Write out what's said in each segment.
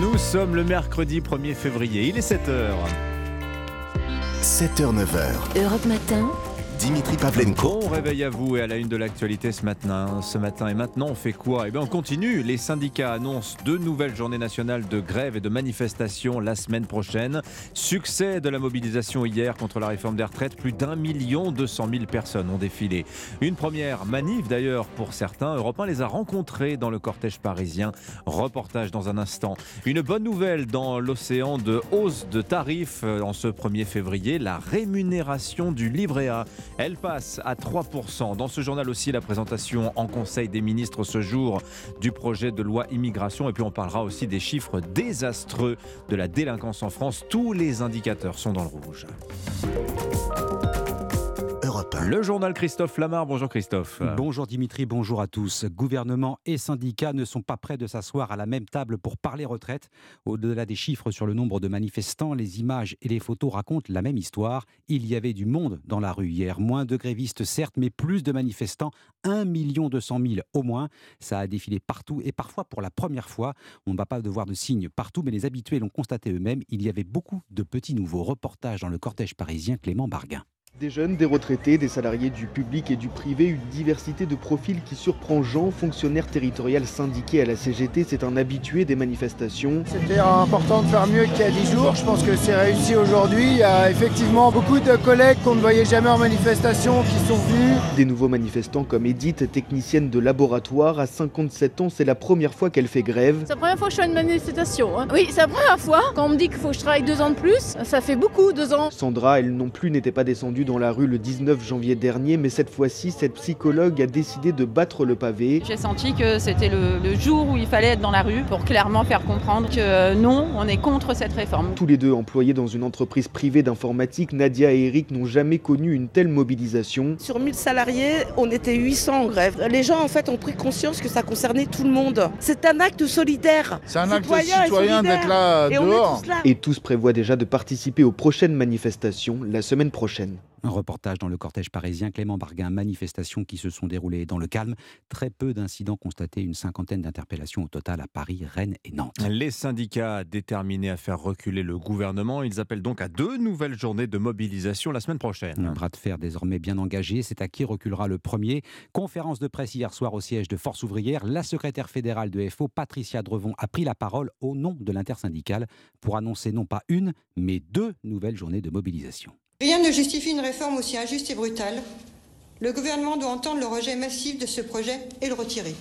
Nous sommes le mercredi 1er février, il est 7h. 7h, 9h. Europe Matin. Dimitri Pavlenko. Bon réveil à vous et à la une de l'actualité ce matin. Ce matin et maintenant, on fait quoi? Eh bien, on continue. Les syndicats annoncent deux nouvelles journées nationales de grève et de manifestation la semaine prochaine. Succès de la mobilisation hier contre la réforme des retraites. Plus d'un million deux cent mille personnes ont défilé. Une première manif d'ailleurs pour certains. Europe 1 les a rencontrés dans le cortège parisien. Reportage dans un instant. Une bonne nouvelle dans l'océan de hausse de tarifs en ce 1er février. La rémunération du livret A. Elle passe à 3%. Dans ce journal aussi, la présentation en Conseil des ministres ce jour du projet de loi immigration. Et puis on parlera aussi des chiffres désastreux de la délinquance en France. Tous les indicateurs sont dans le rouge. Europe 1. Le journal Christophe Lamar. Bonjour Christophe. Bonjour Dimitri, bonjour à tous. Gouvernement et syndicats ne sont pas prêts de s'asseoir à la même table pour parler retraite. Au-delà des chiffres sur le nombre de manifestants, les images et les photos racontent la même histoire. Il y avait du monde dans la rue hier. Moins de grévistes certes, mais plus de manifestants. 1 200 000 au moins. Ça a défilé partout et parfois pour la première fois. On ne va pas devoir de signes partout, mais les habitués l'ont constaté eux-mêmes. Il y avait beaucoup de petits nouveaux. Reportage dans le cortège parisien Clément Barguin. Des jeunes, des retraités, des salariés du public et du privé, une diversité de profils qui surprend Jean, fonctionnaire territorial syndiqué à la CGT, c'est un habitué des manifestations. C'était important de faire mieux qu'il y a 10 jours. Je pense que c'est réussi aujourd'hui. Il y a effectivement beaucoup de collègues qu'on ne voyait jamais en manifestation qui sont venus. Des nouveaux manifestants comme Edith, technicienne de laboratoire, à 57 ans, c'est la première fois qu'elle fait grève. C'est la première fois que je fais une manifestation. hein. Oui, c'est la première fois. Quand on me dit qu'il faut que je travaille deux ans de plus, ça fait beaucoup, deux ans. Sandra, elle non plus n'était pas descendue dans la rue le 19 janvier dernier, mais cette fois-ci, cette psychologue a décidé de battre le pavé. J'ai senti que c'était le, le jour où il fallait être dans la rue pour clairement faire comprendre que euh, non, on est contre cette réforme. Tous les deux employés dans une entreprise privée d'informatique, Nadia et Eric n'ont jamais connu une telle mobilisation. Sur 1000 salariés, on était 800 en grève. Les gens en fait ont pris conscience que ça concernait tout le monde. C'est un acte solidaire. C'est un acte Citoyen d'être là Et dehors. tous là. Et tous prévoient déjà de participer aux prochaines manifestations la semaine prochaine. Un reportage dans le cortège parisien Clément Barguin. Manifestations qui se sont déroulées dans le calme. Très peu d'incidents constatés, une cinquantaine d'interpellations au total à Paris, Rennes et Nantes. Les syndicats déterminés à faire reculer le gouvernement, ils appellent donc à deux nouvelles journées de mobilisation la semaine prochaine. Un bras de fer désormais bien engagé, c'est à qui reculera le premier. Conférence de presse hier soir au siège de Force ouvrière. La secrétaire fédérale de FO, Patricia Drevon, a pris la parole au nom de l'intersyndicale pour annoncer non pas une, mais deux nouvelles journées de mobilisation. Rien ne justifie une réforme aussi injuste et brutale. Le gouvernement doit entendre le rejet massif de ce projet et le retirer.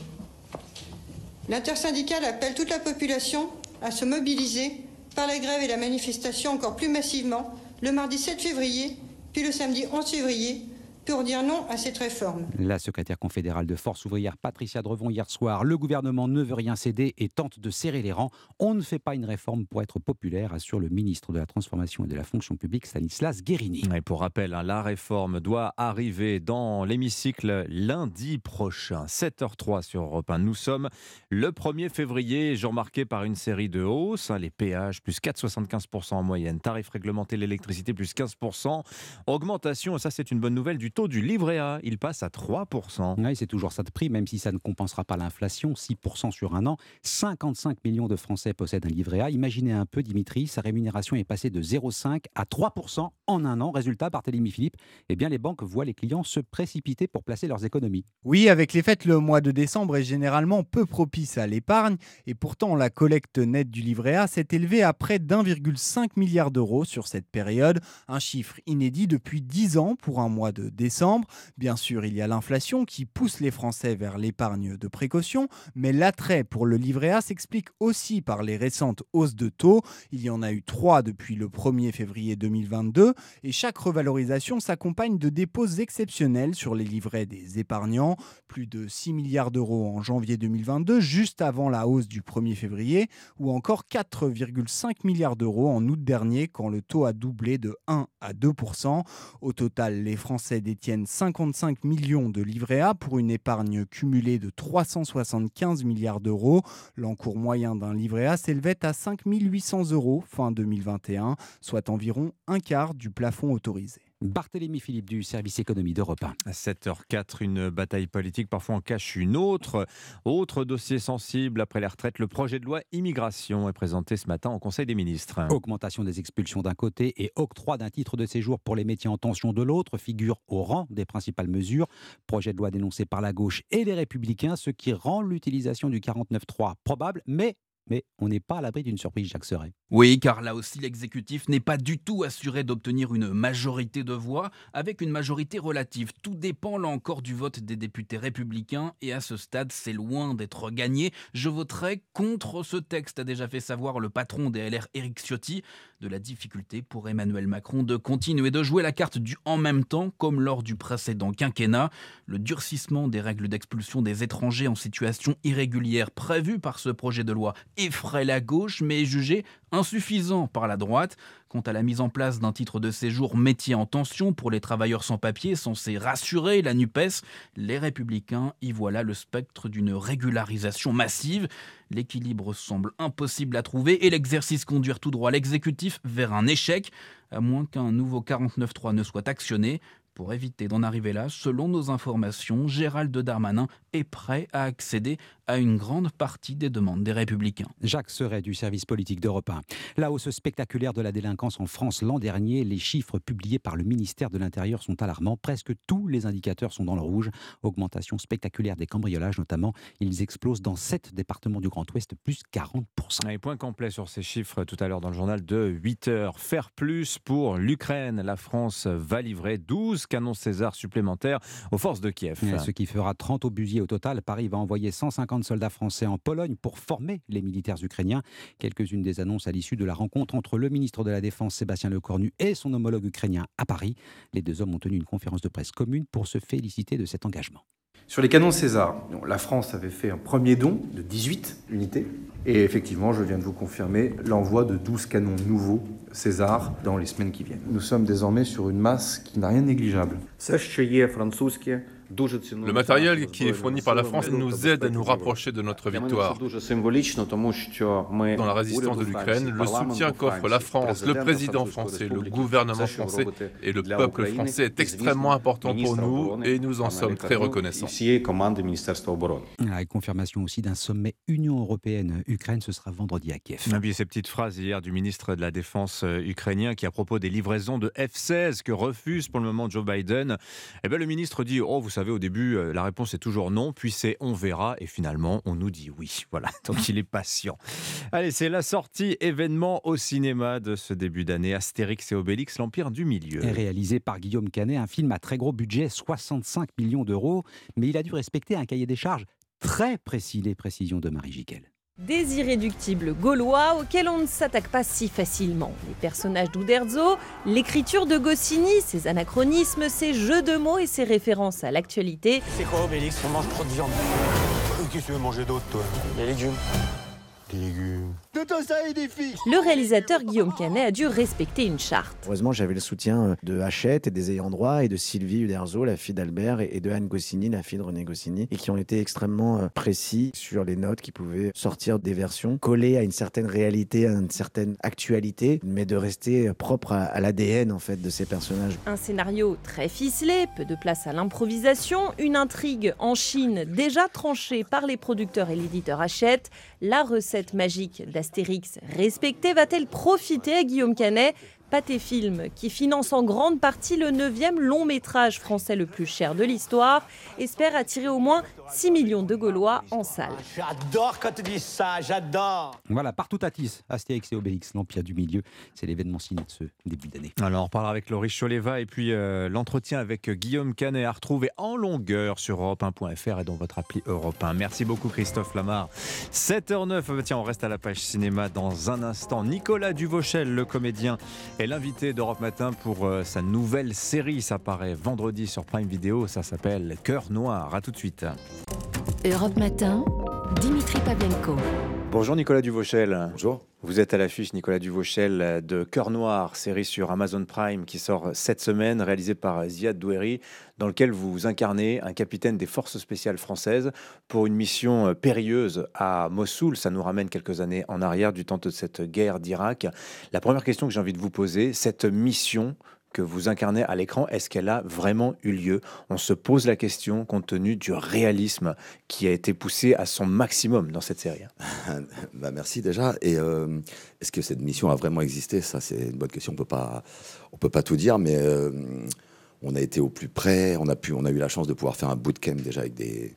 L'intersyndicale appelle toute la population à se mobiliser par la grève et la manifestation encore plus massivement le mardi 7 février, puis le samedi 11 février, pour dire non à cette réforme. La secrétaire confédérale de Force ouvrière, Patricia Drevon, hier soir. Le gouvernement ne veut rien céder et tente de serrer les rangs. On ne fait pas une réforme pour être populaire, assure le ministre de la Transformation et de la Fonction publique, Stanislas Guérini. Et pour rappel, hein, la réforme doit arriver dans l'hémicycle lundi prochain, 7h03 sur Europe 1. Nous sommes le 1er février, jour marqué par une série de hausses. hein, les péages plus 4,75% en moyenne, tarifs réglementés, l'électricité plus 15%. Augmentation, et ça c'est une bonne nouvelle, du taux du livret A. Il passe à 3%. Oui, c'est toujours ça de prix, même si ça ne compensera pas l'inflation, 6% sur un an. 55 millions de Français possèdent un livret A. Imaginez un peu, Dimitri, sa rémunération est passée de 0,5 à 3% en un an. Résultat, Barthélémy Philippe, eh bien, les banques voient les clients se précipiter pour placer leurs économies. Oui, avec les fêtes, le mois de décembre est généralement peu propice à l'épargne et pourtant la collecte nette du livret A s'est élevée à près d'1,5 milliard d'euros sur cette période, un chiffre inédit depuis 10 ans pour un mois de décembre. Bien sûr, il y a l'inflation qui pousse les Français vers l'épargne de précaution, mais l'attrait pour le livret A s'explique aussi par les récentes hausses de taux. Il y en a eu trois depuis le 1er février 2022 et chaque revalorisation s'accompagne de dépôts exceptionnels sur les livrets des épargnants, plus de 6 milliards d'euros en janvier 2022, juste avant la hausse du 1er février, ou encore 4,5 milliards d'euros en août dernier quand le taux a doublé de 1 à 2 Au total, les Français détiennent 55 millions de livrets A pour une épargne cumulée de 375 milliards d'euros. L'encours moyen d'un livret A s'élevait à 5 800 euros fin 2021, soit environ un quart du plafond autorisé. Barthélémy Philippe du service économie d'Europe 1. À 7h04, une bataille politique parfois en cache une autre. Autre dossier sensible après les retraites, le projet de loi immigration est présenté ce matin au Conseil des ministres. Augmentation des expulsions d'un côté et octroi d'un titre de séjour pour les métiers en tension de l'autre figure au rang des principales mesures. Projet de loi dénoncé par la gauche et les républicains, ce qui rend l'utilisation du 49.3 probable, mais mais on n'est pas à l'abri d'une surprise, Jacques Serret. Oui, car là aussi, l'exécutif n'est pas du tout assuré d'obtenir une majorité de voix avec une majorité relative. Tout dépend là encore du vote des députés républicains et à ce stade, c'est loin d'être gagné. Je voterai contre ce texte, a déjà fait savoir le patron des LR, Éric Ciotti, de la difficulté pour Emmanuel Macron de continuer de jouer la carte du en même temps, comme lors du précédent quinquennat. Le durcissement des règles d'expulsion des étrangers en situation irrégulière prévu par ce projet de loi effraie la gauche, mais est jugé insuffisant par la droite. Quant à la mise en place d'un titre de séjour métier en tension pour les travailleurs sans papier censé rassurer la NUPES, les républicains y voient là le spectre d'une régularisation massive. L'équilibre semble impossible à trouver et l'exercice conduire tout droit l'exécutif vers un échec, à moins qu'un nouveau 49.3 ne soit actionné. Pour éviter d'en arriver là, selon nos informations, Gérald Darmanin est prêt à accéder à une grande partie des demandes des républicains. Jacques Serret du service politique d'Europe 1. La hausse spectaculaire de la délinquance en France l'an dernier, les chiffres publiés par le ministère de l'Intérieur sont alarmants. Presque tous les indicateurs sont dans le rouge. Augmentation spectaculaire des cambriolages notamment. Ils explosent dans sept départements du Grand Ouest, plus 40%. Et point complet sur ces chiffres tout à l'heure dans le journal de 8 heures. Faire plus pour l'Ukraine. La France va livrer 12 canons César supplémentaires aux forces de Kiev. ce qui fera 30 obusiers au total. Paris va envoyer 150 de soldats français en Pologne pour former les militaires ukrainiens. Quelques-unes des annonces à l'issue de la rencontre entre le ministre de la Défense Sébastien Lecornu et son homologue ukrainien à Paris. Les deux hommes ont tenu une conférence de presse commune pour se féliciter de cet engagement. Sur les canons César, la France avait fait un premier don de 18 unités. Et effectivement, je viens de vous confirmer l'envoi de 12 canons nouveaux César dans les semaines qui viennent. Nous sommes désormais sur une masse qui n'a rien de négligeable. Le matériel qui est fourni par la France nous aide à nous rapprocher de notre victoire. Dans la résistance de l'Ukraine, le soutien qu'offre la France, le président français, le gouvernement français et le peuple français est extrêmement important pour nous et nous en sommes très reconnaissants. La confirmation aussi d'un sommet Union européenne-Ukraine, ce sera vendredi à Kiev. On a ces petites phrases hier du ministre de la Défense euh, ukrainien qui, à propos des livraisons de F-16 que refuse pour le moment Joe Biden, eh bien, le ministre dit Oh, vous savez, au début, euh, la réponse est toujours non, puis c'est on verra, et finalement, on nous dit oui. Voilà, donc il est patient. Allez, c'est la sortie événement au cinéma de ce début d'année, Astérix et Obélix, l'Empire du Milieu. réalisé par Guillaume Canet, un film à très gros budget, 65 millions d'euros, mais il a dû respecter un cahier des charges très précis, les précisions de Marie Giquel. Des irréductibles gaulois auxquels on ne s'attaque pas si facilement. Les personnages d'Uderzo, l'écriture de Goscinny, ses anachronismes, ses jeux de mots et ses références à l'actualité. C'est quoi Obélix? On mange trop de viande. Qu'est-ce que tu veux manger d'autre toi? Les légumes. Des légumes. Le réalisateur Guillaume Canet a dû respecter une charte. Heureusement, j'avais le soutien de Hachette et des ayants droit et de Sylvie Uderzo, la fille d'Albert, et de Anne Goscinny, la fille de René Goscinny, et qui ont été extrêmement euh, précis sur les notes qui pouvaient sortir des versions collées à une certaine réalité, à une certaine actualité, mais de rester propre à, l'ADN en fait de ces personnages. Un scénario très ficelé, peu de place à l'improvisation, une intrigue en Chine déjà tranchée par les producteurs et l'éditeur Hachette, la recette magique d'Astérix Astérix respectée va-t-elle profiter à Guillaume Canet Pathé Film, qui finance en grande partie le 9e long métrage français le plus cher de l'histoire, espère attirer au moins 6 millions de Gaulois en salle. J'adore quand tu dis ça, j'adore Voilà, partout à Tis, Astérix et Obélix, l'Empire du Milieu, c'est l'événement ciné de ce début d'année. Alors on parlera avec Laurie Choleva et puis euh, l'entretien avec Guillaume Canet à retrouver en longueur sur europe1.fr et dans votre appli Europe 1. Merci beaucoup Christophe Lamar. 7h09, ah bah tiens, on reste à la page cinéma dans un instant. Nicolas Duvauchel, le comédien est l'invité d'Europe Matin pour euh, sa nouvelle série. Ça paraît vendredi sur Prime Video. Ça s'appelle Cœur Noir. À tout de suite. Europe Matin, Dimitri Pavlenko. Bonjour Nicolas Duvauchel. Bonjour. Vous êtes à l'affiche, Nicolas Duvauchel, de Cœur Noir, série sur Amazon Prime qui sort cette semaine, réalisée par Ziad Doueri, dans lequel vous incarnez un capitaine des forces spéciales françaises pour une mission périlleuse à Mossoul. Ça nous ramène quelques années en arrière du temps de cette guerre d'Irak. La première question que j'ai envie de vous poser, cette mission que vous incarnez à l'écran, est-ce qu'elle a vraiment eu lieu? On se pose la question compte tenu du réalisme qui a été poussé à son maximum dans cette série. bah merci déjà. Et euh, est-ce que cette mission a vraiment existé? Ça, c'est une bonne question. On peut pas, on peut pas tout dire, mais euh, on a été au plus près. On a pu, on a eu la chance de pouvoir faire un bootcamp déjà avec des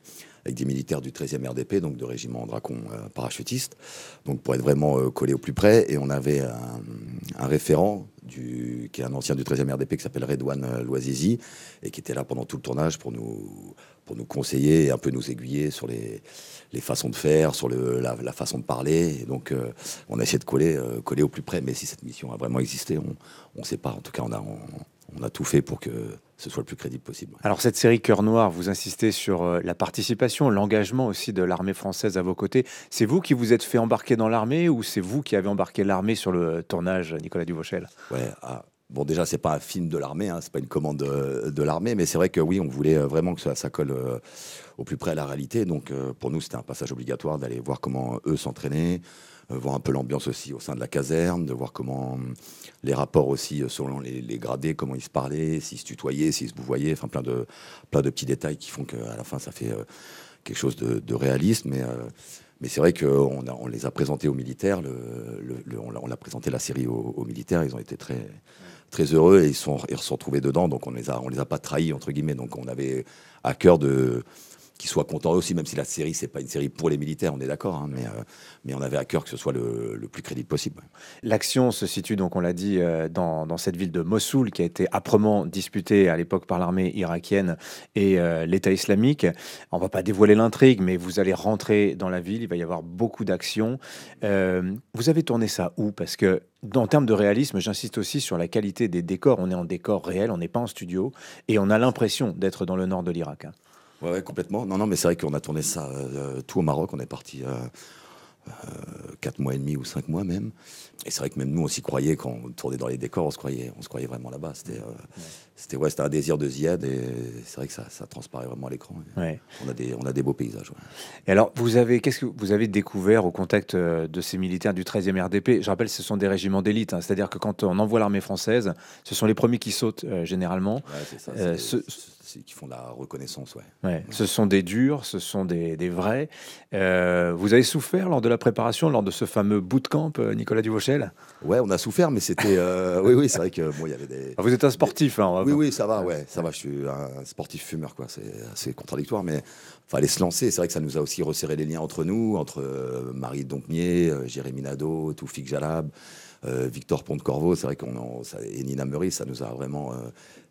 avec des militaires du 13e RDP, donc de régiment Dracon euh, parachutiste, donc pour être vraiment euh, collé au plus près. Et on avait un, référent qui est un ancien du 13e RDP qui s'appelle Redouane euh, Loisizi et qui était là pendant tout le tournage pour nous, pour nous conseiller et un peu nous aiguiller sur les, les façons de faire, sur la, façon de parler. Et donc on a essayé de coller, coller au plus près. Mais si cette mission a vraiment existé, on ne sait pas. En tout cas, on a, on a tout fait pour que ce soit le plus crédible possible. Alors cette série Cœur Noir, vous insistez sur euh, la participation, l'engagement aussi de l'armée française à vos côtés. C'est vous qui vous êtes fait embarquer dans l'armée ou c'est vous qui avez embarqué l'armée sur le tournage, Nicolas Duvauchel? Ouais. Ah, bon, déjà, c'est pas un film de l'armée, hein, c'est pas une commande de, l'armée, mais c'est vrai que oui, on voulait euh, vraiment que ça, colle euh, au plus près à la réalité. Donc, pour nous, c'était un passage obligatoire d'aller voir comment eux s'entraînaient, euh, voir un peu l'ambiance aussi au sein de la caserne, de voir comment hum, les rapports aussi euh, selon les, gradés, comment ils se parlaient, s'ils se tutoyaient, s'ils se voyaient, enfin plein de, plein de petits détails qui font qu'à la fin ça fait euh, quelque chose de, réaliste. Mais, mais c'est vrai qu'on on les a présentés aux militaires, on, a, présenté la série aux, militaires, ils ont été très, très heureux et ils, ils se sont retrouvés dedans, donc on les a, on les a pas trahis entre guillemets, donc on avait à cœur de qu'ils soient contents aussi, même si la série, c'est pas une série pour les militaires, on est d'accord, hein, mais, euh, mais on avait à cœur que ce soit le, plus crédible possible. L'action se situe, donc on l'a dit, euh, dans, cette ville de Mossoul, qui a été âprement disputée à l'époque par l'armée irakienne et euh, l'État islamique. On va pas dévoiler l'intrigue, mais vous allez rentrer dans la ville, il va y avoir beaucoup d'actions. vous avez tourné ça où? Parce que en termes de réalisme, j'insiste aussi sur la qualité des décors. On est en décor réel, on n'est pas en studio, et on a l'impression d'être dans le nord de l'Irak. Ouais, complètement. Non, non, mais c'est vrai qu'on a tourné ça euh, tout au Maroc. On est parti euh, 4 euh, mois et demi ou 5 mois même. Et c'est vrai que même nous, on s'y croyait quand on tournait dans les décors, on se croyait, on se croyait vraiment là-bas. C'était, euh, c'était, ouais, c'était un désir de Ziad et c'est vrai que ça, ça transparaît vraiment à l'écran. Ouais. On, a des, on a des beaux paysages. Et alors, vous avez, qu'est-ce que vous avez découvert au contact euh, de ces militaires du 13e RDP Je rappelle, ce sont des régiments d'élite, hein. c'est-à-dire que quand on envoie l'armée française, ce sont les premiers qui sautent généralement. C'est ça. C'est, qui font la reconnaissance, ouais. ouais. Ce sont des durs, ce sont des, des vrais. vous avez souffert lors de la préparation, lors de ce fameux bootcamp, Nicolas Duvauchel? Ouais, on a souffert, mais c'était. Euh, oui, oui, c'est vrai que bon, il y avait des. Ah, vous êtes un sportif, hein, Oui, oui, ça va, ouais, ça va. Je suis un sportif fumeur, quoi. C'est assez contradictoire, mais fallait se lancer. C'est vrai que ça nous a aussi resserré les liens entre nous, entre euh, Marie Dompnier, euh, Jérémy Nadeau, Toufik Jalab. Euh, Victor Pont-de-Corvaux, c'est vrai qu'on et Nina Meurice, ça nous a vraiment euh,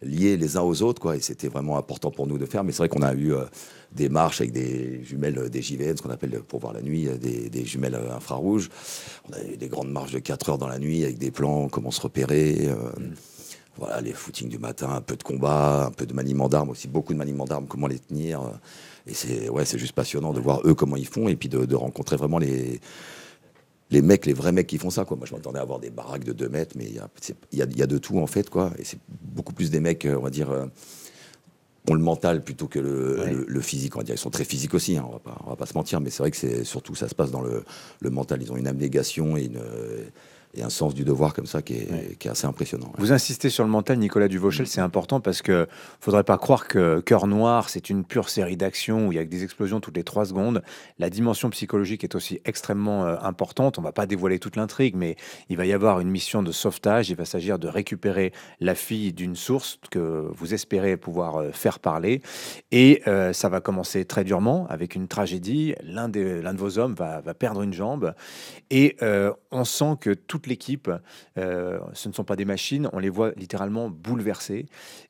liés les uns aux autres, quoi. Et c'était vraiment important pour nous de faire. Mais c'est vrai qu'on a eu euh, des marches avec des jumelles des JVN, ce qu'on appelle pour voir la nuit, des, jumelles infrarouges. On a eu des grandes marches de 4 heures dans la nuit avec des plans, comment se repérer. Voilà, les footings du matin, un peu de combat, un peu de maniement d'armes aussi, beaucoup de maniement d'armes, comment les tenir. Et c'est ouais, c'est juste passionnant de voir eux comment ils font et puis de rencontrer vraiment les, les mecs, les vrais mecs qui font ça. Quoi. Moi, je m'attendais à avoir des baraques de 2 mètres, mais il y a, y, a, de tout, en fait. Quoi. Et c'est beaucoup plus des mecs, on va dire, euh, ont le mental plutôt que le, physique. On va dire. Ils sont très physiques aussi, hein, on va pas, va pas se mentir, mais c'est vrai que c'est surtout ça se passe dans le, le mental. Ils ont une abnégation et une et un sens du devoir comme ça qui est, assez impressionnant. Vous insistez sur le mental, Nicolas Duvauchel, c'est important parce que faudrait pas croire que Cœur Noir, c'est une pure série d'action où il y a des explosions toutes les trois secondes. La dimension psychologique est aussi extrêmement euh, importante. On va pas dévoiler toute l'intrigue, mais il va y avoir une mission de sauvetage. Il va s'agir de récupérer la fille d'une source que vous espérez pouvoir euh, faire parler. Et euh, ça va commencer très durement avec une tragédie. L'un de vos hommes va, perdre une jambe. Et on sent que tout toute l'équipe. Euh, ce ne sont pas des machines, on les voit littéralement bouleversés.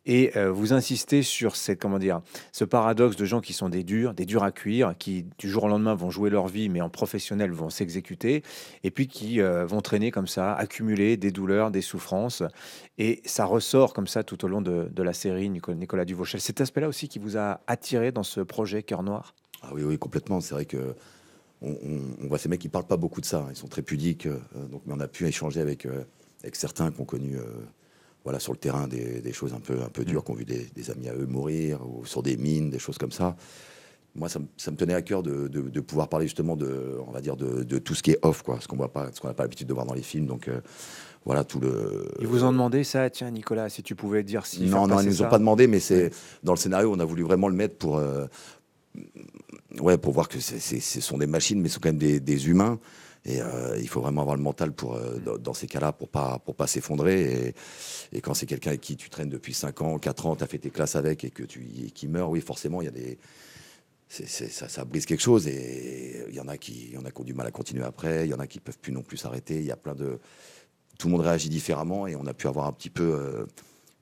Et euh, vous insistez sur cette, comment dire, ce paradoxe de gens qui sont des durs, des durs à cuire, qui du jour au lendemain vont jouer leur vie, mais en professionnel vont s'exécuter, et puis qui euh, vont traîner comme ça, accumuler des douleurs, des souffrances. Et ça ressort comme ça tout au long de, la série, Nicolas Duvauchel. Cet aspect-là aussi qui vous a attiré dans ce projet Cœur Noir? Ah oui, oui, complètement. C'est vrai que on, voit ces mecs qui parlent pas beaucoup de ça. Ils sont très pudiques. Euh, donc, mais on a pu échanger avec, euh, avec certains qui ont connu euh, voilà, sur le terrain des, choses un peu, un peu dures, qui ont vu des, amis à eux mourir, ou sur des mines, des choses comme ça. moi, ça, me tenait à cœur de, pouvoir parler justement de, on va dire, de, tout ce qui est off, quoi, ce qu'on voit pas, ce qu'on n'a pas l'habitude de voir dans les films. Donc voilà tout le. Ils vous ont demandé ça, tiens, Nicolas, si tu pouvais dire si. Non, non, ils nous ont pas demandé, mais c'est dans le scénario, on a voulu vraiment le mettre pour, euh, ouais, pour voir que ce sont des machines, mais ce sont quand même des, humains. Et euh, il faut vraiment avoir le mental pour, dans, ces cas-là pour pas pour pas s'effondrer. Et, quand c'est quelqu'un avec qui tu traînes depuis 5 ans, 4 ans, tu as fait tes classes avec et que tu qui meurt, oui, forcément, il y a des ça, ça, brise quelque chose et il y en a qui, y en a qui ont du mal à continuer après, il y en a qui peuvent plus non plus s'arrêter. Il y a plein de, tout le monde réagit différemment et on a pu avoir un petit peu euh,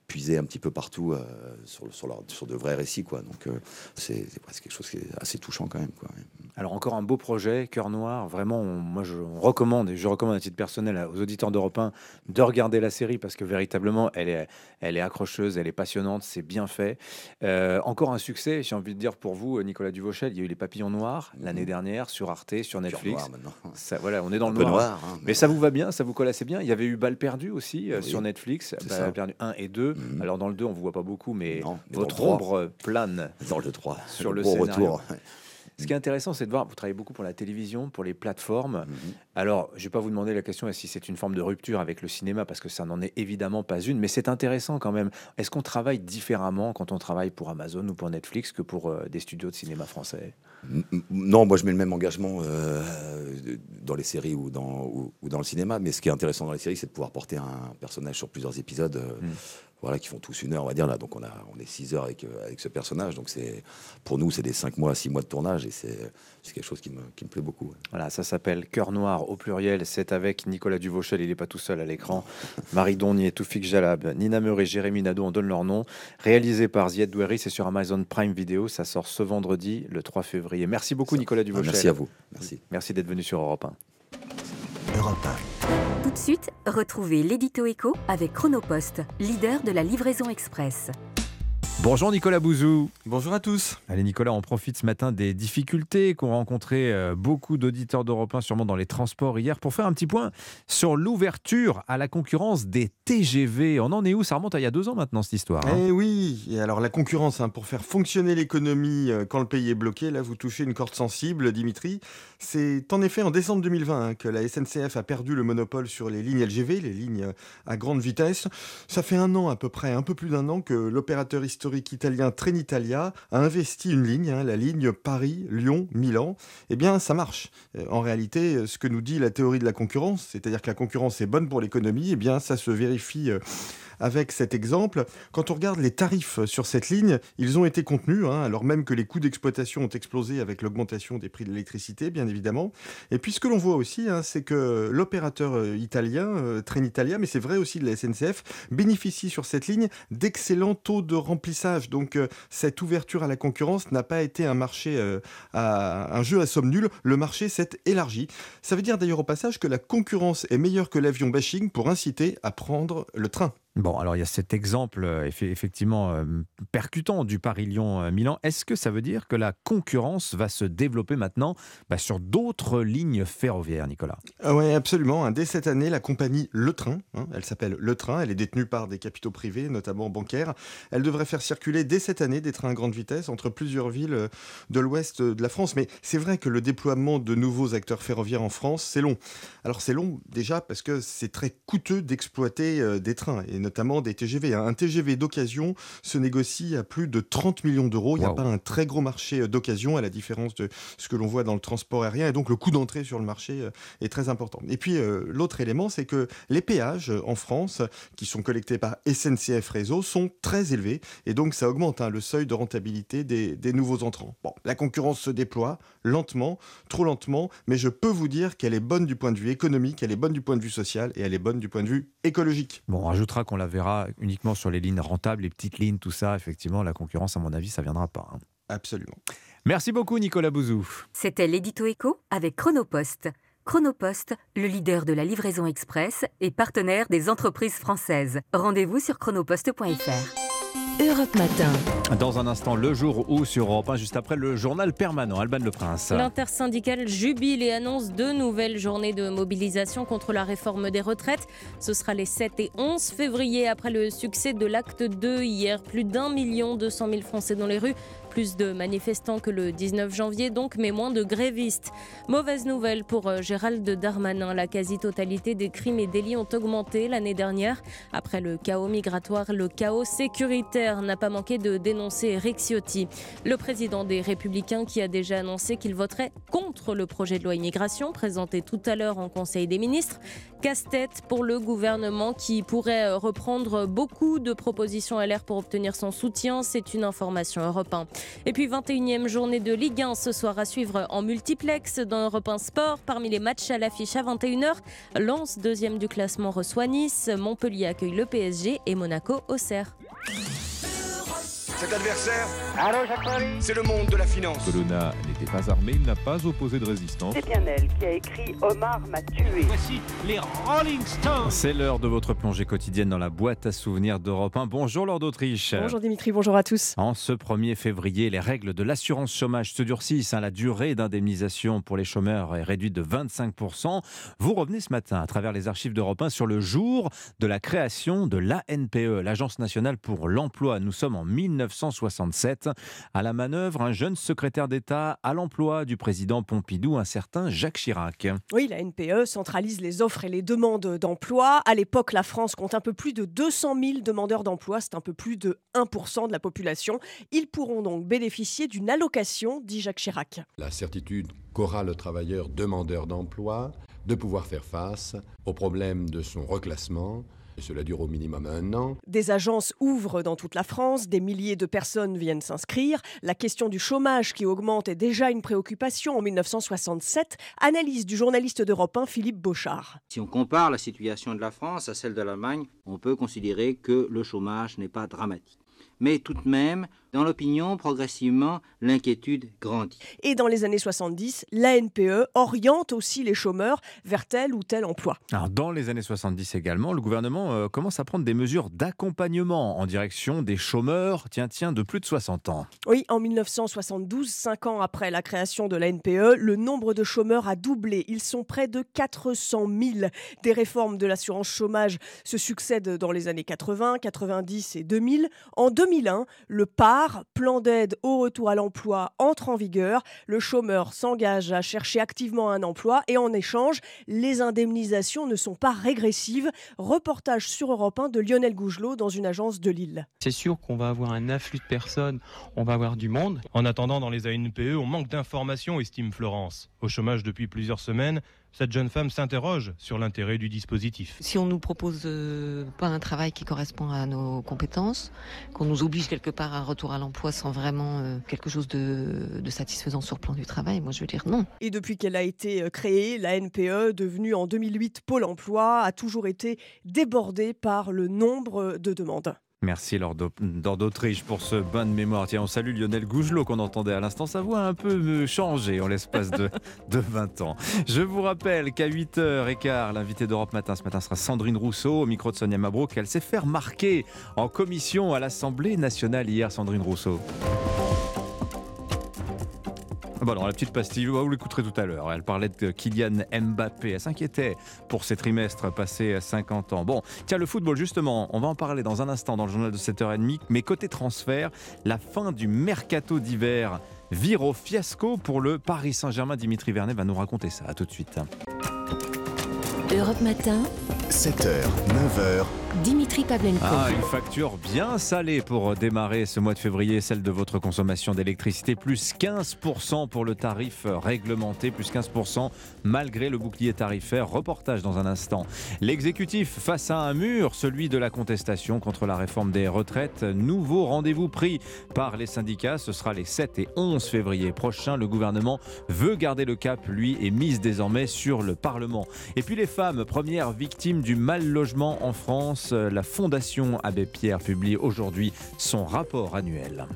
puisé un petit peu partout euh, sur, sur, sur, de vrais récits quoi. Donc euh, c'est quelque chose qui est assez touchant quand même quoi. Alors encore un beau projet, Cœur Noir. Vraiment, moi je recommande et je recommande à titre personnel aux auditeurs d'Europe 1 de regarder la série parce que véritablement elle est, elle est accrocheuse, elle est passionnante, c'est bien fait. Euh, encore un succès, j'ai envie de dire pour vous, Nicolas Duvauchel. Il y a eu Les Papillons Noirs l'année mhm. dernière sur Arte, sur Netflix. Ça, voilà, on est dans le noir. Hein, mais... ça vous va bien, ça vous colle assez bien? Il y avait eu Balle perdue aussi euh, sur Netflix, Balle perdue 1 et 2. Mhm. Alors dans le 2, on vous voit pas beaucoup, mais, votre ombre plane. Dans le 3, sur le, scénario. retour. Ce qui est intéressant, c'est de voir, vous travaillez beaucoup pour la télévision, pour les plateformes. Mhm. Alors, je ne vais pas vous demander la question si c'est une forme de rupture avec le cinéma, parce que ça n'en est évidemment pas une, mais c'est intéressant quand même. Est-ce qu'on travaille différemment quand on travaille pour Amazon ou pour Netflix que pour euh, des studios de cinéma français? Non, moi je mets le même engagement euh, dans les séries ou dans, ou, dans le cinéma, mais ce qui est intéressant dans les séries, c'est de pouvoir porter un personnage sur plusieurs épisodes. Euh, mm voilà, qui font tous une heure, on va dire là. Donc on a, on est six heures avec, euh, avec ce personnage. Donc c'est, pour nous, c'est des cinq mois, six mois de tournage et c'est, quelque chose qui me, qui me, plaît beaucoup. Voilà, ça s'appelle Cœur Noir au pluriel. C'est avec Nicolas Duvauchel, il n'est pas tout seul à l'écran. Marie Donnier, Toufik Jalab, Nina Meur et Jérémy Nadeau, on donne leur nom. Réalisé par Zied Doueri, c'est sur Amazon Prime Video. Ça sort ce vendredi, le 3 février. Merci beaucoup, Nicolas Duvauchel. merci à vous. Merci. Merci d'être venu sur Europe 1. Europe 1. Tout de suite, retrouvez l'édito écho avec Chronopost, leader de la livraison express. Bonjour Nicolas Bouzou. Bonjour à tous. Allez Nicolas, on profite ce matin des difficultés qu'ont rencontrées euh, beaucoup d'auditeurs d'Europe 1, sûrement dans les transports hier, pour faire un petit point sur l'ouverture à la concurrence des TGV. On en est où? Ça remonte à il y a deux ans maintenant cette histoire. Hein. eh oui, et alors la concurrence, hein, pour faire fonctionner l'économie euh, quand le pays est bloqué, là vous touchez une corde sensible, Dimitri. C'est en effet en décembre 2020 hein, que la SNCF a perdu le monopole sur les lignes LGV, les lignes euh, à grande vitesse. Ça fait un an à peu près, un peu plus d'un an que l'opérateur historique italien Trenitalia a investi une ligne, hein, la ligne Paris-Lyon-Milan. Eh bien, ça marche. Euh, en réalité, ce que nous dit la théorie de la concurrence, c'est-à-dire que la concurrence est bonne pour l'économie, eh bien, ça se vérifie euh, avec cet exemple. Quand on regarde les tarifs sur cette ligne, ils ont été contenus, hein, alors même que les coûts d'exploitation ont explosé avec l'augmentation des prix de l'électricité, bien évidemment. Et puis ce que l'on voit aussi, hein, c'est que l'opérateur euh, italien, euh, Trenitalia, mais c'est vrai aussi de la SNCF, bénéficie sur cette ligne d'excellents taux de remplissage. Donc euh, cette ouverture à la concurrence n'a pas été un marché, à, un jeu à somme nulle. Le marché s'est élargi. Ça veut dire d'ailleurs au passage que la concurrence est meilleure que l'avion bashing pour inciter à prendre le train. Bon, alors il y a cet exemple euh, effectivement euh, percutant du Paris-Lyon-Milan. Euh, Est-ce que ça veut dire que la concurrence va se développer maintenant bah, sur d'autres lignes ferroviaires, Nicolas? Ah Oui, absolument. Dès cette année, la compagnie Le Train, hein, elle s'appelle Le Train, elle est détenue par des capitaux privés, notamment bancaires. Elle devrait faire circuler dès cette année des trains à grande vitesse entre plusieurs villes de l'ouest de la France. Mais c'est vrai que le déploiement de nouveaux acteurs ferroviaires en France, c'est long. Alors c'est long déjà parce que c'est très coûteux d'exploiter des trains. Notamment des TGV. Un TGV d'occasion se négocie à plus de 30 millions d'euros. Il n'y a pas un très gros marché euh, d'occasion, à la différence de ce que l'on voit dans le transport aérien. Et donc, le coût d'entrée sur le marché euh, est très important. Et puis, euh, l'autre élément, c'est que les péages en France, qui sont collectés par SNCF Réseau, sont très élevés. Et donc, ça augmente hein, le seuil de rentabilité des, des nouveaux entrants. Bon, la concurrence se déploie lentement, trop lentement, mais je peux vous dire qu'elle est bonne du point de vue économique, elle est bonne du point de vue social et elle est bonne du point de vue écologique. Bon, on rajoutera qu'on la verra uniquement sur les lignes rentables, les petites lignes, tout ça. Effectivement, la concurrence, à mon avis, ça viendra pas. Hein. Absolument. Merci beaucoup, Nicolas Bouzou. C'était l'édito écho avec Chronopost. Chronopost, le leader de la livraison express et partenaire des entreprises françaises. Rendez-vous sur chronopost.fr. Europe Matin. Dans un instant, le jour où sur Europe 1, juste après le journal permanent, Alban Le Prince. L'intersyndicale jubile et annonce deux nouvelles journées de mobilisation contre la réforme des retraites. Ce sera les 7 et 11 février après le succès de l'acte 2 hier. Plus d'un million deux cent mille Français dans les rues Plus de manifestants que le 19 janvier donc, mais moins de grévistes. Mauvaise nouvelle pour euh, Gérald Darmanin. La quasi-totalité des crimes et délits ont augmenté l'année dernière. Après le chaos migratoire, le chaos sécuritaire n'a pas manqué de dénoncer Eric Ciotti. Le président des Républicains qui a déjà annoncé qu'il voterait contre le projet de loi immigration présenté tout à l'heure en Conseil des ministres. Casse-tête pour le gouvernement qui pourrait euh, reprendre beaucoup de propositions LR pour obtenir son soutien. C'est une information Europe 1. Et puis 21e journée de Ligue 1 ce soir à suivre en multiplex dans Europe 1 Sport. Parmi les matchs à l'affiche à 21h, Lens, deuxième du classement, reçoit Nice. Montpellier accueille le PSG et Monaco au Cerf. Cet adversaire, c'est le monde de la finance. Colonna n'était pas armé, il n'a pas opposé de résistance. C'est bien elle qui a écrit Omar m'a tué. Voici les Rolling Stones. C'est l'heure de votre plongée quotidienne dans la boîte à souvenirs d'Europe 1. Bonjour Lord d'Autriche. Bonjour Dimitri, bonjour à tous. En ce 1er février, les règles de l'assurance chômage se durcissent. Hein. La durée d'indemnisation pour les chômeurs est réduite de 25%. Vous revenez ce matin à travers les archives d'Europe 1 sur le jour de la création de l'ANPE, l'Agence nationale pour l'emploi. Nous sommes en 19 1967. À la manœuvre, un jeune secrétaire d'État à l'emploi du président Pompidou, un certain Jacques Chirac. Oui, la NPE centralise les offres et les demandes d'emploi. À l'époque, la France compte un peu plus de 200 000 demandeurs d'emploi, c'est un peu plus de 1% de la population. Ils pourront donc bénéficier d'une allocation, dit Jacques Chirac. La certitude qu'aura le travailleur demandeur d'emploi de pouvoir faire face aux problèmes de son reclassement, cela dure au minimum un an. Des agences ouvrent dans toute la France, des milliers de personnes viennent s'inscrire. La question du chômage qui augmente est déjà une préoccupation en 1967. Analyse du journaliste d'Europe 1 Philippe Beauchard. Si on compare la situation de la France à celle de l'Allemagne, on peut considérer que le chômage n'est pas dramatique mais tout de même, dans l'opinion, progressivement, l'inquiétude grandit. Et dans les années 70, l'ANPE oriente aussi les chômeurs vers tel ou tel emploi. Alors dans les années 70 également, le gouvernement euh, commence à prendre des mesures d'accompagnement en direction des chômeurs, tiens, tiens, de plus de 60 ans. Oui, en 1972, cinq ans après la création de l'ANPE, le nombre de chômeurs a doublé. Ils sont près de 400 000. Des réformes de l'assurance chômage se succèdent dans les années 80, 90 et 2000. En 2001, le PAR, plan d'aide au retour à l'emploi, entre en vigueur. Le chômeur s'engage à chercher activement un emploi et en échange, les indemnisations ne sont pas régressives. Reportage sur Europe 1 de Lionel Gougelot dans une agence de Lille. C'est sûr qu'on va avoir un afflux de personnes, on va avoir du monde. En attendant, dans les ANPE, on manque d'informations, estime Florence. Au chômage depuis plusieurs semaines, cette jeune femme s'interroge sur l'intérêt du dispositif. Si on ne nous propose euh, pas un travail qui correspond à nos compétences, qu'on nous oblige quelque part à un retour à l'emploi sans vraiment euh, quelque chose de, de, satisfaisant sur le plan du travail, moi je veux dire non. Et depuis qu'elle a été euh, créée, la NPE, devenue en 2008 Pôle emploi, a toujours été débordée par le nombre de demandes. Merci Lord d'Autriche pour ce bain de mémoire. Tiens, on salue Lionel Gougelot qu'on entendait à l'instant. Sa voix a un peu changé en l'espace de, de 20 ans. Je vous rappelle qu'à 8h15, l'invité d'Europe Matin ce matin sera Sandrine Rousseau au micro de Sonia Mabrouk. Elle s'est fait remarquer en commission à l'Assemblée nationale hier, Sandrine Rousseau. Ah bah la petite pastille, vous l'écouterez tout à l'heure. Elle parlait de Kylian Mbappé. Elle s'inquiétait pour ses trimestres passés à 50 ans. Bon, tiens, le football, justement, on va en parler dans un instant dans le journal de 7h30. Mais côté transfert, la fin du mercato d'hiver vire au fiasco pour le Paris Saint-Germain. Dimitri Vernet va nous raconter ça. À tout de suite. Europe Matin. 7h, 9h. Dimitri Pavlenko. Ah, une facture bien salée pour démarrer ce mois de février, celle de votre consommation d'électricité, plus 15% pour le tarif réglementé, plus 15% malgré le bouclier tarifaire. Reportage dans un instant. L'exécutif face à un mur, celui de la contestation contre la réforme des retraites. Nouveau rendez-vous pris par les syndicats, ce sera les 7 et 11 février prochains. Le gouvernement veut garder le cap, lui, et mise désormais sur le Parlement. Et puis les femmes, premières victimes du mal logement en France la Fondation Abbé Pierre publie aujourd'hui son rapport annuel.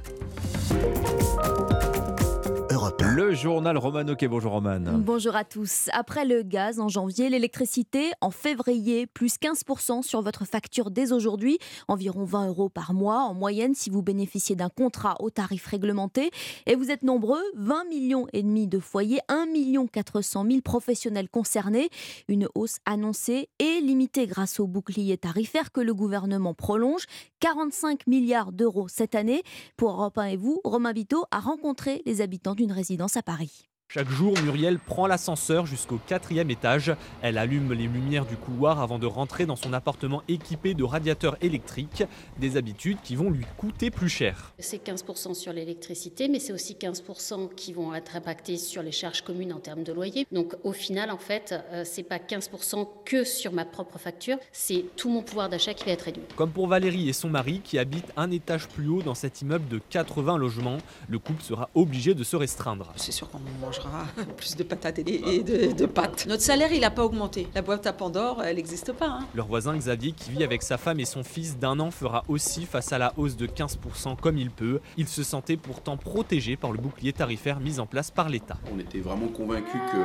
Europe 1. Le journal Romano qui bonjour Roman. Bonjour à tous. Après le gaz en janvier, l'électricité en février, plus 15% sur votre facture dès aujourd'hui, environ 20 euros par mois en moyenne si vous bénéficiez d'un contrat au tarif réglementé. Et vous êtes nombreux, 20 millions et demi de foyers, 1 million 400 000 professionnels concernés. Une hausse annoncée et limitée grâce au bouclier tarifaire que le gouvernement prolonge. 45 milliards d'euros cette année. Pour Europe 1 et vous, Romain Biteau a rencontré les habitants résidence à Paris. Chaque jour, Muriel prend l'ascenseur jusqu'au quatrième étage. Elle allume les lumières du couloir avant de rentrer dans son appartement équipé de radiateurs électriques. Des habitudes qui vont lui coûter plus cher. C'est 15% sur l'électricité, mais c'est aussi 15% qui vont être impactés sur les charges communes en termes de loyer. Donc au final, en fait, euh, c'est pas 15% que sur ma propre facture, c'est tout mon pouvoir d'achat qui va être réduit. Comme pour Valérie et son mari qui habitent un étage plus haut dans cet immeuble de 80 logements, le couple sera obligé de se restreindre. C'est sûr qu'on mange plus de patates et de, pâtes. Notre salaire, il n'a pas augmenté. La boîte à Pandore, elle n'existe pas. Hein. Leur voisin Xavier, qui vit avec sa femme et son fils d'un an, fera aussi face à la hausse de 15% comme il peut. Il se sentait pourtant protégé par le bouclier tarifaire mis en place par l'État. On était vraiment convaincus que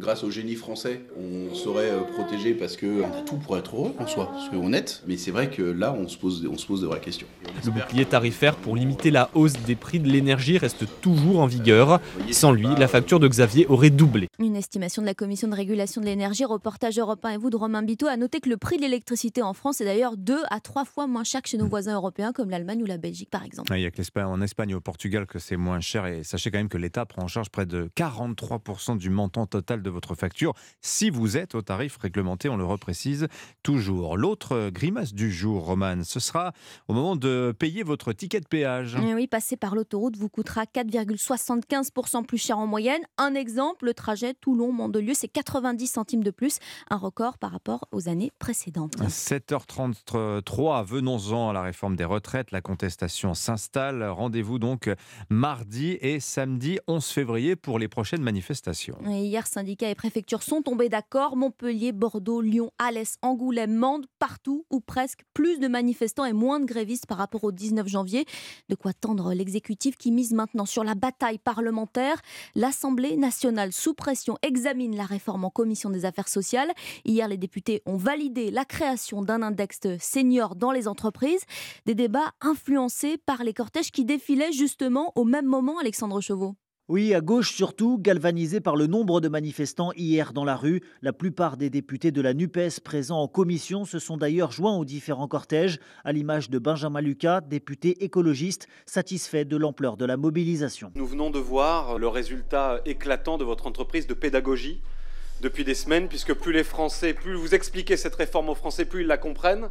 grâce au génie français, on serait euh, protégé parce qu'on a tout pour être heureux en soi, soyons honnêtes. Mais c'est vrai que là, on se pose, on se pose de vraies questions. Le bouclier tarifaire pour limiter la hausse des prix de l'énergie reste toujours en vigueur. Sans lui, la facture de Xavier aurait doublé. Une estimation de la Commission de régulation de l'énergie, reportage européen et vous de Romain Biteau, a noté que le prix de l'électricité en France est d'ailleurs deux à trois fois moins cher que chez nos mm. voisins européens comme l'Allemagne ou la Belgique par exemple. il y a que en Espagne et au Portugal que c'est moins cher et sachez quand même que l'État prend en charge près de 43% du montant total de votre facture si vous êtes au tarif réglementé, on le reprécise toujours. L'autre grimace du jour, Roman, ce sera au moment de payer votre ticket de péage. Eh oui, passer par l'autoroute vous coûtera 4,75% plus cher en moyenne. Un exemple, le trajet Toulon-Mandelieu, c'est 90 centimes de plus, un record par rapport aux années précédentes. 7h33, venons-en à la réforme des retraites. La contestation s'installe. Rendez-vous donc mardi et samedi 11 février pour les prochaines manifestations. hier, syndicats et préfectures sont tombés d'accord. Montpellier, Bordeaux, Lyon, Alès, Angoulême, Mende, partout ou presque plus de manifestants et moins de grévistes par rapport au 19 janvier. De quoi tendre l'exécutif qui mise maintenant sur la bataille parlementaire. L'Assemblée nationale sous pression examine la réforme en commission des affaires sociales. Hier, les députés ont validé la création d'un index senior dans les entreprises. Des débats influencés par les cortèges qui défilaient justement au même moment, Alexandre Chauveau. Oui, à gauche surtout, galvanisé par le nombre de manifestants hier dans la rue. La plupart des députés de la NUPES présents en commission se sont d'ailleurs joints aux différents cortèges, à l'image de Benjamin Lucas, député écologiste, satisfait de l'ampleur de la mobilisation. Nous venons de voir le résultat éclatant de votre entreprise de pédagogie depuis des semaines, puisque plus les Français, plus vous expliquez cette réforme aux Français, plus ils la comprennent.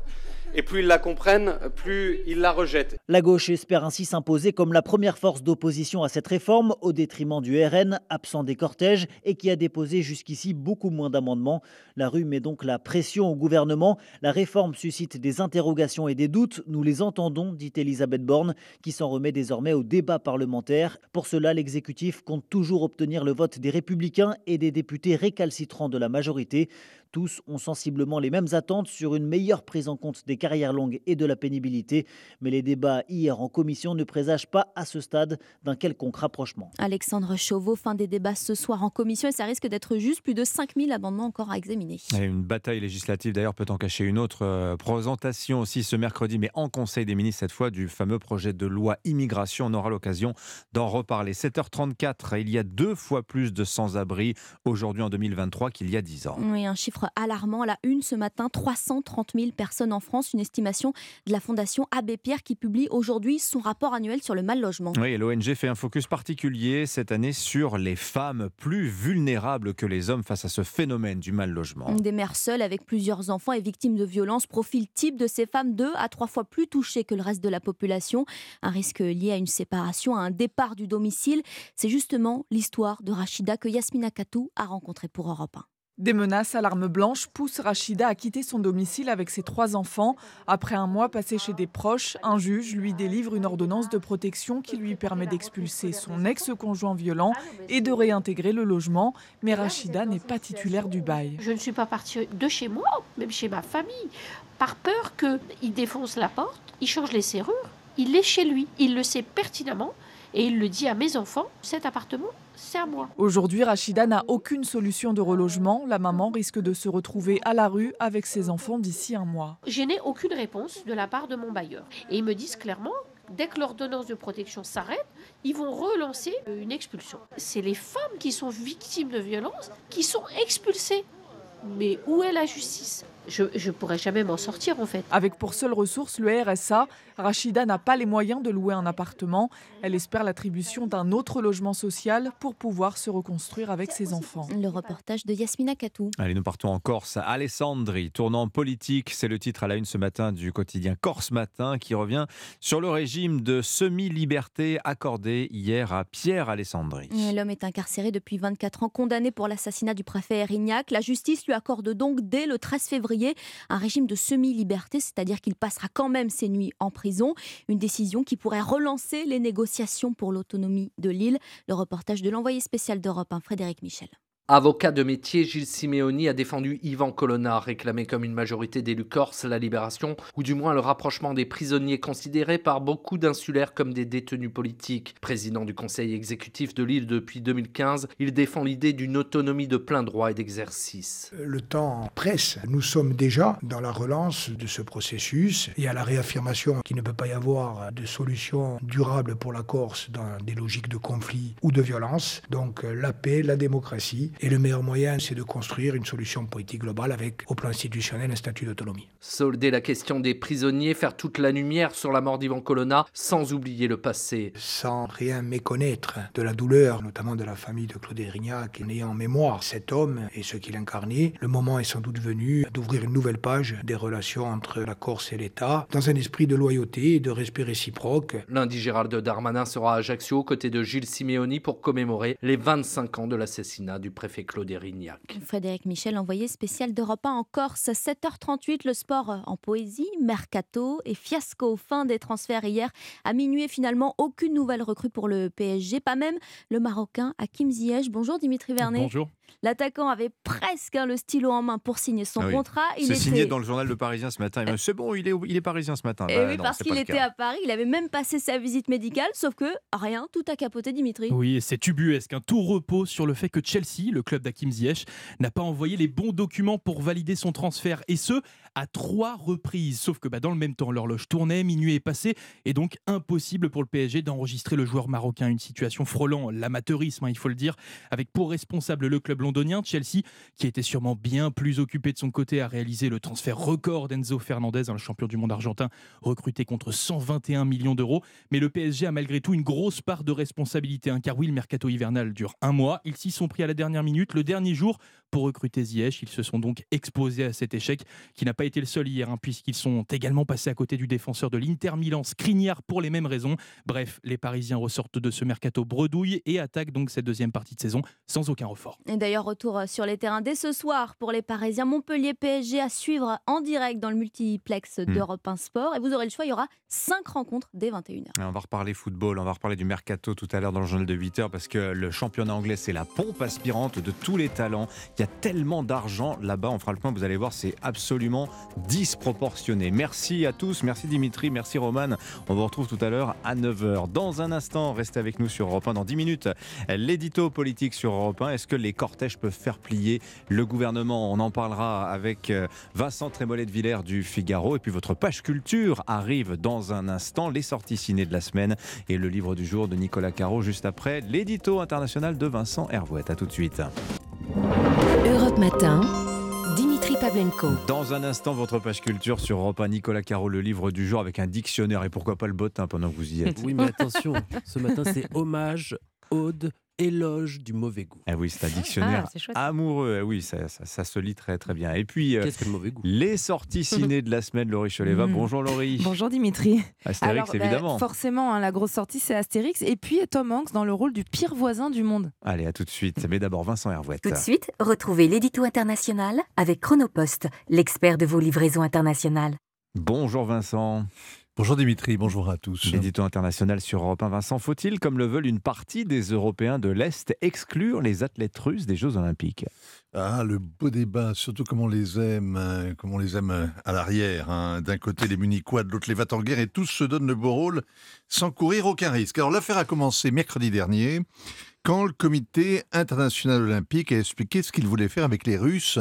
Et plus ils la comprennent, plus ils la rejettent. La gauche espère ainsi s'imposer comme la première force d'opposition à cette réforme, au détriment du RN, absent des cortèges et qui a déposé jusqu'ici beaucoup moins d'amendements. La rue met donc la pression au gouvernement. La réforme suscite des interrogations et des doutes. Nous les entendons, dit Elisabeth Borne, qui s'en remet désormais au débat parlementaire. Pour cela, l'exécutif compte toujours obtenir le vote des républicains et des députés récalcitrants de la majorité. Tous ont sensiblement les mêmes attentes sur une meilleure prise en compte des carrières longues et de la pénibilité, mais les débats hier en commission ne présagent pas à ce stade d'un quelconque rapprochement. Alexandre Chauveau, fin des débats ce soir en commission et ça risque d'être juste plus de 5000 amendements encore à examiner. une bataille législative d'ailleurs peut en cacher une autre. Euh, présentation aussi ce mercredi, mais en Conseil des ministres cette fois, du fameux projet de loi immigration. On aura l'occasion d'en reparler. 7h34, il y a deux fois plus de sans-abri aujourd'hui en 2023 qu'il y a 10 ans. Oui, un chiffre alarmant. La une ce matin, 330 000 personnes en France, une estimation de la Fondation Abbé Pierre qui publie aujourd'hui son rapport annuel sur le mal logement. Oui, l'ONG fait un focus particulier cette année sur les femmes plus vulnérables que les hommes face à ce phénomène du mal logement. Des mères seules avec plusieurs enfants et victimes de violences, profil type de ces femmes deux à trois fois plus touchées que le reste de la population. Un risque lié à une séparation, à un départ du domicile. C'est justement l'histoire de Rachida que Yasmina Katou a rencontrée pour Europe 1. Des menaces à l'arme blanche poussent Rachida à quitter son domicile avec ses trois enfants. Après un mois passé chez des proches, un juge lui délivre une ordonnance de protection qui lui permet d'expulser son ex-conjoint violent et de réintégrer le logement. Mais Rachida n'est pas titulaire du bail. Je ne suis pas partie de chez moi, même chez ma famille, par peur qu'il défonce la porte, il change les serrures, il est chez lui, il le sait pertinemment et il le dit à mes enfants, cet appartement, c'est à moi. Aujourd'hui, Rachida n'a aucune solution de relogement. La maman risque de se retrouver à la rue avec ses enfants d'ici un mois. Je n'ai aucune réponse de la part de mon bailleur. Et ils me disent clairement, dès que l'ordonnance de protection s'arrête, ils vont relancer une expulsion. C'est les femmes qui sont victimes de violences qui sont expulsées. Mais où est la justice? Je ne pourrais jamais m'en sortir en fait. Avec pour seule ressource le RSA, Rachida n'a pas les moyens de louer un appartement. Elle espère l'attribution d'un autre logement social pour pouvoir se reconstruire avec ses enfants. Le reportage de Yasmina Katou. Allez, nous partons en Corse. Alessandri, tournant politique, c'est le titre à la une ce matin du quotidien Corse Matin qui revient sur le régime de semi-liberté accordé hier à Pierre Alessandri. L'homme est incarcéré depuis 24 ans, condamné pour l'assassinat du préfet Erignac. La justice lui accorde donc dès le 13 février un régime de semi-liberté, c'est-à-dire qu'il passera quand même ses nuits en prison. Une décision qui pourrait relancer les négociations pour l'autonomie de l'île. Le reportage de l'envoyé spécial d'Europe, Frédéric Michel. Avocat de métier, Gilles Simeoni a défendu Yvan Colonna, réclamé comme une majorité d'élus corses la libération, ou du moins le rapprochement des prisonniers considérés par beaucoup d'insulaires comme des détenus politiques. Président du conseil exécutif de l'île depuis 2015, il défend l'idée d'une autonomie de plein droit et d'exercice. Le temps presse. Nous sommes déjà dans la relance de ce processus et à la réaffirmation qu'il ne peut pas y avoir de solution durable pour la Corse dans des logiques de conflit ou de violence. Donc la paix, la démocratie et le meilleur moyen, c'est de construire une solution politique globale avec, au plan institutionnel, un statut d'autonomie. Solder la question des prisonniers, faire toute la lumière sur la mort d'Ivan Colonna, sans oublier le passé. Sans rien méconnaître de la douleur, notamment de la famille de Claude Erignac, en ayant en mémoire cet homme et ce qu'il incarnait, le moment est sans doute venu d'ouvrir une nouvelle page des relations entre la Corse et l'État, dans un esprit de loyauté et de respect réciproque. Lundi, Gérald Darmanin sera à Ajaccio, aux côtés de Gilles Simeoni, pour commémorer les 25 ans de l'assassinat du préfet Claude Erignac. Frédéric Michel, envoyé spécial d'Europe 1 en Corse. 7h38, le sport en poésie, mercato et fiasco. Fin des transferts hier. À minuit, finalement, aucune nouvelle recrue pour le PSG, pas même le Marocain Hakim Ziyech. Bonjour Dimitri Vernet. Bonjour. L'attaquant avait presque hein, le stylo en main pour signer son Ah contrat. C'est était... signé dans le journal Le Parisien ce matin. Il m'a dit, C'est bon, il est, il est parisien ce matin. Et Bah oui, non, parce qu'il était à Paris, il avait même passé sa visite médicale, sauf que rien, tout a capoté Dimitri. Oui, et c'est tubuesque. Un tout repose sur le fait que Chelsea, le club d'Hakim Ziyech, n'a pas envoyé les bons documents pour valider son transfert. Et ce, à trois reprises. Sauf que bah, dans le même temps, l'horloge tournait, minuit est passé, et donc impossible pour le PSG d'enregistrer le joueur marocain. Une situation frôlant l'amateurisme, hein, il faut le dire, avec pour responsable le club londonien, Chelsea, qui était sûrement bien plus occupé de son côté à réaliser le transfert record d'Enzo Fernandez, hein, le champion du monde argentin, recruté contre 121 millions d'euros. Mais le PSG a malgré tout une grosse part de responsabilité, hein, car oui, le mercato hivernal dure un mois. Ils s'y sont pris à la dernière minute, le dernier jour, pour recruter Ziyech. Ils se sont donc exposés à cet échec, qui n'a pas été le seul hier, hein, puisqu'ils sont également passés à côté du défenseur de l'Inter Milan, Skriniar, pour les mêmes raisons. Bref, les Parisiens ressortent de ce mercato bredouille et attaquent donc cette deuxième partie de saison sans aucun renfort. Et d'ailleurs, retour sur les terrains dès ce soir pour les Parisiens. Montpellier PSG à suivre en direct dans le multiplex Hmm. d'Europe 1 Sport. Et vous aurez le choix, il y aura 5 rencontres dès 21h. On va reparler football, on va reparler du mercato tout à l'heure dans le journal de 8h parce que le championnat anglais, c'est la pompe aspirante de tous les talents. Il y a tellement d'argent là-bas, on fera le point, vous allez voir, c'est absolument disproportionné. Merci à tous, merci Dimitri, merci Roman. On vous retrouve tout à l'heure à 9h. Dans un instant, restez avec nous sur Europe 1 dans 10 minutes. L'édito politique sur Europe 1, est-ce que les cortèges peuvent faire plier le gouvernement On en parlera avec euh, Vincent Trémollet de Villers du Figaro. Et puis votre page culture arrive dans un instant. Les sorties ciné de la semaine et le livre du jour de Nicolas Caro juste après l'édito international de Vincent Hervouet. A tout de suite. Europe Matin, Dimitri Pavlenko. Dans un instant, votre page culture sur Europe 1, Nicolas Caro, le livre du jour avec un dictionnaire. Et pourquoi pas le bottin pendant que vous y êtes? Oui, mais attention, ce matin c'est hommage, ode, éloge du mauvais goût. Ah oui, c'est un dictionnaire Ah, chouette. amoureux. Ah oui, ça, ça- ça se lit très très bien. Et puis, euh, Qu'est-ce que le mauvais goût? les sorties ciné de la semaine, Laurie Choleva. Mm. Bonjour Laurie. Bonjour Dimitri. Astérix, Alors, bah, évidemment. forcément, hein, la grosse sortie, c'est Astérix. Et puis Tom Hanks dans le rôle du pire voisin du monde. Allez, à tout de suite. Mais d'abord, Vincent Hervouet. Tout de suite, retrouvez l'édito international avec Chronopost, l'expert de vos livraisons internationales. Bonjour Vincent. Bonjour Dimitri, bonjour à tous. L'édito international sur Europe 1. Vincent, faut-il, comme le veulent une partie des Européens de l'Est, exclure les athlètes russes des Jeux Olympiques? Ah, le beau débat, surtout comme on les aime, hein, comme on les aime euh, à l'arrière. hein. D'un côté les Munichois, de l'autre les Vatanguers, et tous se donnent le beau rôle sans courir aucun risque. Alors l'affaire a commencé mercredi dernier. quand le comité international olympique a expliqué ce qu'il voulait faire avec les Russes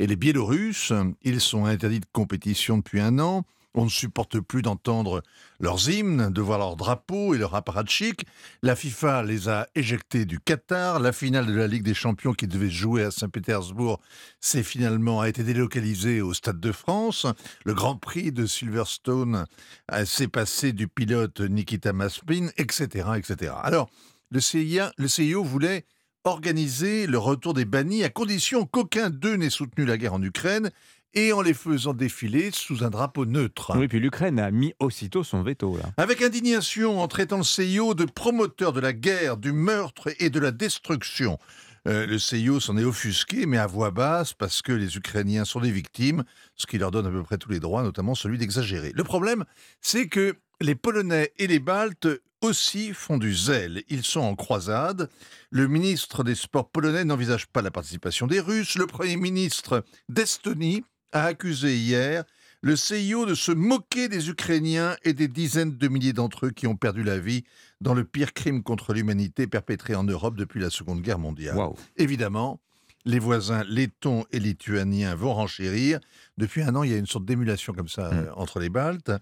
et les Biélorusses. Ils sont interdits de compétition depuis un an. On ne supporte plus d'entendre leurs hymnes, de voir leurs drapeaux et leurs apparatchiks. La FIFA les a éjectés du Qatar. La finale de la Ligue des Champions qui devait se jouer à Saint-Pétersbourg s'est finalement a été délocalisée au Stade de France. Le Grand Prix de Silverstone euh, s'est passé du pilote Nikita Maspin, etc., etc. Alors, le, CIA, le CIO voulait organiser le retour des bannis à condition qu'aucun d'eux n'ait soutenu la guerre en Ukraine et en les faisant défiler sous un drapeau neutre. Oui, puis l'Ukraine a mis aussitôt son veto. Là. Avec indignation en traitant le CIO de promoteur de la guerre, du meurtre et de la destruction. Euh, le CIO s'en est offusqué, mais à voix basse, parce que les Ukrainiens sont des victimes, ce qui leur donne à peu près tous les droits, notamment celui d'exagérer. Le problème, c'est que les Polonais et les Baltes aussi font du zèle. Ils sont en croisade. Le ministre des Sports polonais n'envisage pas la participation des Russes. Le Premier ministre d'Estonie a accusé hier le CIO de se moquer des Ukrainiens et des dizaines de milliers d'entre eux qui ont perdu la vie dans le pire crime contre l'humanité perpétré en Europe depuis la Seconde Guerre mondiale. Évidemment, les voisins lettons et lituaniens vont renchérir. Depuis un an, il y a une sorte d'émulation comme ça euh, entre les Baltes.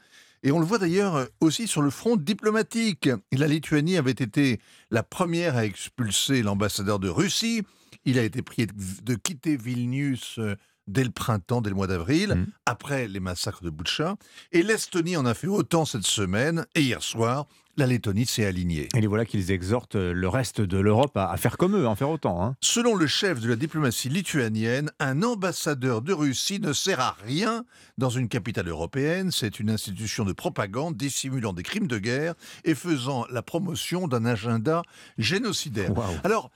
Et on le voit d'ailleurs euh, aussi sur le front diplomatique. Et la Lituanie avait été la première à expulser l'ambassadeur de Russie. Il a été prié de quitter Vilnius euh, dès le printemps, dès le mois d'avril, Mmh. après les massacres de Butcha. Et l'Estonie en a fait autant cette semaine. Et hier soir, la Lettonie s'est alignée. Et les voilà qu'ils exhortent le reste de l'Europe à, à faire comme eux, à en faire autant. hein. Selon le chef de la diplomatie lituanienne, un ambassadeur de Russie ne sert à rien dans une capitale européenne. C'est une institution de propagande dissimulant des crimes de guerre et faisant la promotion d'un agenda génocidaire. Alors,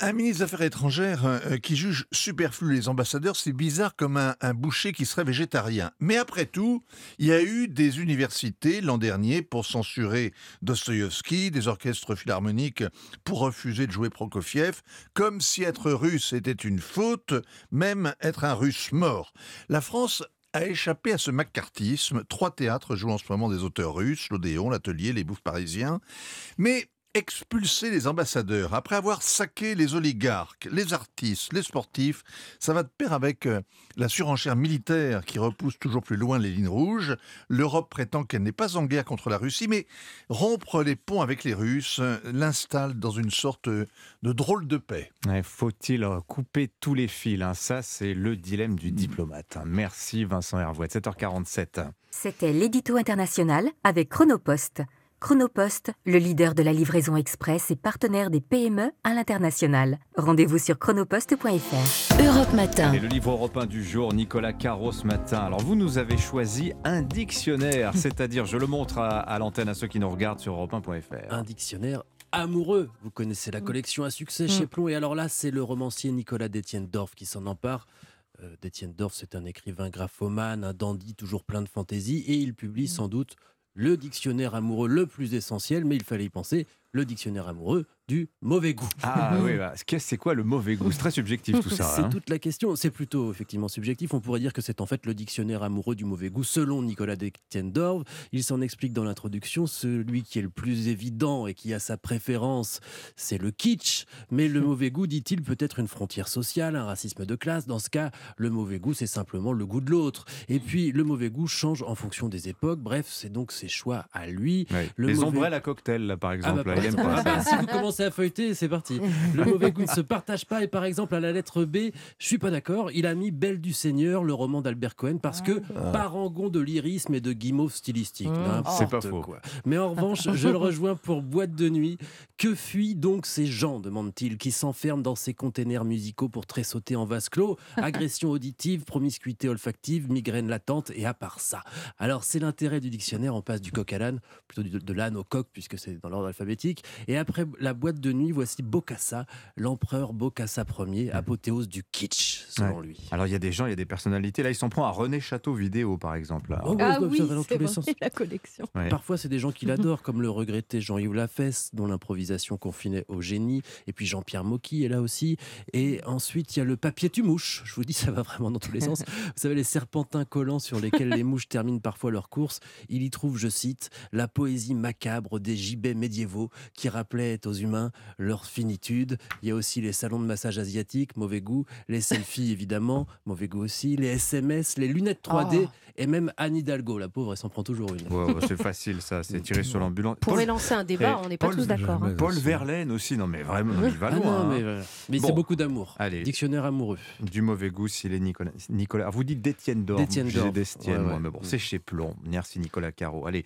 un ministre des Affaires étrangères euh, qui juge superflu les ambassadeurs, c'est bizarre comme un, un boucher qui serait végétarien. Mais après tout, il y a eu des universités l'an dernier pour censurer Dostoïevski, des orchestres philharmoniques pour refuser de jouer Prokofiev, comme si être russe était une faute, même être un russe mort. La France a échappé à ce macartisme. Trois théâtres jouent en ce moment des auteurs russes, l'Odéon, l'Atelier, les Bouffes parisiens. Mais expulser les ambassadeurs, après avoir saqué les oligarques, les artistes, les sportifs, ça va de pair avec euh, la surenchère militaire qui repousse toujours plus loin les lignes rouges. L'Europe prétend qu'elle n'est pas en guerre contre la Russie, mais rompre les ponts avec les Russes euh, l'installe dans une sorte euh, de drôle de paix. Ouais, Faut-il couper tous les fils hein? Ça, c'est le dilemme du diplomate. hein. Merci Vincent Hervouet. 7h47. C'était l'édito international avec Chronopost. Chronopost, le leader de la livraison express et partenaire des PME à l'international. Rendez-vous sur chronopost.fr. Europe Matin. Et le livre européen du jour, Nicolas Caro ce matin. Alors vous nous avez choisi un dictionnaire, c'est-à-dire je le montre à, à l'antenne à ceux qui nous regardent sur europe1.fr. Un dictionnaire amoureux. Vous connaissez la collection à succès chez Plon. Et alors là, c'est le romancier Nicolas Détienne Dorf qui s'en empare. Euh, Détienne Dorf, c'est un écrivain graphomane, un dandy toujours plein de fantaisie. Et il publie sans doute le dictionnaire amoureux le plus essentiel, mais il fallait y penser, le dictionnaire amoureux du mauvais goût. Ah oui, bah, c'est quoi le mauvais goût? C'est très subjectif tout ça. C'est hein. toute la question. C'est plutôt effectivement subjectif. On pourrait dire que c'est en fait le dictionnaire amoureux du mauvais goût selon Nicolas Détienne-Dorve. Il s'en explique dans l'introduction. Celui qui est le plus évident et qui a sa préférence, c'est le kitsch. Mais le mauvais goût, dit-il, peut être une frontière sociale, un racisme de classe. Dans ce cas, le mauvais goût, c'est simplement le goût de l'autre. Et puis, le mauvais goût change en fonction des époques. Bref, c'est donc ses choix à lui. Le Les mauvais- ombrelles à cocktail, là, par ah exemple. bah, ah bah, si vous commencez à feuilleter, c'est parti. Le mauvais goût ne se partage pas. Et par exemple, à la lettre B, je suis pas d'accord. Il a mis Belle du Seigneur, le roman d'Albert Cohen, parce que Ah. parangon de lyrisme et de guimauve stylistique. Mmh. N'importe C'est pas faux. quoi. Mais en revanche, je le rejoins pour Boîte de nuit. Que fuient donc ces gens, demande-t-il, qui s'enferment dans ces containers musicaux pour tressauter en vase clos? Agression auditive, promiscuité olfactive, migraine latente, et à part ça. Alors, c'est l'intérêt du dictionnaire. On passe du coq à l'âne, plutôt de l'âne au coq, puisque c'est dans l'ordre alphabétique. Et après la boîte de nuit, voici Bokassa, l'empereur Bokassa Ier, apothéose du kitsch, selon Ouais. lui. Alors il y a des gens, il y a des personnalités. Là, il s'en prend à René Château vidéo, par exemple. là. Oh, Ah ça oui, va dans c'est tous les vrai, sens. la collection. Ouais. Parfois, c'est des gens qui l'adorent, comme le regretté Jean-Yves Lafesse, dont l'improvisation confinait au génie. Et puis Jean-Pierre Mocky est là aussi. Et ensuite, il y a le papier tu-mouche. Je vous dis, ça va vraiment dans tous les sens. Vous savez, les serpentins collants sur lesquels les mouches terminent parfois leur course. Il y trouve, je cite, la poésie macabre des gibets médiévaux qui rappelaient aux humains leur finitude. Il y a aussi les salons de massage asiatiques, mauvais goût, les selfies évidemment, mauvais goût aussi, les SMS, les lunettes 3D et même Anne Hidalgo, la pauvre, elle s'en prend toujours une. C'est facile ça, c'est tiré sur l'ambulance. Pourrait Paul- lancer un débat, Eh, on n'est pas Paul- tous d'accord. hein. Paul Verlaine aussi, non mais vraiment, il va Ah loin. non, hein. mais, voilà. Mais Bon. c'est beaucoup d'amour. Allez. Dictionnaire amoureux. Du mauvais goût, s'il est Nicolas. Nicolas. Alors, vous dites d'Étienne d'Or. D'Étienne d'Or. ouais. mais bon, Mm. c'est chez Plomb. Merci Nicolas Caro. Allez,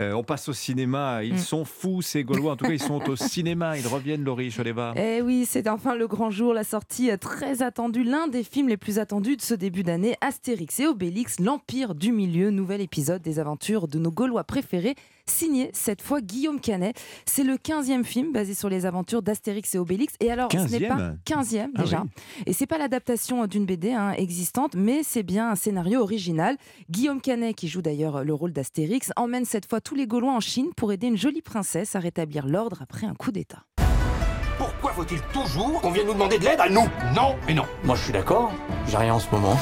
euh, on passe au cinéma. Ils Mm. sont fous, ces Gaulois. En tout cas, ils sont au cinéma. Ils reviennent, Laurie Choleva. Eh oui, c'est enfin le grand jour, la sortie très attendue, l'un des films les plus attendus de ce début d'année, Astérix et Obélix, l'Empire du Milieu, nouvel épisode des aventures de nos Gaulois préférés, signé cette fois Guillaume Canet. C'est le 15e film basé sur les aventures d'Astérix et Obélix. Et alors, ce n'est pas 15e? 15e Ah déjà. oui. Et c'est pas l'adaptation d'une BD hein, existante, mais c'est bien un scénario original. Guillaume Canet, qui joue d'ailleurs le rôle d'Astérix, emmène cette fois tous les Gaulois en Chine pour aider une jolie princesse à rétablir l'ordre après un coup d'État. Pourquoi faut-il toujours qu'on vienne nous demander de l'aide à nous? Non et non. Moi je suis d'accord, j'ai rien en ce moment.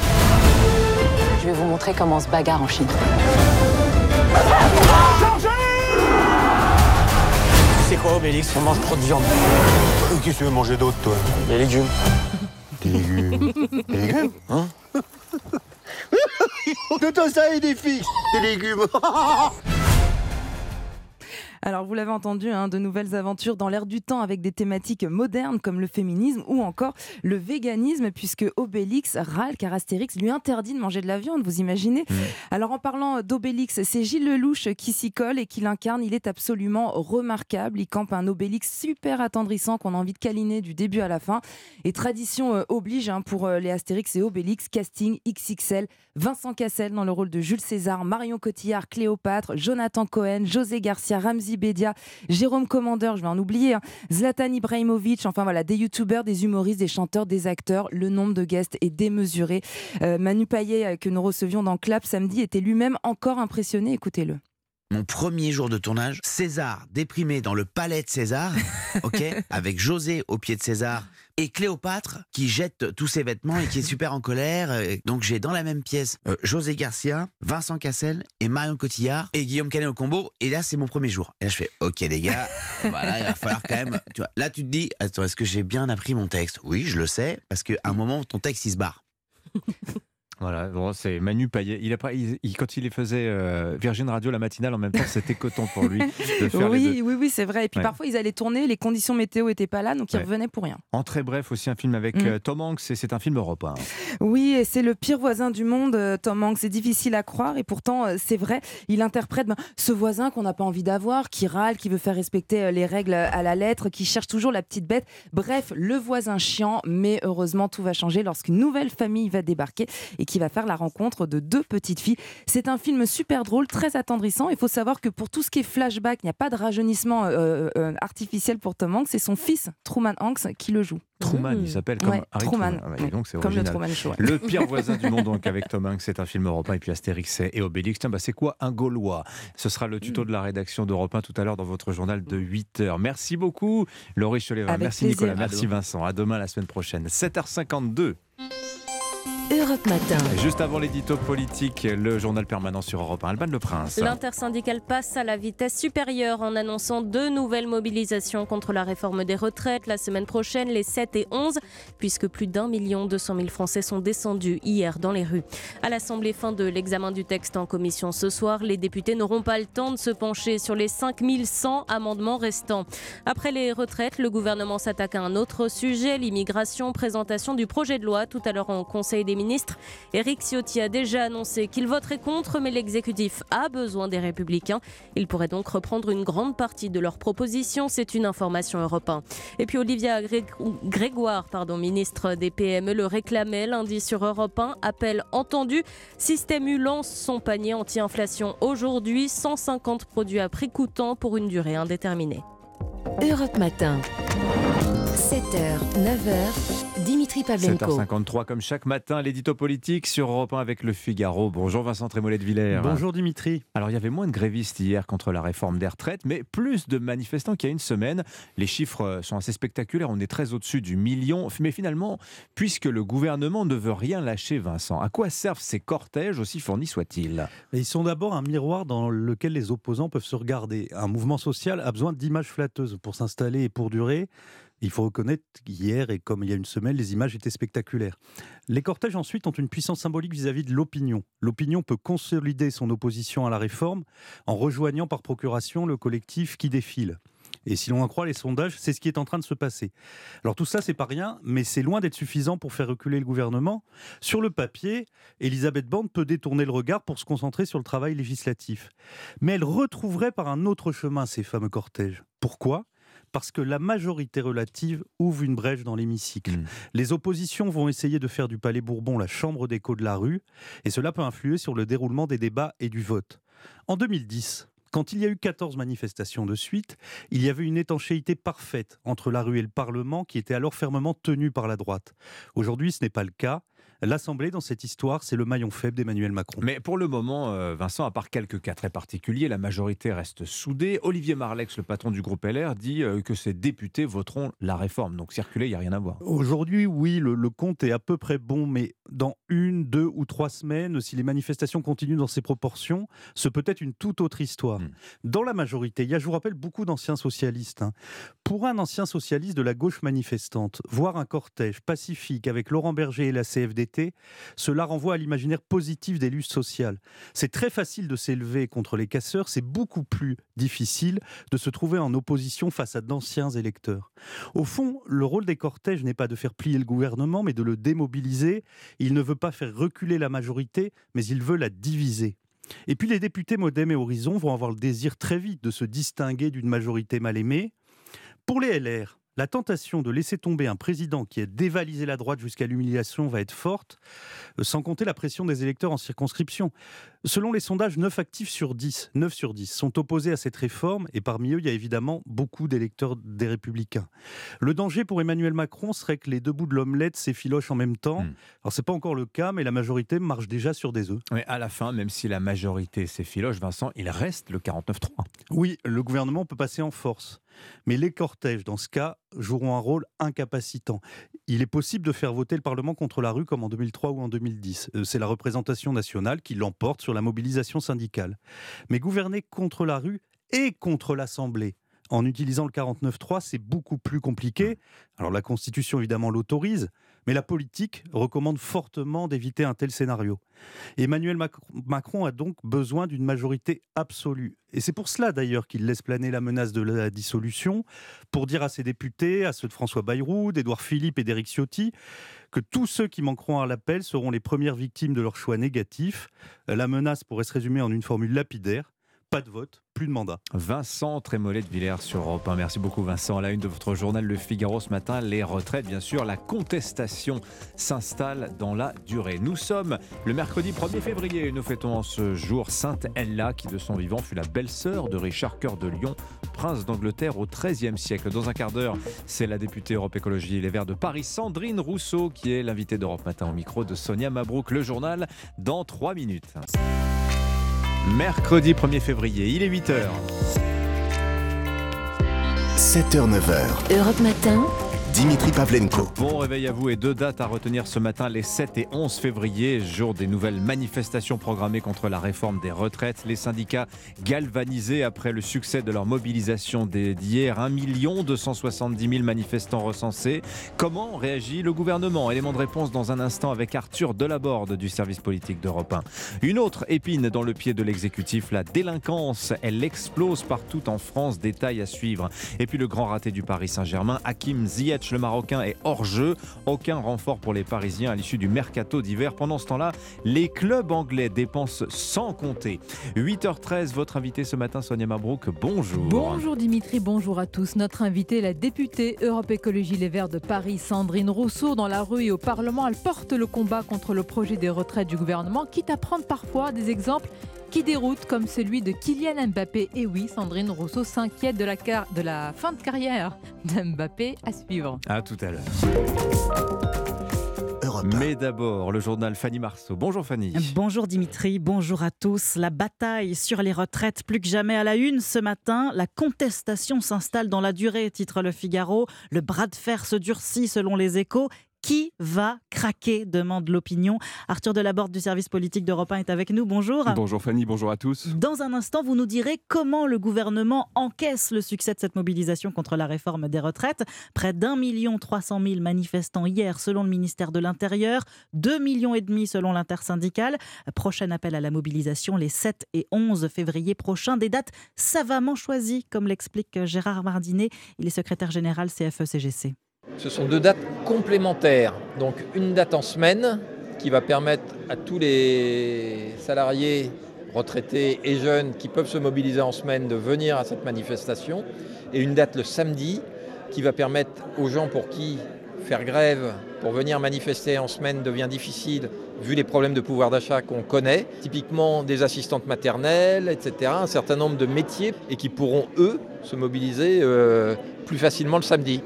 Je vais vous montrer comment on se bagarre en Chine. C'est quoi Obélix? On mange trop de viande. Euh, Qu'est-ce que tu veux manger d'autre toi? Des légumes. Des légumes. Des légumes? Hein? Tout ça et des filles, des légumes. Alors, vous l'avez entendu, hein, de nouvelles aventures dans l'air du temps avec des thématiques modernes comme le féminisme ou encore le véganisme, puisque Obélix râle car Astérix lui interdit de manger de la viande, vous imaginez Alors, en parlant d'Obélix, c'est Gilles Lelouch qui s'y colle et qui l'incarne. Il est absolument remarquable. Il campe un Obélix super attendrissant qu'on a envie de câliner du début à la fin. Et tradition euh, oblige hein, pour euh, les Astérix et Obélix, casting XXL. Vincent Cassel dans le rôle de Jules César, Marion Cotillard, Cléopâtre, Jonathan Cohen, José Garcia, Jérôme Commandeur, je vais en oublier, hein, Zlatan Ibrahimovic, enfin voilà, des youtubeurs, des humoristes, des chanteurs, des acteurs. Le nombre de guests est démesuré. Euh, Manu Payet, euh, que nous recevions dans Clap samedi, était lui-même encore impressionné. Écoutez-le. Mon premier jour de tournage, César déprimé dans le palais de César, ok, avec José au pied de César et Cléopâtre qui jette tous ses vêtements et qui est super en colère. Euh, Donc j'ai dans la même pièce euh, José Garcia, Vincent Cassel et Marion Cotillard et Guillaume Canet au combo. Et là c'est mon premier jour. Et là je fais ok les gars, voilà il va falloir quand même. Tu vois, là tu te dis attends est-ce que j'ai bien appris mon texte? Oui je le sais parce qu'à un moment ton texte il se barre. Voilà, bon, c'est Manu Payet. Il a pas, il- il- quand il les faisait euh, Virgin Radio la matinale en même temps, c'était coton pour lui de faire les Oui, deux. oui, oui, c'est vrai. Et puis Ouais. parfois ils allaient tourner, les conditions météo n'étaient pas là, donc ils Ouais. revenaient pour rien. En très bref, aussi un film avec Mm. euh, Tom Hanks, et c'est un film européen. Oui, et c'est le pire voisin du monde, euh, Tom Hanks. C'est difficile à croire et pourtant, euh, c'est vrai. Il interprète ben, ce voisin qu'on n'a pas envie d'avoir, qui râle, qui veut faire respecter les règles à la lettre, qui cherche toujours la petite bête. Bref, le voisin chiant, mais heureusement, tout va changer lorsqu'une nouvelle famille va débarquer et qui va faire la rencontre de deux petites filles. C'est un film super drôle, très attendrissant. Il faut savoir que pour tout ce qui est flashback, il n'y a pas de rajeunissement euh, euh, artificiel pour Tom Hanks. C'est son fils, Truman Hanks, qui le joue. Truman, il s'appelle comme Ouais, Harry Truman. Ah donc, c'est Comme le. Truman Show, ouais. Le pire voisin du monde, donc, avec Tom Hanks, c'est un film européen. Et puis Astérix et Obélix. Tiens, bah, c'est quoi un Gaulois? Ce sera le tuto de la rédaction d'Europe 1 tout à l'heure dans votre journal de 8 h Merci beaucoup, Laurie Choleva. Merci plaisir. Nicolas. Merci. Vincent. À demain la semaine prochaine. 7h52. Europe Matin. Juste avant l'édito politique, le journal permanent sur Europe 1. Alban Le Prince. L'intersyndicale passe à la vitesse supérieure en annonçant deux nouvelles mobilisations contre la réforme des retraites la semaine prochaine, les 7 et 11, puisque plus d'un million deux cent mille Français sont descendus hier dans les rues. À l'Assemblée, fin de l'examen du texte en commission ce soir, les députés n'auront pas le temps de se pencher sur les 5100 amendements restants. Après les retraites, le gouvernement s'attaque à un autre sujet, l'immigration, présentation du projet de loi tout à l'heure en Conseil des ministres. Éric Ciotti a déjà annoncé qu'il voterait contre, mais l'exécutif a besoin des Républicains. Il pourrait donc reprendre une grande partie de leurs propositions. C'est une information européenne. Et puis Olivia Gré- Grégoire, pardon, ministre des PME, le réclamait lundi sur Europe 1. Appel entendu. Système U lance son panier anti-inflation aujourd'hui. 150 produits à prix coûtant pour une durée indéterminée. Europe Matin. 7h, 9h, Dimitri Pavlenko. 7h53 comme chaque matin, l'édito politique sur Europe 1 avec le Figaro. Bonjour Vincent Trémollet de Villers. Bonjour Dimitri. Alors il y avait moins de grévistes hier contre la réforme des retraites, mais plus de manifestants qu'il y a une semaine. Les chiffres sont assez spectaculaires, on est très au-dessus du million. Mais finalement, puisque le gouvernement ne veut rien lâcher, Vincent, à quoi servent ces cortèges aussi fournis soient-ils? Ils sont d'abord un miroir dans lequel les opposants peuvent se regarder. Un mouvement social a besoin d'images flatteuses pour s'installer et pour durer. Il faut reconnaître qu'hier et comme il y a une semaine, les images étaient spectaculaires. Les cortèges ensuite ont une puissance symbolique vis-à-vis de l'opinion. L'opinion peut consolider son opposition à la réforme en rejoignant par procuration le collectif qui défile. Et si l'on en croit les sondages, c'est ce qui est en train de se passer. Alors tout ça, c'est pas rien, mais c'est loin d'être suffisant pour faire reculer le gouvernement. Sur le papier, Elisabeth Borne peut détourner le regard pour se concentrer sur le travail législatif. Mais elle retrouverait par un autre chemin ces fameux cortèges. Pourquoi? Parce que la majorité relative ouvre une brèche dans l'hémicycle. Mmh. Les oppositions vont essayer de faire du Palais Bourbon la chambre d'écho de la rue, et cela peut influer sur le déroulement des débats et du vote. En 2010, quand il y a eu 14 manifestations de suite, il y avait une étanchéité parfaite entre la rue et le Parlement qui était alors fermement tenu par la droite. Aujourd'hui, ce n'est pas le cas. L'Assemblée, dans cette histoire, c'est le maillon faible d'Emmanuel Macron. Mais pour le moment, euh, Vincent, à part quelques cas très particuliers, la majorité reste soudée. Olivier Marlex, le patron du groupe LR, dit euh, que ses députés voteront la réforme. Donc circuler, il n'y a rien à voir. Aujourd'hui, oui, le, le, compte est à peu près bon, mais dans une, deux ou trois semaines, si les manifestations continuent dans ces proportions, ce peut être une toute autre histoire. Mmh. Dans la majorité, il y a, je vous rappelle, beaucoup d'anciens socialistes. Hein. Pour un ancien socialiste de la gauche manifestante, voir un cortège pacifique avec Laurent Berger et la CFDT, cela renvoie à l'imaginaire positif des luttes sociales. C'est très facile de s'élever contre les casseurs, c'est beaucoup plus difficile de se trouver en opposition face à d'anciens électeurs. Au fond, le rôle des cortèges n'est pas de faire plier le gouvernement, mais de le démobiliser. Il ne veut pas faire reculer la majorité, mais il veut la diviser. Et puis les députés Modem et Horizon vont avoir le désir très vite de se distinguer d'une majorité mal aimée. Pour les LR, la tentation de laisser tomber un président qui a dévalisé la droite jusqu'à l'humiliation va être forte, euh, sans compter la pression des électeurs en circonscription. Selon les sondages, 9 actifs sur 10, 9 sur 10 sont opposés à cette réforme et parmi eux, il y a évidemment beaucoup d'électeurs des Républicains. Le danger pour Emmanuel Macron serait que les deux bouts de l'omelette s'effilochent en même temps. Mmh. Alors c'est pas encore le cas, mais la majorité marche déjà sur des œufs. Mais à la fin, même si la majorité s'effiloche, Vincent, il reste le 49-3. Oui, le gouvernement peut passer en force. Mais les cortèges, dans ce cas, joueront un rôle incapacitant. Il est possible de faire voter le Parlement contre la rue comme en 2003 ou en 2010. Euh, c'est la représentation nationale qui l'emporte sur la mobilisation syndicale. Mais gouverner contre la rue et contre l'Assemblée, en utilisant le 49.3, c'est beaucoup plus compliqué. Alors la Constitution, évidemment, l'autorise, mais la politique recommande fortement d'éviter un tel scénario. Emmanuel Macron a donc besoin d'une majorité absolue. Et c'est pour cela d'ailleurs qu'il laisse planer la menace de la dissolution, pour dire à ses députés, à ceux de François Bayrou, d'Édouard Philippe et d'Éric Ciotti, que tous ceux qui manqueront à l'appel seront les premières victimes de leur choix négatif. La menace pourrait se résumer en une formule lapidaire pas de vote, plus de mandat. Vincent Trémollet de Villers sur Europe 1. Merci beaucoup Vincent. À la une de votre journal Le Figaro ce matin, les retraites, bien sûr, la contestation s'installe dans la durée. Nous sommes le mercredi 1er février. Nous fêtons en ce jour Sainte Ella, qui de son vivant fut la belle-sœur de Richard Cœur de Lion, prince d'Angleterre au XIIIe siècle. Dans un quart d'heure, c'est la députée Europe Écologie Les Verts de Paris, Sandrine Rousseau, qui est l'invitée d'Europe Matin au micro de Sonia Mabrouk. Le journal dans 3 minutes. Mercredi 1er février, il est 8h. 7h, 9h. Europe Matin. Dimitri Pavlenko. Bon réveil à vous et deux dates à retenir ce matin, les 7 et 11 février, jour des nouvelles manifestations programmées contre la réforme des retraites. Les syndicats galvanisés après le succès de leur mobilisation d'hier. 1 270 000 manifestants recensés. Comment réagit le gouvernement? Élément de réponse dans un instant avec Arthur Delaborde du service politique d'Europe 1. Une autre épine dans le pied de l'exécutif, la délinquance. Elle explose partout en France. Détail à suivre. Et puis le grand raté du Paris Saint-Germain, Hakim Ziyech le Marocain est hors jeu. Aucun renfort pour les Parisiens à l'issue du mercato d'hiver. Pendant ce temps-là, les clubs anglais dépensent sans compter. 8h13, votre invité ce matin, Sonia Mabrouk, bonjour. Bonjour Dimitri, bonjour à tous. Notre invité, la députée Europe Écologie Les Verts de Paris, Sandrine Rousseau, dans la rue et au Parlement, elle porte le combat contre le projet des retraites du gouvernement, quitte à prendre parfois des exemples qui déroute comme celui de Kylian Mbappé. Et oui, Sandrine Rousseau s'inquiète de la, de la fin de carrière d'Mbappé à suivre. L'heure. À tout à l'heure. Mais d'abord, le journal Fanny Marceau. Bonjour Fanny. Bonjour Dimitri, bonjour à tous. La bataille sur les retraites plus que jamais à la une ce matin. La contestation s'installe dans la durée, titre Le Figaro. Le bras de fer se durcit selon les échos. Qui va craquer demande l'opinion. Arthur Delaborde du service politique d'Europe 1 est avec nous. Bonjour. Bonjour Fanny, bonjour à tous. Dans un instant, vous nous direz comment le gouvernement encaisse le succès de cette mobilisation contre la réforme des retraites. Près d'un million trois cent mille manifestants hier selon le ministère de l'Intérieur, deux millions et demi selon l'intersyndicale. Prochain appel à la mobilisation les 7 et 11 février prochains. Des dates savamment choisies, comme l'explique Gérard Mardinet. Il est secrétaire général CFE-CGC. Ce sont deux dates complémentaires. Donc une date en semaine qui va permettre à tous les salariés, retraités et jeunes qui peuvent se mobiliser en semaine de venir à cette manifestation. Et une date le samedi qui va permettre aux gens pour qui faire grève pour venir manifester en semaine devient difficile vu les problèmes de pouvoir d'achat qu'on connaît, typiquement des assistantes maternelles, etc., un certain nombre de métiers et qui pourront, eux, se mobiliser euh, plus facilement le samedi.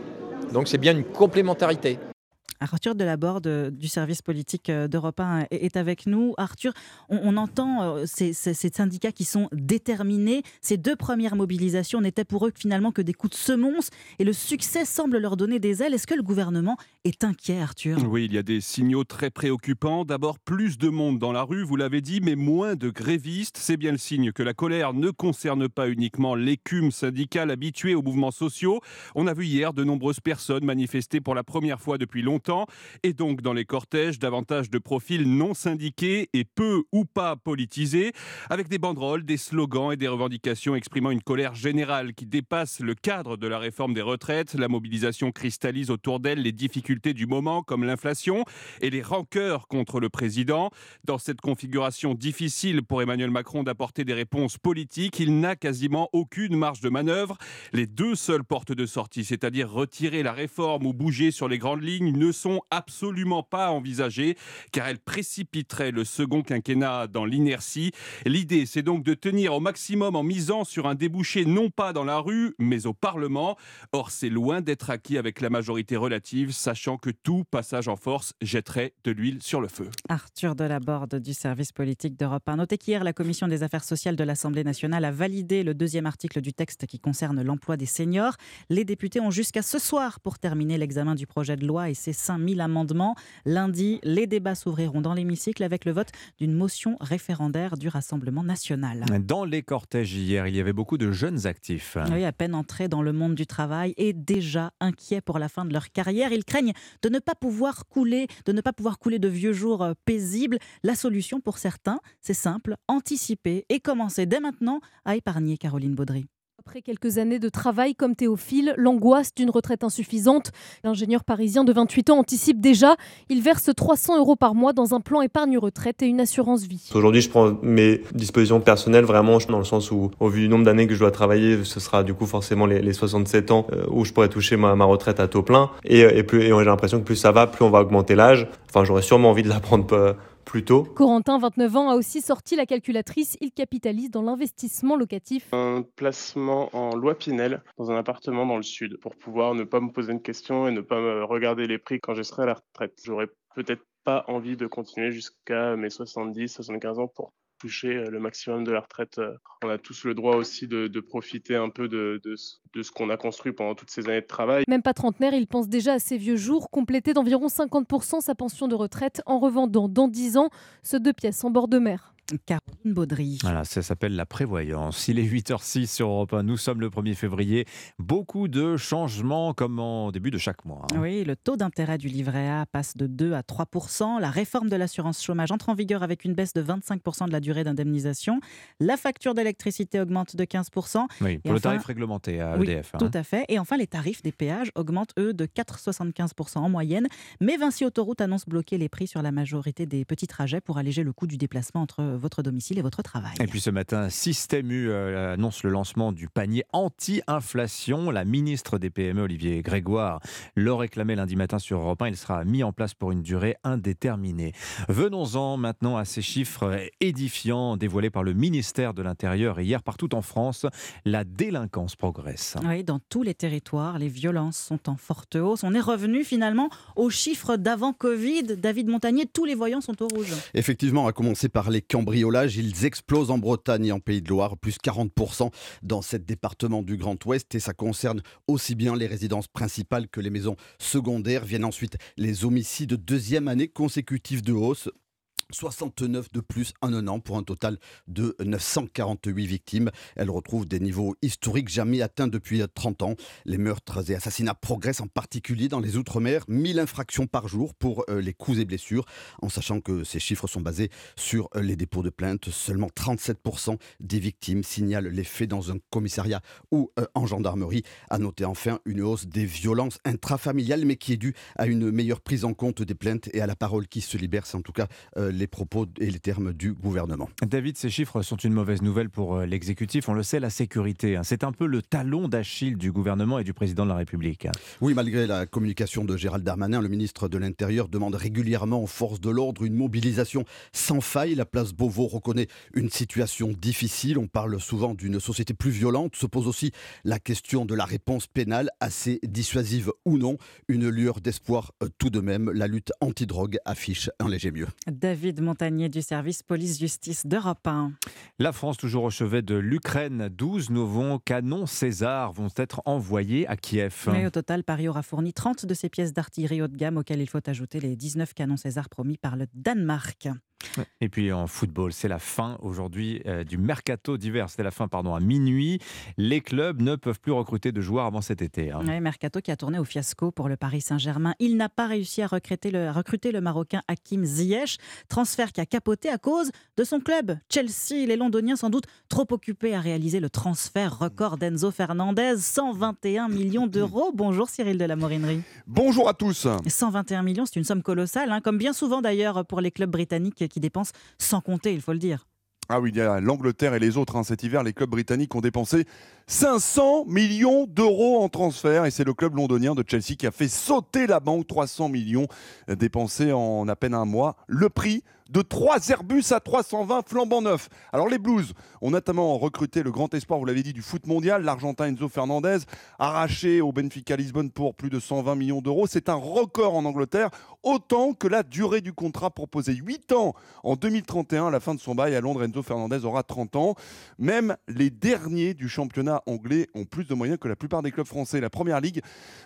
Donc c'est bien une complémentarité. Arthur Delaborde euh, du service politique euh, d'Europe 1 est avec nous. Arthur, on, entend euh, ces, syndicats qui sont déterminés. Ces deux premières mobilisations n'étaient pour eux finalement que des coups de semonce et le succès semble leur donner des ailes. Est-ce que le gouvernement est inquiet, Arthur? Oui, il y a des signaux très préoccupants. D'abord, plus de monde dans la rue, vous l'avez dit, mais moins de grévistes. C'est bien le signe que la colère ne concerne pas uniquement l'écume syndicale habituée aux mouvements sociaux. On a vu hier de nombreuses personnes manifester pour la première fois depuis longtemps et donc dans les cortèges davantage de profils non syndiqués et peu ou pas politisés, avec des banderoles, des slogans et des revendications exprimant une colère générale qui dépasse le cadre de la réforme des retraites. La mobilisation cristallise autour d'elle les difficultés du moment comme l'inflation et les rancœurs contre le président. Dans cette configuration difficile pour Emmanuel Macron d'apporter des réponses politiques, il n'a quasiment aucune marge de manœuvre. Les deux seules portes de sortie, c'est-à-dire retirer la réforme ou bouger sur les grandes lignes, ne sont absolument pas envisagées car elles précipiteraient le second quinquennat dans l'inertie. L'idée, c'est donc de tenir au maximum en misant sur un débouché non pas dans la rue, mais au Parlement. Or, c'est loin d'être acquis avec la majorité relative, sachant que tout passage en force jetterait de l'huile sur le feu. Arthur Delaborde du service politique d'Europe 1. Notez qu'hier, la Commission des affaires sociales de l'Assemblée nationale a validé le deuxième article du texte qui concerne l'emploi des seniors. Les députés ont jusqu'à ce soir pour terminer l'examen du projet de loi et ses 5000 amendements. Lundi, les débats s'ouvriront dans l'hémicycle avec le vote d'une motion référendaire du Rassemblement national. Dans les cortèges hier, il y avait beaucoup de jeunes actifs. Oui, à peine entrés dans le monde du travail et déjà inquiets pour la fin de leur carrière. Ils craignent de ne pas pouvoir couler, de ne pas pouvoir couler de vieux jours euh, paisibles. La solution pour certains, c'est simple, anticiper et commencer dès maintenant à épargner Caroline Baudry. Après quelques années de travail comme Théophile, l'angoisse d'une retraite insuffisante, l'ingénieur parisien de 28 ans anticipe déjà. Il verse 300 euros par mois dans un plan épargne-retraite et une assurance vie. Aujourd'hui, je prends mes dispositions personnelles vraiment dans le sens où, au vu du nombre d'années que je dois travailler, ce sera du coup forcément les, 67 ans euh, où je pourrais toucher ma, retraite à taux plein. Et, et, et j'ai l'impression que plus ça va, plus on va augmenter l'âge. Enfin, j'aurais sûrement envie de la prendre Corentin, 29 ans, a aussi sorti la calculatrice. Il capitalise dans l'investissement locatif. Un placement en loi Pinel dans un appartement dans le sud pour pouvoir ne pas me poser une question et ne pas me regarder les prix quand je serai à la retraite. J'aurais peut-être pas envie de continuer jusqu'à mes 70, 75 ans pour toucher euh, le maximum de la retraite. Euh, on a tous le droit aussi de, profiter un peu de, de, ce qu'on a construit pendant toutes ces années de travail. Même pas trentenaire, il pense déjà à ses vieux jours, compléter d'environ 50% sa pension de retraite en revendant dans 10 ans ce deux pièces en bord de mer. Caroline Baudry. Voilà, ça s'appelle la prévoyance. Il est 8h06 sur Europe 1. Nous sommes le 1er février. Beaucoup de changements comme en début de chaque mois. Hein. Oui, le taux d'intérêt du livret A passe de 2 à 3 La réforme de l'assurance chômage entre en vigueur avec une baisse de 25 de la durée d'indemnisation. La facture d'électricité augmente de 15 Oui, pour le tarif réglementé à EDF. Hein. Tout à fait. Et enfin, les tarifs des péages augmentent, eux, de 4,75 en moyenne. Mais Vinci Autoroute annonce bloquer les prix sur la majorité des petits trajets pour alléger le coût du déplacement entre votre domicile et votre travail. Et puis ce matin, Système U euh, annonce le lancement du panier anti-inflation. La ministre des PME, Olivier Grégoire, le réclamait lundi matin sur Europe 1. Il sera mis en place pour une durée indéterminée. Venons-en maintenant à ces chiffres édifiants dévoilés par le ministère de l'Intérieur hier partout en France. La délinquance progresse. Oui, dans tous les territoires, les violences sont en forte hausse. On est revenu finalement aux chiffres d'avant Covid. David Montagnier, tous les voyants sont au rouge. Effectivement, à commencer par les ils explosent en Bretagne et en Pays de Loire, plus 40% dans cet département du Grand Ouest. Et ça concerne aussi bien les résidences principales que les maisons secondaires. Viennent ensuite les homicides, deuxième année consécutive de hausse. 69 de plus en un an pour un total de 948 victimes. Elle retrouve des niveaux historiques jamais atteints depuis 30 ans. Les meurtres et assassinats progressent en particulier dans les Outre-mer. 1000 infractions par jour pour euh, les coups et blessures, en sachant que ces chiffres sont basés sur euh, les dépôts de plaintes. Seulement 37% des victimes signalent les faits dans un commissariat ou euh, en gendarmerie. À noter enfin une hausse des violences intrafamiliales, mais qui est due à une meilleure prise en compte des plaintes et à la parole qui se libère. En tout cas propos et les termes du gouvernement. David, ces chiffres sont une mauvaise nouvelle pour euh, l'exécutif. On le sait, la sécurité, hein. c'est un peu le talon d'Achille du gouvernement et du président de la République. Oui, malgré la communication de Gérald Darmanin, le ministre de l'Intérieur demande régulièrement aux forces de l'ordre une mobilisation sans faille. La place Beauvau reconnaît une situation difficile. On parle souvent d'une société plus violente. Se pose aussi la question de la réponse pénale, assez dissuasive ou non. Une lueur d'espoir euh, tout de même. La lutte anti-drogue affiche un léger mieux. David David Montagnier du service police-justice d'Europe 1. La France, toujours au chevet de l'Ukraine, 12 nouveaux canons César vont être envoyés à Kiev. au total, Paris aura fourni 30 de ces pièces d'artillerie haut de gamme auxquelles il faut ajouter les 19 canons César promis par le Danemark. Et puis en football, c'est la fin aujourd'hui euh, du mercato d'hiver. C'était la fin, pardon, à minuit. Les clubs ne peuvent plus recruter de joueurs avant cet été. Hein. mercato qui a tourné au fiasco pour le Paris Saint-Germain. Il n'a pas réussi à recruter le, recruter le Marocain Hakim Ziyech. Transfert qui a capoté à cause de son club. Chelsea, les Londoniens sans doute trop occupés à réaliser le transfert record d'Enzo Fernandez. 121 millions d'euros. Bonjour Cyril de la Morinerie. Bonjour à tous. 121 millions, c'est une somme colossale, hein, comme bien souvent d'ailleurs pour les clubs britanniques qui dépensent sans compter, il faut le dire. Ah oui, il y a l'Angleterre et les autres. Hein. Cet hiver, les clubs britanniques ont dépensé 500 millions d'euros en transfert. Et c'est le club londonien de Chelsea qui a fait sauter la banque. 300 millions dépensés en à peine un mois. Le prix de 3 Airbus à 320 flambant neufs. Alors les Blues ont notamment recruté le grand espoir, vous l'avez dit, du foot mondial, l'Argentin Enzo Fernandez, arraché au Benfica Lisbonne pour plus de 120 millions d'euros. C'est un record en Angleterre, autant que la durée du contrat proposé. 8 ans en 2031, à la fin de son bail à Londres, Enzo Fernandez aura 30 ans. Même les derniers du championnat anglais ont plus de moyens que la plupart des clubs français. La Première Ligue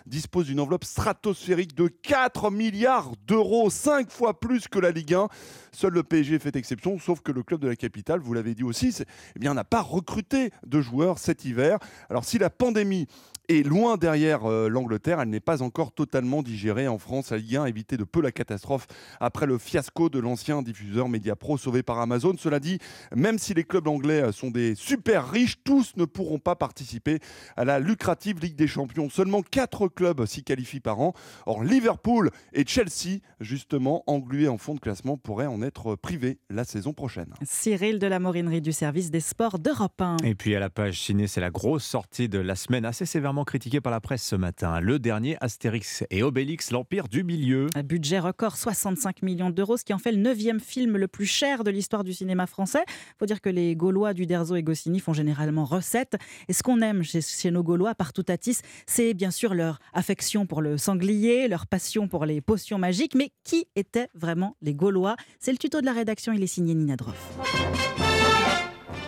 dispose d'une enveloppe stratosphérique de 4 milliards d'euros, 5 fois plus que la Ligue 1. Seul le PSG fait exception, sauf que le club de la capitale, vous l'avez dit aussi, eh n'a pas recruté de joueurs cet hiver. Alors si la pandémie et loin derrière euh, l'Angleterre, elle n'est pas encore totalement digérée en France. La Ligue 1 a évité de peu la catastrophe après le fiasco de l'ancien diffuseur Mediapro sauvé par Amazon. Cela dit, même si les clubs anglais euh, sont des super riches, tous ne pourront pas participer à la lucrative Ligue des Champions. Seulement 4 clubs s'y qualifient par an. Or, Liverpool et Chelsea, justement, englués en fond de classement, pourraient en être privés la saison prochaine. Cyril de la Morinerie du service des sports d'Europe 1. Et puis à la page ciné, c'est la grosse sortie de la semaine assez sévère critiqué par la presse ce matin. Le dernier, Astérix et Obélix, l'Empire du Milieu. Un budget record, 65 millions d'euros, ce qui en fait le neuvième film le plus cher de l'histoire du cinéma français. Il faut dire que les Gaulois du Derzo et Goscinny font généralement recette. Et ce qu'on aime chez, chez, nos Gaulois, par tout Atis, c'est bien sûr leur affection pour le sanglier, leur passion pour les potions magiques. Mais qui étaient vraiment les Gaulois? C'est le tuto de la rédaction, il est signé Nina Droff.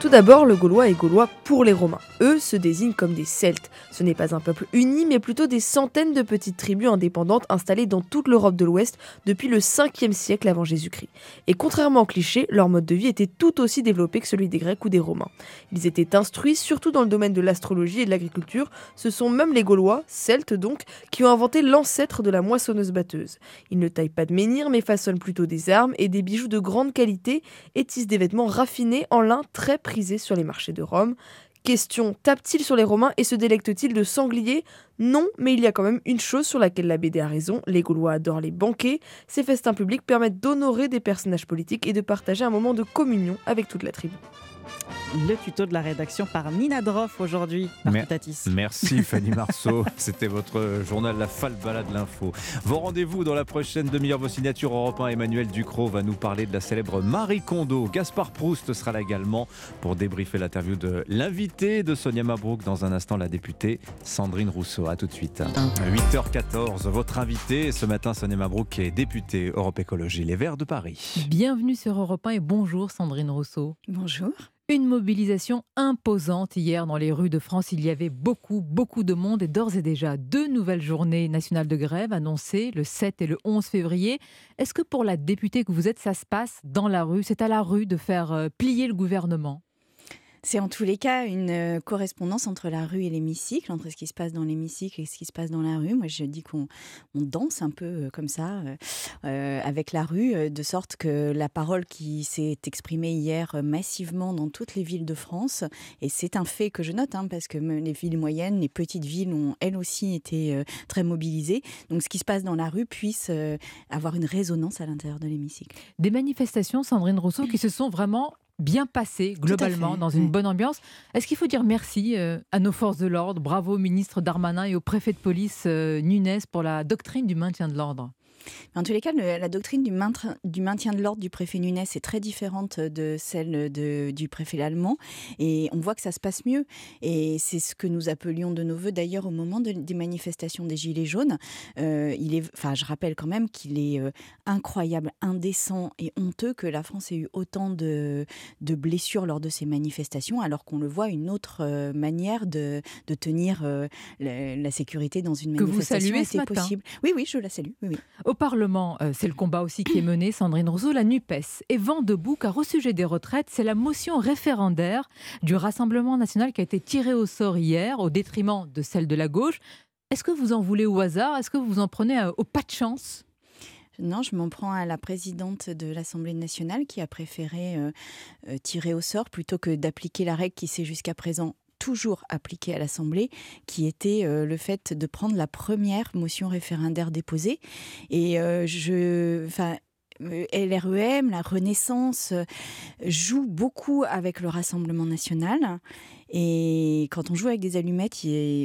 Tout d'abord, le Gaulois est gaulois pour les Romains. Eux se désignent comme des Celtes. Ce n'est pas un peuple uni, mais plutôt des centaines de petites tribus indépendantes installées dans toute l'Europe de l'Ouest depuis le 5e siècle avant Jésus-Christ. Et contrairement aux clichés, leur mode de vie était tout aussi développé que celui des Grecs ou des Romains. Ils étaient instruits surtout dans le domaine de l'astrologie et de l'agriculture. Ce sont même les Gaulois, Celtes donc, qui ont inventé l'ancêtre de la moissonneuse-batteuse. Ils ne taillent pas de menhirs, mais façonnent plutôt des armes et des bijoux de grande qualité et tissent des vêtements raffinés en lin très sur les marchés de Rome. Question, tape-t-il sur les Romains et se délecte-t-il de sangliers? Non, mais il y a quand même une chose sur laquelle la BD a raison, les Gaulois adorent les banquets. Ces festins publics permettent d'honorer des personnages politiques et de partager un moment de communion avec toute la tribu. Le tuto de la rédaction par Nina Droff aujourd'hui. Merci Fanny Marceau. C'était votre journal La Falbala de l'info. Vos rendez-vous dans la prochaine demi-heure, vos signatures Europe 1. Emmanuel Ducrot va nous parler de la célèbre Marie Kondo. Gaspard Proust sera là également pour débriefer l'interview de l'invité de Sonia Mabrouk. Dans un instant, la députée Sandrine Rousseau. A tout de suite. 8h14, votre invité ce matin, Sonia Mabrouk, est députée Europe Écologie Les Verts de Paris. Bienvenue sur Europe 1 et bonjour Sandrine Rousseau. Bonjour. Une mobilisation imposante hier dans les rues de France. Il y avait beaucoup, beaucoup de monde et d'ores et déjà deux nouvelles journées nationales de grève annoncées le 7 et le 11 février. Est-ce que pour la députée que vous êtes, ça se passe dans la rue? C'est à la rue de faire euh, plier le gouvernement C'est en tous les cas une euh, correspondance entre la rue et l'hémicycle, entre ce qui se passe dans l'hémicycle et ce qui se passe dans la rue. Moi, je dis qu'on on danse un peu euh, comme ça euh, avec la rue, de sorte que la parole qui s'est exprimée hier massivement dans toutes les villes de France, et c'est un fait que je note, hein, parce que les villes moyennes, les petites villes ont elles aussi été très mobilisées. Donc, ce qui se passe dans la rue puisse avoir une résonance à l'intérieur de l'hémicycle. Des manifestations, Sandrine Rousseau, qui se sont vraiment bien passées globalement, dans une oui. bonne ambiance. Est-ce qu'il faut dire merci euh, à nos forces de l'ordre? Bravo au ministre Darmanin et au préfet de police euh, Nunes pour la doctrine du maintien de l'ordre. En tous les cas, le- la doctrine du maintien, du maintien de l'ordre du préfet Nunes est très différente de celle de- du préfet allemand. Et on voit que ça se passe mieux. Et c'est ce que nous appelions de nos voeux d'ailleurs au moment de- des manifestations des Gilets jaunes. Euh, il est, enfin, je rappelle quand même qu'il est euh, incroyable, indécent et honteux que la France ait eu autant de, de blessures lors de ces manifestations, alors qu'on le voit une autre euh, manière de, de tenir la, la sécurité dans une Que vous manifestation saluez ce était matin. possible. Oui, oui, je la salue. Oui, oui. Au Parlement, euh, c'est le combat aussi qui est mené, Sandrine Rousseau, la NUPES est vent debout car au sujet des retraites, c'est la motion référendaire du Rassemblement national qui a été tirée au sort hier au détriment de celle de la gauche. Est-ce que vous en voulez au hasard? Est-ce que vous en prenez euh, au pas de chance? Non, je m'en prends à la présidente de l'Assemblée nationale qui a préféré euh, tirer au sort plutôt que d'appliquer la règle qui s'est jusqu'à présent toujours appliquée à l'Assemblée, qui était euh, le fait de prendre la première motion référendaire déposée. Et euh, je... Enfin, euh, LREM, la Renaissance, joue beaucoup avec le Rassemblement national. Et quand on joue avec des allumettes,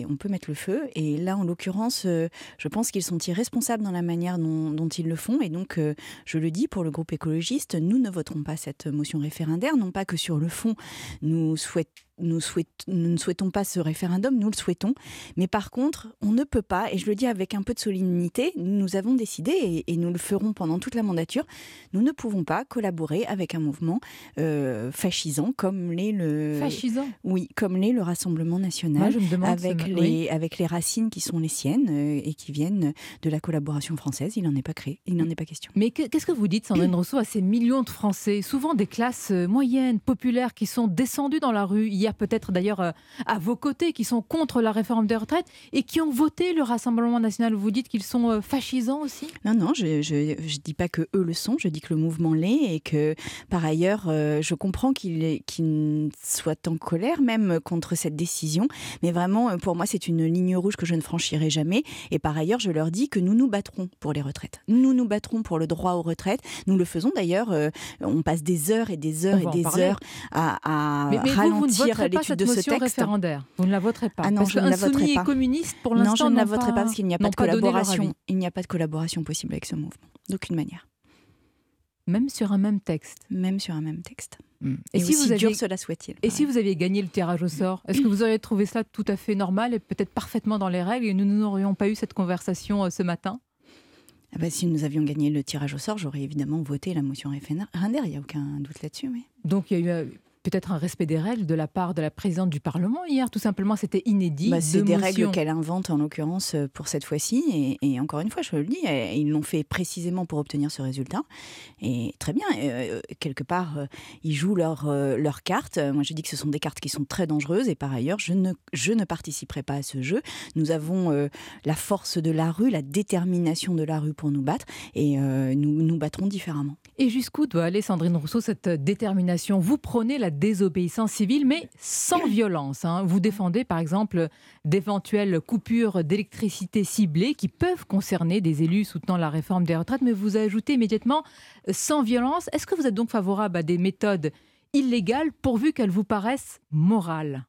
on peut mettre le feu. Et là, en l'occurrence, je pense qu'ils sont irresponsables dans la manière dont, ils le font. Et donc, je le dis pour le groupe écologiste, nous ne voterons pas cette motion référendaire. Non pas que sur le fond, nous, souhait- nous, nous ne souhaitons pas ce référendum, nous le souhaitons. Mais par contre, on ne peut pas, et je le dis avec un peu de solennité, nous avons décidé, et, et nous le ferons pendant toute la mandature, nous ne pouvons pas collaborer avec un mouvement euh, fascisant comme l'est le... Fascisant Oui, comme l'est le Rassemblement national, Moi, je me demande avec, les, oui. avec les racines qui sont les siennes euh, et qui viennent de la collaboration française. Il n'en est pas créé, il n'en est pas question. Mais que- qu'est-ce que vous dites, Sandrine Rousseau, à ces millions de Français, souvent des classes euh, moyennes, populaires, qui sont descendus dans la rue, hier peut-être d'ailleurs euh, à vos côtés, qui sont contre la réforme des retraites et qui ont voté le Rassemblement national Vous dites qu'ils sont euh, fascisants aussi? Non, non, je ne dis pas que eux le sont, je dis que le mouvement l'est et que par ailleurs, euh, je comprends qu'ils qu'ils soient en colère même contre cette décision. Mais vraiment, pour moi, c'est une ligne rouge que je ne franchirai jamais. Et par ailleurs, je leur dis que nous nous battrons pour les retraites. Nous nous battrons pour le droit aux retraites. Nous le faisons d'ailleurs. on passe des heures et des heures et des parler. heures à, à mais, mais vous, vous ne ralentir voterez pas l'étude cette de ce texte. référendaire. Vous ne la voterez pas. Ah non, parce je ne la voterai pas. et communistes, pour non, l'instant, je ne la voterai pas parce qu'il n'y a pas de collaboration. Il n'y a pas de collaboration possible avec ce mouvement, d'aucune manière. Même sur un même texte. Même sur un même texte. Et, Et, si vous dur aviez... cela soit-il. Et si vous aviez gagné le tirage au sort, est-ce que vous auriez trouvé cela tout à fait normal et peut-être parfaitement dans les règles et nous n'aurions pas eu cette conversation euh, ce matin? Ah bah, si nous avions gagné le tirage au sort, j'aurais évidemment voté la motion référendaire. Il n'y a aucun doute là-dessus. Oui. Donc il y a eu euh, peut-être un respect des règles de la part de la présidente du Parlement hier. Tout simplement, c'était inédit. Bah, c'est des règles qu'elle invente en l'occurrence euh, pour cette fois-ci. Et, et encore une fois, je le dis, euh, ils l'ont fait précisément pour obtenir ce résultat. Et très bien, euh, quelque part, euh, ils jouent leur, euh, leur carte. Euh, Moi, je dis que ce sont des cartes qui sont très dangereuses. Et par ailleurs, je ne, je ne participerai pas à ce jeu. Nous avons euh, la force de la rue, la détermination de la rue pour nous battre. Et euh, nous nous battrons différemment. Et jusqu'où doit aller Sandrine Rousseau cette détermination? Vous prenez la désobéissance civile, mais sans violence. Hein. Vous défendez par exemple d'éventuelles coupures d'électricité ciblées qui peuvent concerner des élus soutenant la réforme des retraites, mais vous ajoutez immédiatement euh, sans violence. Est-ce que vous êtes donc favorable à des méthodes illégales pourvu qu'elles vous paraissent morales?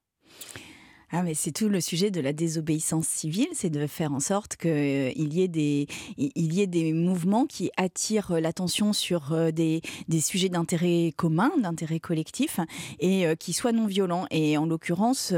Ah, mais c'est tout le sujet de la désobéissance civile, c'est de faire en sorte qu'il euh, y, ait des, il y ait des mouvements qui attirent euh, l'attention sur euh, des, des sujets d'intérêt commun, d'intérêt collectif, et qui soient non violents. Et en l'occurrence,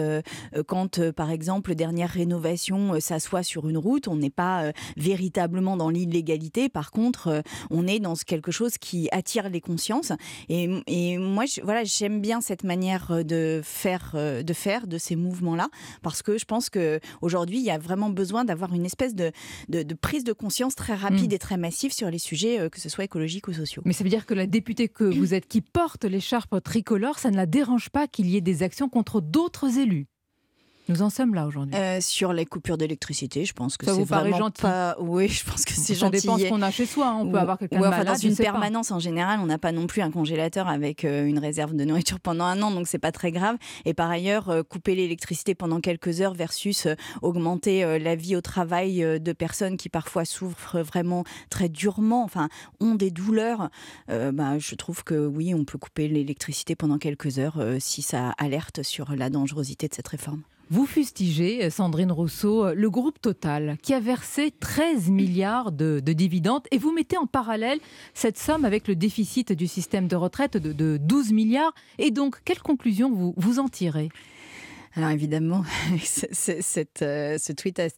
quand, par exemple, dernière rénovation s'assoit sur une route, on n'est pas véritablement dans l'illégalité. Par contre, on est dans quelque chose qui attire les consciences. Et, moi, voilà, j'aime bien cette manière de faire, de faire de ces mouvements-là parce que je pense qu'aujourd'hui, il y a vraiment besoin d'avoir une espèce de, de, prise de conscience très rapide mm. et très massive sur les sujets, euh, que ce soit écologiques ou sociaux. Mais ça veut dire que la députée que vous êtes qui porte l'écharpe tricolore, ça ne la dérange pas qu'il y ait des actions contre d'autres élus nous en sommes là aujourd'hui. Euh, sur les coupures d'électricité, je pense que c'est vraiment gentil. pas. Oui, je pense que c'est gentil. Ça dépend ce qu'on a chez soi. Hein. On peut avoir quelqu'un de malade. Dans une permanence, en général, on n'a pas non plus un congélateur avec euh, une réserve de nourriture pendant un an, donc c'est pas très grave. Et par ailleurs, euh, couper l'électricité pendant quelques heures versus augmenter la vie au travail de personnes qui parfois souffrent vraiment très durement, enfin ont des douleurs. bah, je trouve que oui, on peut couper l'électricité pendant quelques heures si ça alerte sur la dangerosité de cette réforme. Vous fustigez, Sandrine Rousseau, le groupe Total qui a versé 13 milliards de, dividendes et vous mettez en parallèle cette somme avec le déficit du système de retraite de, de 12 milliards. Et donc, quelle conclusion vous en tirez? Alors évidemment, cette, euh, ce tweet a,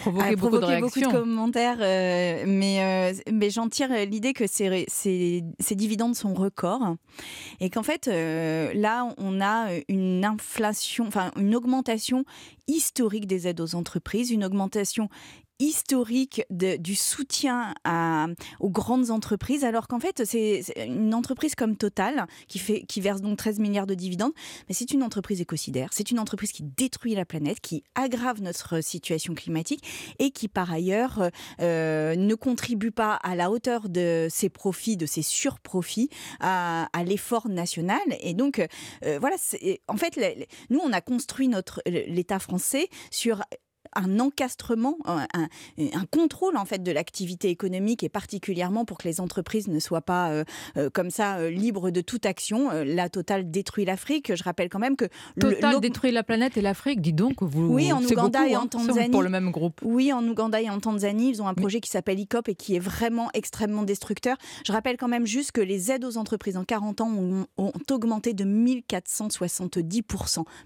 provoqué, beaucoup, de commentaires, euh, mais, euh, mais j'en tire l'idée que ces, ces, dividendes sont records et qu'en fait, là, on a une inflation, enfin une augmentation historique des aides aux entreprises, une augmentation historique du soutien aux grandes entreprises, alors qu'en fait, c'est une entreprise comme Total, qui, verse donc 13 milliards de dividendes, mais c'est une entreprise écocidaire, c'est une entreprise qui détruit la planète, qui aggrave notre situation climatique et qui, par ailleurs, euh, ne contribue pas à la hauteur de ses profits, de ses surprofits, à, l'effort national. Et donc, euh, voilà, en fait, nous, on a construit l'État français sur un encastrement, un, contrôle en fait de l'activité économique et particulièrement pour que les entreprises ne soient pas euh, euh, comme ça euh, libres de toute action. la Total détruit l'Afrique. Je rappelle quand même que Total détruit la planète et l'Afrique. Dis donc, vous. Oui, en Ouganda et en hein, Tanzanie. Pour le même groupe. Oui, en Ouganda et en Tanzanie, ils ont un projet qui s'appelle ICOP et qui est vraiment extrêmement destructeur. Je rappelle quand même juste que les aides aux entreprises en 40 ans ont, augmenté de 1470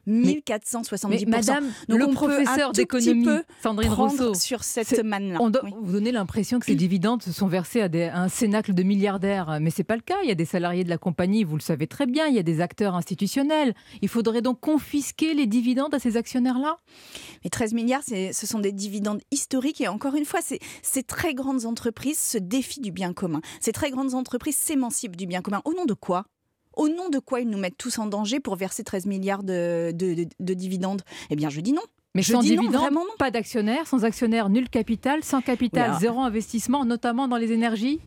1470 mais Madame, Donc le professeur d'économie Sandrine Rousseau, sur cette manne-là. Vous donner l'impression que ces dividendes se sont versés à, un cénacle de milliardaires, mais c'est pas le cas. Il y a des salariés de la compagnie, vous le savez très bien. Il y a des acteurs institutionnels. Il faudrait donc confisquer les dividendes à ces actionnaires-là? Mais 13 milliards, ce sont des dividendes historiques et encore une fois, ces très grandes entreprises se défient du bien commun. Ces très grandes entreprises s'émancipent du bien commun. Au nom de quoi? Au nom de quoi ils nous mettent tous en danger pour verser 13 milliards de, de dividendes? Eh bien, je dis non. Mais sans dividende, pas d'actionnaires, sans actionnaires, nul capital, sans capital, zéro investissement, notamment dans les énergies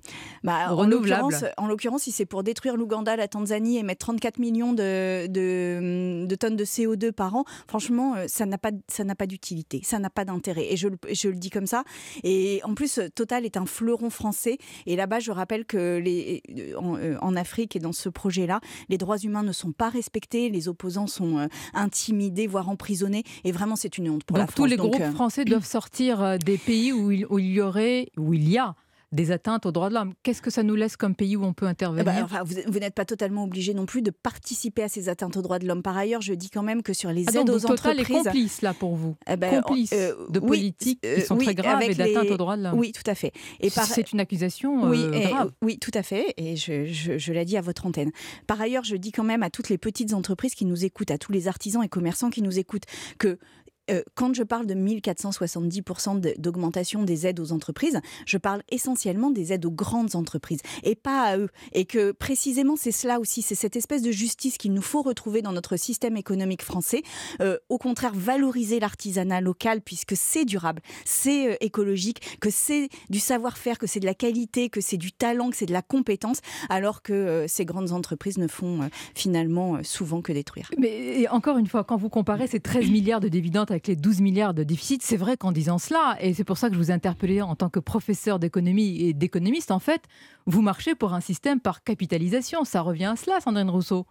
bah, renouvelables. En l'occurrence, si c'est pour détruire l'Ouganda, la Tanzanie et mettre 34 millions de, de, tonnes de CO2 par an, franchement, euh, ça n'a pas, ça pas d'utilité, ça n'a pas d'intérêt. Et je, je, le dis comme ça. Et en plus, Total est un fleuron français. Et là-bas, je rappelle que les, en, euh, en, Afrique et dans ce projet-là, les droits humains ne sont pas respectés, les opposants sont euh, intimidés, voire emprisonnés. Et vraiment, c'est donc tous les groupes euh, français doivent sortir euh, des pays où il, où il y aurait, où il y a des atteintes aux droits de l'homme. Qu'est-ce que ça nous laisse comme pays où on peut intervenir eh ben, Vous, n'êtes pas totalement obligé non plus de participer à ces atteintes aux droits de l'homme. Par ailleurs, je dis quand même que sur les ah aides aux entreprises... Total est complice là pour vous eh ben, Complice euh, de politiques qui sont très graves et d'atteintes aux droits de l'homme. Oui, tout à fait. Et C'est une accusation oui, grave. oui, tout à fait. Et je, je, je l'ai dit à votre antenne. Par ailleurs, je dis quand même à toutes les petites entreprises qui nous écoutent, à tous les artisans et commerçants qui nous écoutent, que euh, quand je parle de 1470% d'augmentation des aides aux entreprises, je parle essentiellement des aides aux grandes entreprises et pas à eux. Et que précisément, c'est cela aussi, c'est cette espèce de justice qu'il nous faut retrouver dans notre système économique français. Euh, au contraire, valoriser l'artisanat local puisque c'est durable, c'est euh, écologique, que c'est du savoir-faire, que c'est de la qualité, que c'est du talent, que c'est de la compétence, alors que ces grandes entreprises ne font finalement souvent que détruire. Mais encore une fois, quand vous comparez ces 13 milliards de dividendes avec les 12 milliards de déficit, c'est vrai qu'en disant cela, et c'est pour ça que je vous ai interpellé en tant que professeur d'économie et d'économiste, en fait, vous marchez pour un système par capitalisation. Ça revient à cela, Sandrine Rousseau.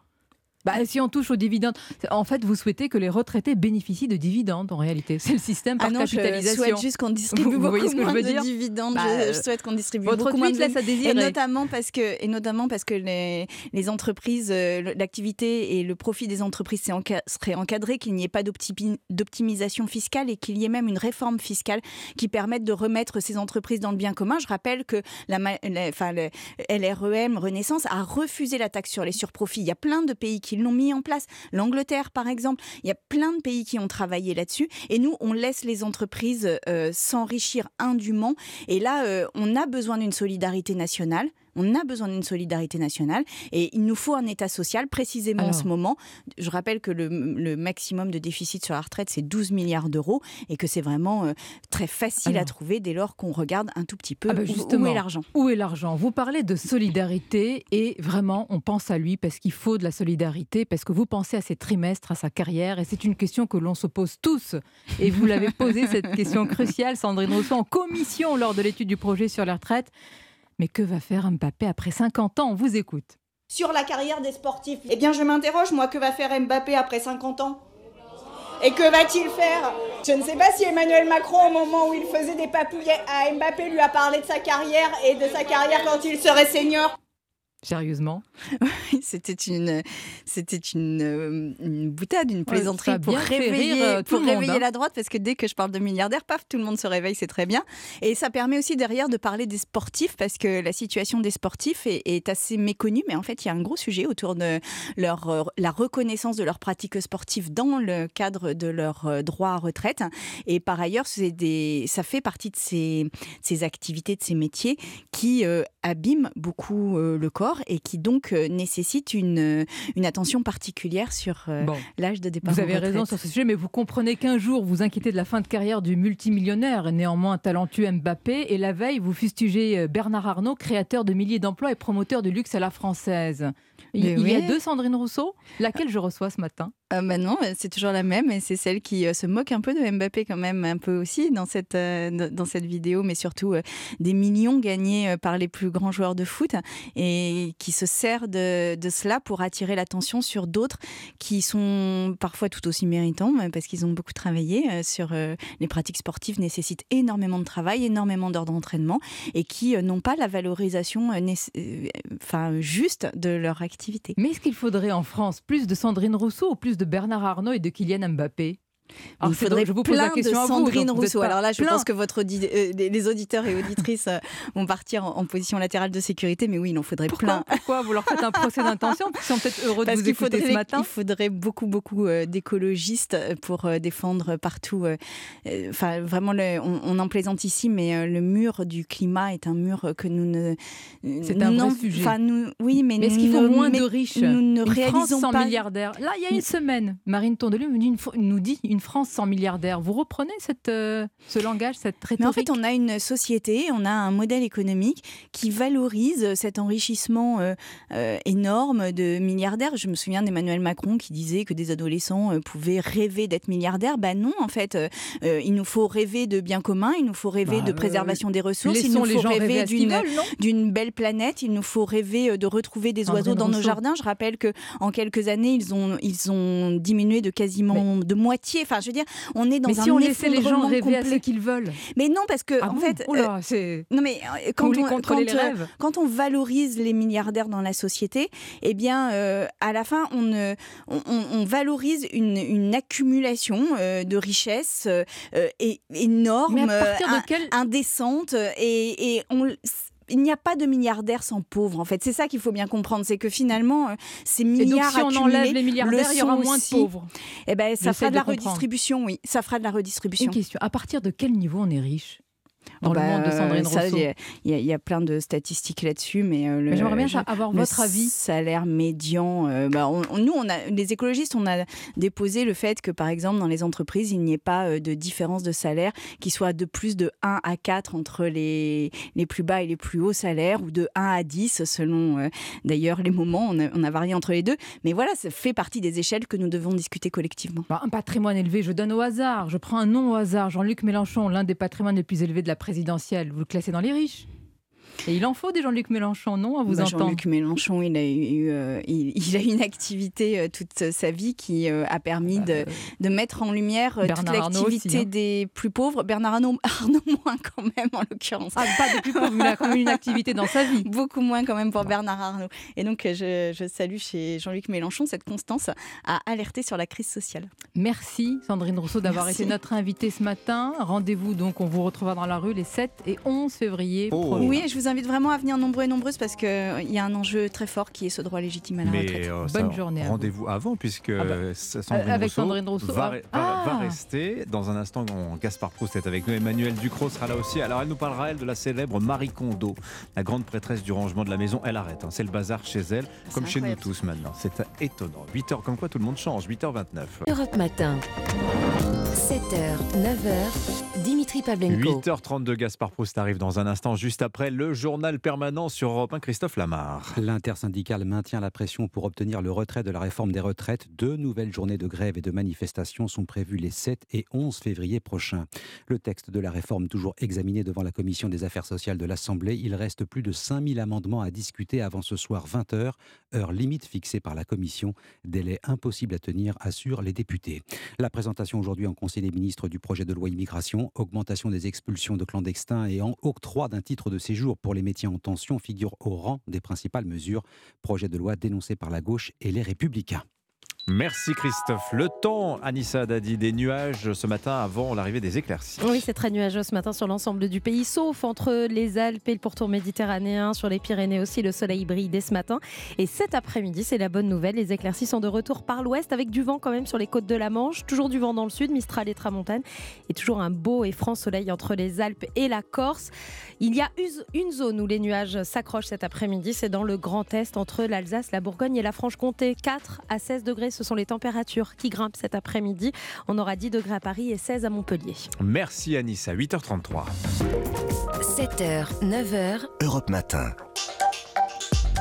Bah, si on touche aux dividendes, en fait, vous souhaitez que les retraités bénéficient de dividendes en réalité. C'est le système par ah non, capitalisation. Je souhaite juste qu'on distribue vous, beaucoup voyez ce que moins je veux de dividendes. Bah, je, je, souhaite qu'on distribue votre beaucoup moins de laisse à désirer. Et notamment parce que, et notamment parce que les, les entreprises, euh, l'activité et le profit des entreprises serait encadré, qu'il n'y ait pas d'optimisation fiscale et qu'il y ait même une réforme fiscale qui permette de remettre ces entreprises dans le bien commun. Je rappelle que la, la enfin, le LREM Renaissance a refusé la taxe sur les surprofits. Il y a plein de pays qui l'ont mis en place l'Angleterre par exemple. Il y a plein de pays qui ont travaillé là-dessus et nous, on laisse les entreprises euh, s'enrichir indûment. Et là, euh, on a besoin d'une solidarité nationale. On a besoin d'une solidarité nationale et il nous faut un État social précisément en ce moment. Je rappelle que le, maximum de déficit sur la retraite, c'est 12 milliards d'euros et que c'est vraiment euh, très facile à trouver dès lors qu'on regarde un tout petit peu ah bah où, est l'argent. Où est l'argent? Vous parlez de solidarité et vraiment, on pense à lui parce qu'il faut de la solidarité, parce que vous pensez à ses trimestres, à sa carrière et c'est une question que l'on se pose tous. Et vous l'avez posé, cette question cruciale, Sandrine Rousseau, en commission lors de l'étude du projet sur la retraite. Mais que va faire Mbappé après 50 ans? On vous écoute. Sur la carrière des sportifs, eh bien je m'interroge, moi, que va faire Mbappé après 50 ans? Et que va-t-il faire? Je ne sais pas si Emmanuel Macron, au moment où il faisait des papouillets à Mbappé, lui a parlé de sa carrière et de sa carrière quand il serait senior. Sérieusement C'était une, c'était une, euh, une, boutade, une plaisanterie pour réveiller, euh, pour réveiller hein. la droite, parce que dès que je parle de milliardaires, paf, tout le monde se réveille, c'est très bien. Et ça permet aussi derrière de parler des sportifs, parce que la situation des sportifs est, est assez méconnue, mais en fait, il y a un gros sujet autour de leur, euh, la reconnaissance de leurs pratiques sportives dans le cadre de leur droit à retraite. Et par ailleurs, des, ça fait partie de ces, ces, activités, de ces métiers qui abîment beaucoup le corps et qui donc euh, nécessite une, euh, une attention particulière sur euh, l'âge de départ. Vous avez raison sur ce sujet, mais vous comprenez qu'un jour vous inquiétez de la fin de carrière du multimillionnaire, néanmoins talentueux Mbappé, et la veille vous fustigez Bernard Arnault, créateur de milliers d'emplois et promoteur du luxe à la française. Il, y a deux Sandrine Rousseau, laquelle je reçois ce matin? Euh, bah non, c'est toujours la même et c'est celle qui euh, se moque un peu de Mbappé quand même, un peu aussi dans cette, euh, dans cette vidéo, mais surtout des millions gagnés par les plus grands joueurs de foot et qui se sert de, de cela pour attirer l'attention sur d'autres qui sont parfois tout aussi méritants parce qu'ils ont beaucoup travaillé sur les pratiques sportives nécessitent énormément de travail, énormément d'heures d'entraînement et qui n'ont pas la valorisation enfin, juste de leur activité. Mais est-ce qu'il faudrait en France plus de Sandrine Rousseau ou plus de Bernard Arnault et de Kylian Mbappé? Il faudrait je vous pose la question de Sandrine Rousseau. Alors là, je pense que votre euh, les auditeurs et auditrices euh, vont partir en, position latérale de sécurité, mais oui, il en faudrait plein. Pourquoi vous leur faites un procès d'intention Ils sont peut-être heureux de vous écouter faudrait, ce matin. Il faudrait beaucoup, beaucoup euh, d'écologistes pour défendre partout. Enfin, vraiment, on, en plaisante ici, mais le mur du climat est un mur que nous ne. C'est un vrai sujet. Nous, oui, mais, est-ce qu'il faut moins de riches Nous ne une réalisons France pas. milliardaires. Là, il y a une semaine, Marine Tondelu nous dit une France sans milliardaires. Vous reprenez cette, euh, ce langage, cette rhétorique Mais en fait, on a une société, on a un modèle économique qui valorise cet enrichissement euh, euh, énorme de milliardaires. Je me souviens d'Emmanuel Macron qui disait que des adolescents pouvaient rêver d'être milliardaires. Ben non, en fait, il nous faut rêver de biens communs, il nous faut rêver Bah, de préservation des ressources, il nous les faut rêver d'une belle planète, il nous faut rêver de retrouver des oiseaux dans nos jardins. Je rappelle que en quelques années, ils ont ils ont diminué de quasiment de moitié. Enfin, je veux dire, on est dans Mais un si on laissait les gens rêver à ce complet. qu'ils veulent. Mais non, parce que Ah en bon fait, Oula, euh, non mais euh, quand on, quand, les euh, rêves quand on valorise les milliardaires dans la société, eh bien, euh, à la fin, on, on, valorise une, une accumulation de richesses é- énorme, de quel- indécente, et, et on il n'y a pas de milliardaires sans pauvres, en fait. C'est ça qu'il faut bien comprendre. C'est que finalement, euh, ces milliards Et donc, si on enlève les milliardaires, il y aura moins de pauvres. Eh ben, ça fera de la comprendre. redistribution, oui. Ça fera de la redistribution. Une question. À partir de quel niveau on est riche? Dans Oh le bah, monde de Sandrine Rousseau Il y a- y, plein de statistiques là-dessus, mais, euh, Mais j'aimerais bien je- avoir votre avis. Salaire médian. euh, bah, on- on- nous, on a, les écologistes, on a déposé le fait que, par exemple, dans les entreprises, il n'y ait pas euh, de différence de salaire qui soit de plus de 1 à 4 entre les, les plus bas et les plus hauts salaires, ou de 1 à 10 selon euh, d'ailleurs les moments. On a, on a varié entre les deux. Mais voilà, ça fait partie des échelles que nous devons discuter collectivement. Bah, un patrimoine élevé, je donne au hasard. Je prends un nom au hasard. Jean-Luc Mélenchon, l'un des patrimoines les plus élevés de la présidentielle. Vous le classez dans les riches. Et il en faut des Jean-Luc Mélenchon, non, à vous Bah, entendre Jean-Luc Mélenchon, il a eu, euh, il, il a eu une activité euh, toute sa vie qui euh, a permis de, de mettre en lumière euh, toute l'activité hein. des plus pauvres. Bernard Arnault, Arnault moins quand même en l'occurrence. Ah, pas des plus pauvres, mais il a quand même une activité dans sa vie. Beaucoup moins quand même pour Bernard Arnault. Et donc euh, je, je salue chez Jean-Luc Mélenchon cette constance à alerter sur la crise sociale. Merci Sandrine Rousseau d'avoir été notre invitée ce matin. Rendez-vous donc, on vous retrouvera dans la rue les 7 et 11 février prochains. Oui, je vous invite vraiment à venir nombreux et nombreuses parce qu'il y a un enjeu très fort qui est ce droit légitime à la retraite. Euh, Bonne journée vous. Rendez-vous avant, puisque Ah bah. euh, Sandrine, Avec Rousseau Sandrine Rousseau, va, ah. va- va rester. Dans un instant, Gaspard Proust est avec nous. Emmanuel Ducrot sera là aussi. Alors, elle nous parlera, elle, de la célèbre Marie Kondo, la grande prêtresse du rangement de la maison. Elle arrête. hein. C'est le bazar chez elle, comme chez nous tous maintenant. C'est étonnant. 8h, comme quoi tout le monde change. 8h29. Europe Matin. 7h, 9h, Dimitri Pavlenko. 8h32, Gaspard Proust arrive dans un instant, juste après le journal permanent sur Europe 1, Christophe Lamar. L'intersyndicale maintient la pression pour obtenir le retrait de la réforme des retraites. Deux nouvelles journées de grève et de manifestations sont prévues les 7 et 11 février prochains. Le texte de la réforme toujours examiné devant la commission des affaires sociales de l'Assemblée. Il reste plus de 5000 amendements à discuter avant ce soir 20h, heure limite fixée par la commission. Délai impossible à tenir, assurent les députés. La présentation aujourd'hui en Conseil des ministres du projet de loi immigration, augmentation des expulsions de clandestins et en octroi d'un titre de séjour pour les métiers en tension figure au rang des principales mesures. Projet de loi dénoncé par la gauche et les républicains. Merci Christophe. Le temps, Anissa Dadi, des nuages ce matin avant l'arrivée des éclaircies. Oui, c'est très nuageux ce matin sur l'ensemble du pays, sauf entre les Alpes et le pourtour méditerranéen, sur les Pyrénées aussi, le soleil brille dès ce matin. Et cet après-midi, c'est la bonne nouvelle, les éclaircies sont de retour par l'ouest avec du vent quand même sur les côtes de la Manche, toujours du vent dans le sud, Mistral et Tramontane, et toujours un beau et franc soleil entre les Alpes et la Corse. Il y a une zone où les nuages s'accrochent cet après-midi, c'est dans le Grand Est, entre l'Alsace, la Bourgogne et la Franche-Comté. 4 à 16 degrés, ce sont les températures qui grimpent cet après-midi. On aura 10 degrés à Paris et 16 à Montpellier. Merci Anissa, 8h33. 7h, 9h, Europe Matin.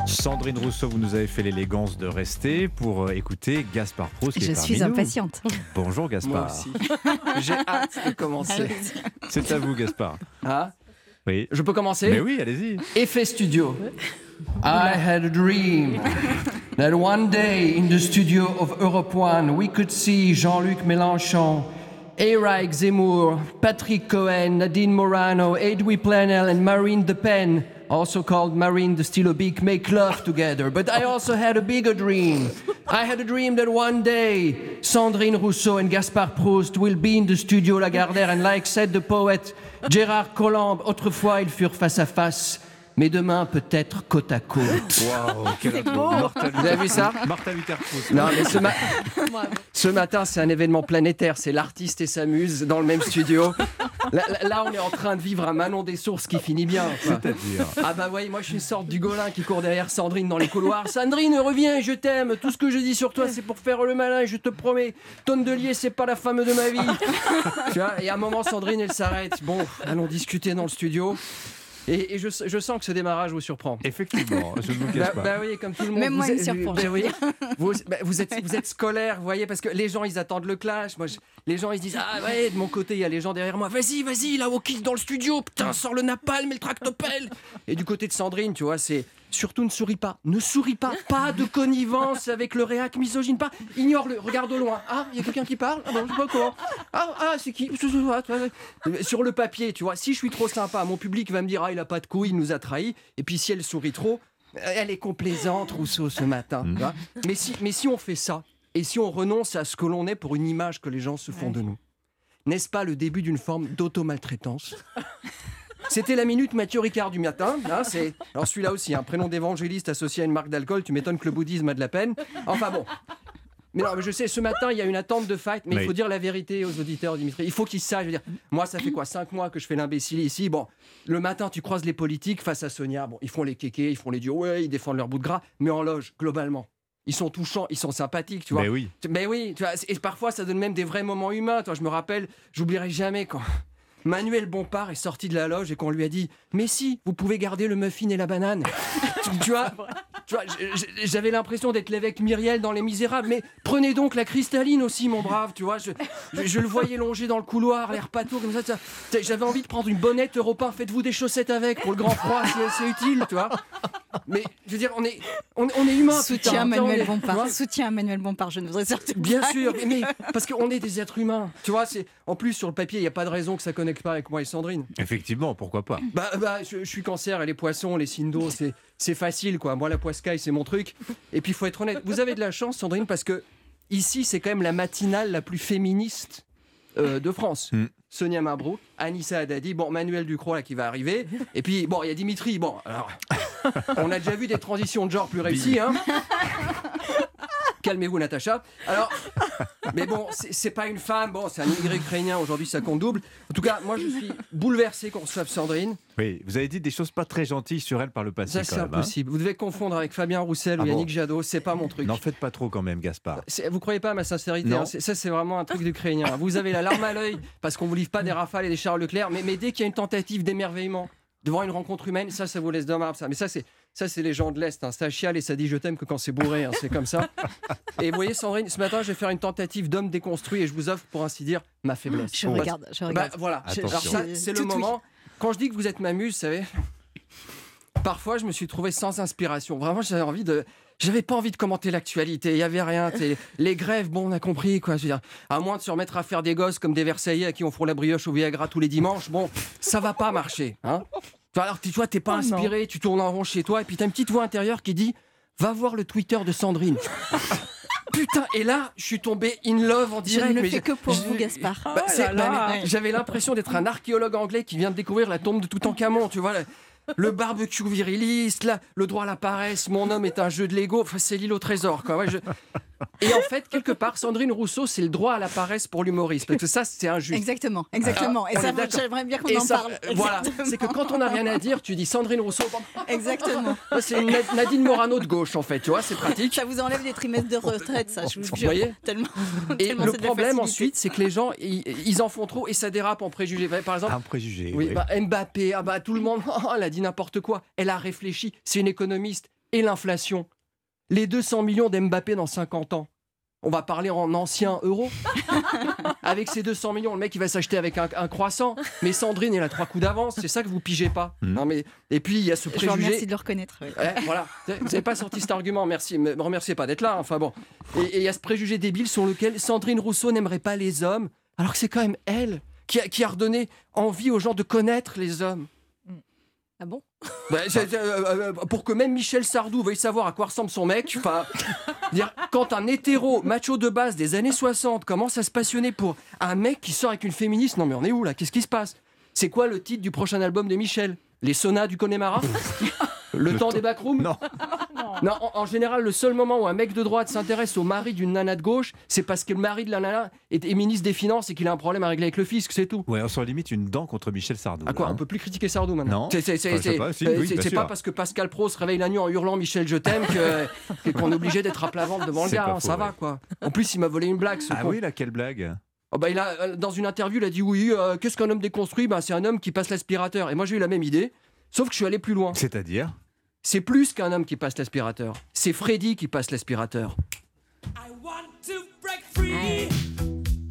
Sandrine Rousseau, vous nous avez fait l'élégance de rester pour euh, écouter Gaspard Proust. qui Je est suis parmi nous. impatiente. Bonjour Gaspard. Moi aussi. J'ai hâte de commencer. C'est à vous Gaspard. Ah Oui. Je peux commencer Mais oui, allez-y. Effet studio. I had a dream that one day in the studio of Europe One we could see Jean-Luc Mélenchon, Eric Zemmour, Patrick Cohen, Nadine Morano, Edoui Plenel, and Marine Le Pen, also called Marine the Stilobic, make love together. But I also had a bigger dream. I had a dream that one day Sandrine Rousseau and Gaspard Proust will be in the studio Lagardère, and like said the poet Gérard Collomb, autrefois ils furent face à face. Mais demain, peut-être côte à côte. Waouh, quel beau. Vous avez vu ça Luther. Non, mais ce, ma- ce matin, c'est un événement planétaire. C'est l'artiste et sa muse dans le même studio. Là, là- là, on est en train de vivre un Manon des sources qui finit bien. C'est-à-dire Ah bah oui, moi je suis une sorte du golin qui court derrière Sandrine dans les couloirs. Sandrine, reviens, je t'aime. Tout ce que je dis sur toi, c'est pour faire le malin. Je te promets, Tondelier, c'est pas la femme de ma vie. tu vois, et à un moment, Sandrine, elle s'arrête. Bon, allons discuter dans le studio. Et, et je, je sens que ce démarrage vous surprend. Effectivement, je ne vous Bah, cache pas. bah oui, comme tout le monde. Même vous moi, il me surprend, bah vous, bah, vous êtes, vous êtes scolaire, vous voyez, parce que les gens, ils attendent le clash. Moi, je- les gens, ils se disent Ah ouais, de mon côté, il y a les gens derrière moi. Vas-y, vas-y, là, au kick dans le studio. Putain, sors le napalm et le tractopelle. Et du côté de Sandrine, tu vois, c'est. Surtout ne souris pas, ne souris pas, pas de connivence avec le réac misogyne, pas, ignore-le, regarde au loin. Ah, il y a quelqu'un qui parle? Ah bon, je sais pas comment. Ah, ah c'est qui? Sur le papier, tu vois, si je suis trop sympa, mon public va me dire Ah, il a pas de couilles, il nous a trahis. Et puis si elle sourit trop, elle est complaisante, Rousseau, ce matin. tu vois. mais, si, mais si on fait ça, et si on renonce à ce que l'on est pour une image que les gens se font de nous, n'est-ce pas le début d'une forme d'auto-maltraitance? C'était la minute Mathieu Ricard du matin. Hein, c'est... Alors celui-là aussi, un prénom d'évangéliste associé à une marque d'alcool, tu m'étonnes que le bouddhisme a de la peine. Enfin bon. Mais non, mais je sais, ce matin, il y a une attente de fight, mais il faut dire la vérité aux auditeurs, Dimitri. Il faut qu'ils sachent. Je veux dire, moi, ça fait quoi 5 mois que je fais l'imbécile ici? Bon, le matin, tu croises les politiques face à Sonia. Bon, ils font les kékés, ils font les dieux, ouais, ils défendent leur bout de gras, mais en loge, globalement. Ils sont touchants, ils sont sympathiques, tu vois. Mais oui. Mais oui, tu vois, et parfois ça donne même des vrais moments humains. Toi, je me rappelle, j'oublierai jamais quand Manuel Bompard est sorti de la loge et qu'on lui a dit Mais si, vous pouvez garder le muffin et la banane. tu, tu vois, tu j'avais l'impression d'être l'évêque Myriel dans Les Misérables, mais prenez donc la cristalline aussi, mon brave. Tu vois, je, je- je le voyais longer dans le couloir, l'air pâteau comme ça. J'avais envie de prendre une bonnette européen. Faites-vous des chaussettes avec pour le grand froid, c'est c'est utile, tu vois. Mais je veux dire, on est, on, on est humain. Soutien à on Manuel Bompard. vois. Soutien à Manuel Bompard, je ne voudrais surtout Bien pas. sûr, mais, mais parce qu'on est des êtres humains. Tu vois, c'est en plus sur le papier, il n'y a pas de raison que ça connecte pas avec moi et Sandrine. Effectivement, pourquoi pas Bah, bah je, je suis cancer et les poissons, les signes d'eau, c'est facile quoi. Moi la poiscaille, c'est mon truc. Et puis il faut être honnête, vous avez de la chance Sandrine parce que ici c'est quand même la matinale la plus féministe euh, de France. Sonia Mabrouk, Anissa Haddadi, bon Manuel Ducrot là qui va arriver, et puis bon il y a Dimitri. Bon alors on a déjà vu des transitions de genre plus réussies. Hein Calmez-vous, Natacha. Alors, mais bon, c'est pas une femme, bon, c'est un immigré ukrainien, aujourd'hui ça compte double. En tout cas, moi je suis bouleversé qu'on reçoive Sandrine. Oui, vous avez dit des choses pas très gentilles sur elle par le passé. Ça, c'est hein. impossible. Vous devez confondre avec Fabien Roussel Ah ou bon Yannick Jadot, c'est pas mon truc. N'en faites pas trop quand même, Gaspard. Vous croyez pas à ma sincérité hein, Ça, c'est vraiment un truc d'Ukrainien. Vous avez la larme à l'œil parce qu'on vous livre pas des rafales et des Charles Leclerc, mais, mais dès qu'il y a une tentative d'émerveillement devant une rencontre humaine, ça, ça vous laisse de marbre. Ça. Mais ça, c'est ça, c'est les gens de l'Est. Hein. Ça chiale et ça dit je t'aime que quand c'est bourré. hein. C'est comme ça. Et vous voyez, Sandrine, ce matin, je vais faire une tentative d'homme déconstruit et je vous offre, pour ainsi dire, ma faiblesse. Je Parce- regarde, je Bah, regarde. voilà. Alors ça, c'est le moment. Quand je dis que vous êtes ma muse, vous savez, parfois je me suis trouvé sans inspiration. Vraiment, j'avais envie de. J'avais pas envie de commenter l'actualité, il y avait rien. Les grèves, bon, on a compris quoi. Je veux dire, à moins de se remettre à faire des gosses comme des Versaillais à qui on fout la brioche au Viagra tous les dimanches, bon, ça va pas marcher. Hein alors, tu vois, t'es pas Oh non. inspiré, tu tournes en rond chez toi, et puis t'as une petite voix intérieure qui dit Va voir le Twitter de Sandrine. Putain, et là, je suis tombé in love en Je direct. ne le mais fais que pour je- vous, Gaspard. bah, c'est- bah, J'avais l'impression d'être un archéologue anglais qui vient de découvrir la tombe de Toutankhamon, tu vois. Le, le barbecue viriliste, là, le droit à la paresse, mon homme est un jeu de Lego, enfin, c'est l'île au trésor, quoi. Ouais, je- Et en fait, quelque part, Sandrine Rousseau, c'est le droit à la paresse pour l'humoriste, parce que ça, c'est injuste. Exactement, exactement. Ah, Et ça, j'aimerais bien qu'on en ça, parle. euh, Voilà, c'est que quand on n'a rien à dire, tu dis Sandrine Rousseau. Exactement. C'est Nadine Morano de gauche, en fait, tu vois, c'est pratique. Ça vous enlève des trimestres de retraite, ça, je vous Vous jure. voyez Tellement, Et tellement le problème ensuite, c'est que les gens, ils, ils en font trop et ça dérape en préjugés. Par exemple, Un préjugé. oui, oui. bah, Mbappé, ah bah, tout le monde, oh, elle a dit n'importe quoi. Elle a réfléchi, c'est une économiste. Et l'inflation Les 200 millions d'Mbappé dans 50 ans on va parler en anciens euros. avec ces 200 millions, le mec il va s'acheter avec un, un croissant. Mais Sandrine, elle a trois coups d'avance. C'est ça que vous pigez pas. Non mais et puis il y a ce préjugé. remercie de le reconnaître. oui. Ouais, voilà, vous n'avez pas sorti cet argument, merci, me me remerciez pas d'être là, enfin bon. Et et il y a ce préjugé débile sur lequel Sandrine Rousseau n'aimerait pas les hommes, alors que c'est quand même elle qui a, qui a redonné envie aux gens de connaître les hommes. Ah bon? Bah, c'est, euh, euh, pour que même Michel Sardou veuille savoir à quoi ressemble son mec, enfin, dire, quand un hétéro macho de base des années 60 commence à se passionner pour un mec qui sort avec une féministe, non mais on est où là? Qu'est-ce qui se passe? C'est quoi le titre du prochain album de Michel? Les saunas du Connemara? Le, temps des backrooms Non. Non, en, en général, le seul moment où un mec de droite s'intéresse au mari d'une nana de gauche, c'est parce que le mari de la nana est, est ministre des Finances et qu'il a un problème à régler avec le fisc, c'est tout. Ouais, on se limite une dent contre Michel Sardou. À quoi là, On peut plus critiquer Sardou maintenant. Non. C'est Enfin, pas, si, oui, parce que Pascal Pro se réveille la nuit en hurlant Michel je t'aime qu'on est obligé d'être à plat ventre devant le gars. hein, faux, ça ouais. va quoi. En plus, il m'a volé une blague. Ce Ah con. oui, laquelle blague Oh, bah, il a, euh, dans une interview, il a dit oui, euh, qu'est-ce qu'un homme déconstruit? Bah, C'est un homme qui passe l'aspirateur. Et moi, j'ai eu la même idée, sauf que je suis allé plus loin. C'est-à-dire C'est plus qu'un homme qui passe l'aspirateur. C'est Freddy qui passe l'aspirateur.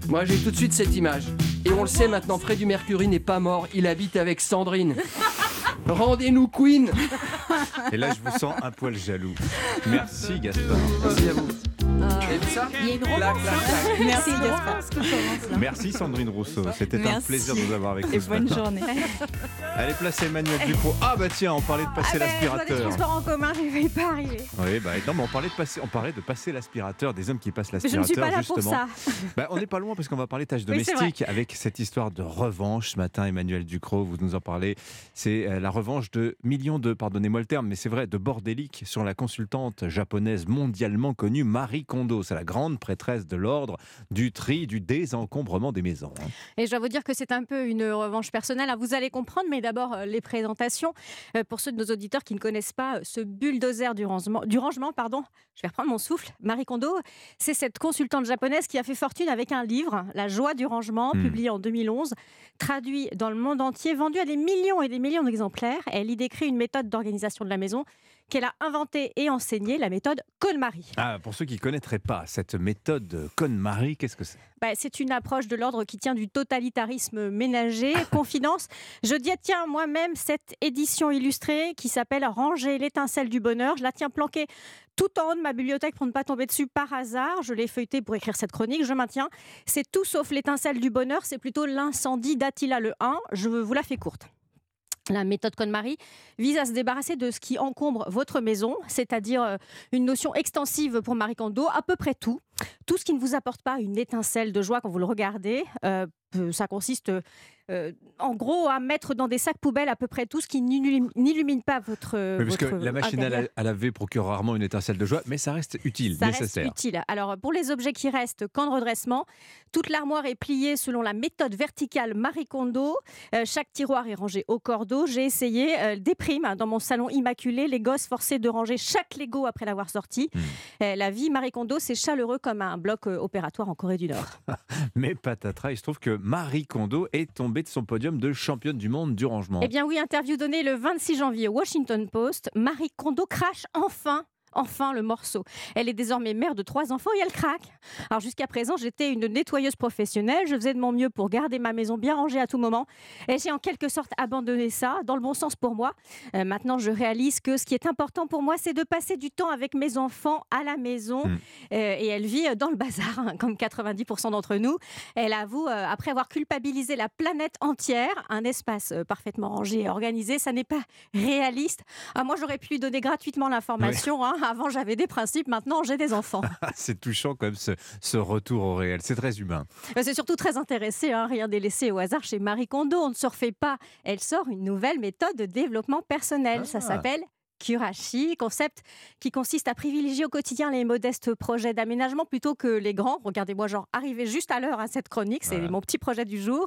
Moi, j'ai tout de suite cette image. Et on le sait maintenant, Freddy Mercury n'est pas mort, il habite avec Sandrine. Rendez-nous Queen Et là, je vous sens un poil jaloux. Merci, Gaspard. Merci à vous. Et ça Il y a une Clac, romance. clac, clac. Merci, Gaspard. Merci Sandrine Rousseau, c'était un plaisir de vous avoir avec nous. Et bonne matin. journée. Allez, placez Emmanuel Ducrot. Ah bah tiens, on parlait de passer Ah ben, l'aspirateur. transports en commun, je ne vais pas arriver. Oui, bah, non, mais on parlait de passer, on parlait de passer l'aspirateur, des hommes qui passent Mais je ne l'aspirateur. suis pas là pour justement. ça. Bah, on n'est pas loin parce qu'on va parler tâches Oui, domestiques avec cette histoire de revanche. Ce matin, Emmanuel Ducrot, vous nous en parlez. C'est euh, la revanche de millions de, pardonnez-moi le terme, mais c'est vrai, de bordéliques sur la consultante japonaise mondialement connue Marie Kondo. C'est la grande prêtresse de l'ordre du tri, du désencombrement des maisons. hein. Et je dois vous dire que c'est un peu une revanche personnelle. Vous allez comprendre, mais d'abord euh, les présentations. Euh, Pour ceux de nos auditeurs qui ne connaissent pas ce bulldozer du rangement, du rangement pardon, je vais reprendre mon souffle. Marie Kondo, c'est cette consultante japonaise qui a fait fortune avec un livre, La joie du rangement, Hmm. publié en 2011, traduit dans le monde entier, vendu à des millions et des millions d'exemplaires. Elle y décrit une méthode d'organisation de la maison qu'elle a inventée et enseignée, la méthode KonMari. Ah, pour ceux qui ne connaîtraient pas cette méthode KonMari, qu'est-ce que c'est? Bah, c'est une approche de l'ordre qui tient du totalitarisme ménager. Confidence, je détiens moi-même cette édition illustrée qui s'appelle Ranger l'étincelle du bonheur. Je la tiens planquée tout en haut de ma bibliothèque pour ne pas tomber dessus par hasard. Je l'ai feuilletée pour écrire cette chronique. Je maintiens, c'est tout sauf l'étincelle du bonheur, c'est plutôt l'incendie d'Attila le 1. Je vous la fais courte. La méthode KonMari vise à se débarrasser de ce qui encombre votre maison, c'est-à-dire euh, une notion extensive pour Marie Kondo, à peu près tout. Tout ce qui ne vous apporte pas une étincelle de joie quand vous le regardez. Euh, peu- ça consiste euh, en gros à mettre dans des sacs poubelles à peu près tout ce qui n'illumine pas votre. Oui, parce que la machine à, intérieur. la- à laver procure rarement une étincelle de joie, mais ça reste utile, Ça nécessaire. reste utile. Alors, pour les objets qui restent, camp de redressement, toute l'armoire est pliée selon la méthode verticale Marie Kondo. Euh, chaque tiroir est rangé au cordeau. J'ai essayé euh, des primes dans mon salon immaculé, les gosses forcés de ranger chaque Lego après l'avoir sorti. Hmm. Euh, la vie Marie Kondo, c'est chaleureux comme un bloc euh, opératoire en Corée du Nord. Mais patatras, il se trouve que Marie Kondo est tombée de son podium de championne du monde du rangement. Eh bien oui, interview donnée le 26 janvier au Washington Post, Marie Kondo crache enfin enfin le morceau. Elle est désormais mère de trois enfants et elle craque. Alors jusqu'à présent, j'étais une nettoyeuse professionnelle, je faisais de mon mieux pour garder ma maison bien rangée à tout moment et j'ai en quelque sorte abandonné ça, dans le bon sens pour moi. Euh, maintenant, je réalise que ce qui est important pour moi, c'est de passer du temps avec mes enfants à la maison Hmm. Euh, et elle vit dans le bazar, hein, comme 90% d'entre nous. Elle avoue, euh, après avoir culpabilisé la planète entière, un espace euh, parfaitement rangé et organisé, ça n'est pas réaliste. Ah, moi, j'aurais pu lui donner gratuitement l'information. hein. Avant, j'avais des principes, maintenant, j'ai des enfants. Ah, c'est touchant quand même ce, ce retour au réel. C'est très humain. Euh, C'est surtout très intéressé, hein, rien n'est laissé au hasard chez Marie Kondo. On ne se refait pas. Elle sort une nouvelle méthode de développement personnel. Ça Ah. s'appelle Kurashi, concept qui consiste à privilégier au quotidien les modestes projets d'aménagement plutôt que les grands. Regardez-moi, genre, arrivé juste à l'heure à cette chronique, c'est Voilà. mon petit projet du jour.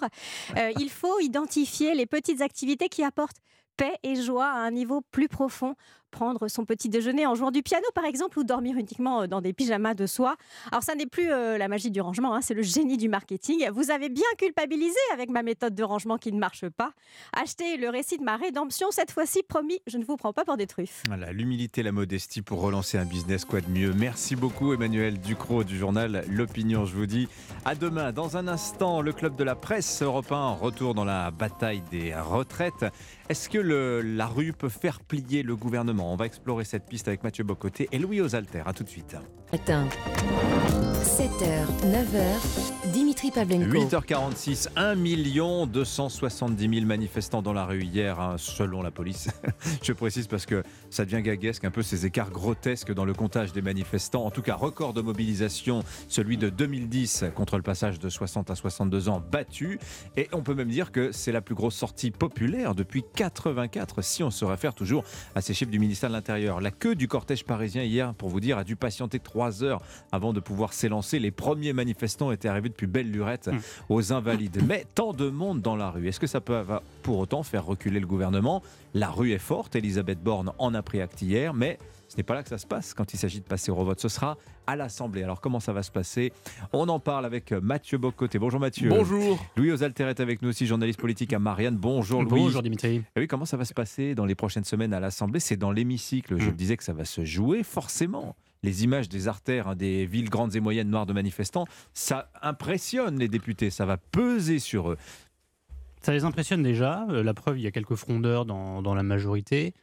Euh, il faut identifier les petites activités qui apportent paix et joie à un niveau plus profond. Prendre son petit déjeuner en jouant du piano, par exemple, ou dormir uniquement euh, dans des pyjamas de soie. Alors, ça n'est plus euh, la magie du rangement, hein, c'est le génie du marketing. Vous avez bien culpabilisé avec ma méthode de rangement qui ne marche pas. Achetez le récit de ma rédemption, cette fois-ci, promis, je ne vous prends pas pour des truffes. Voilà, l'humilité, la modestie pour relancer un business, quoi de mieux. Merci beaucoup Emmanuel Ducrot du journal L'Opinion. Je vous dis à demain. Dans un instant, le club de la presse européen retour dans la bataille des retraites. Est-ce que la rue peut faire plier le gouvernement? On va explorer cette piste avec Mathieu Bocoté et Louis Osalter. À tout de suite. Matin. 7h, 9h, Dimitri Pavlenko. 8h46, 1 270 000 manifestants dans la rue hier, hein, selon la police. Je précise parce que ça devient gaguesque, un peu ces écarts grotesques dans le comptage des manifestants. En tout cas, record de mobilisation, celui de 2010 contre le passage de 60 à 62 ans battu. Et on peut même dire que c'est la plus grosse sortie populaire depuis 84, si on se réfère toujours à ces chiffres du ministère de l'Intérieur. La queue du cortège parisien hier, pour vous dire, a dû patienter trois heures avant de pouvoir s'élancer. Les premiers manifestants étaient arrivés depuis belle lurette aux Invalides. Mais tant de monde dans la rue, est-ce que ça peut va pour autant faire reculer le gouvernement La rue est forte, Elisabeth Borne en a pris acte hier, mais ce n'est pas là que ça se passe quand il s'agit de passer au vote. Ce sera à l'Assemblée. Alors comment ça va se passer? On en parle avec Mathieu Bocoté. Bonjour Mathieu. Bonjour. Louis Osalter est avec nous aussi, journaliste politique à Marianne. Bonjour Louis. Bonjour Dimitri. Et oui, comment ça va se passer dans les prochaines semaines à l'Assemblée? C'est dans l'hémicycle. Mm. Je le disais que ça va se jouer forcément. Les images des artères hein, des villes grandes et moyennes noires de manifestants, ça impressionne les députés, ça va peser sur eux. Ça les impressionne déjà. Euh, la preuve, il y a quelques frondeurs dans, dans la majorité.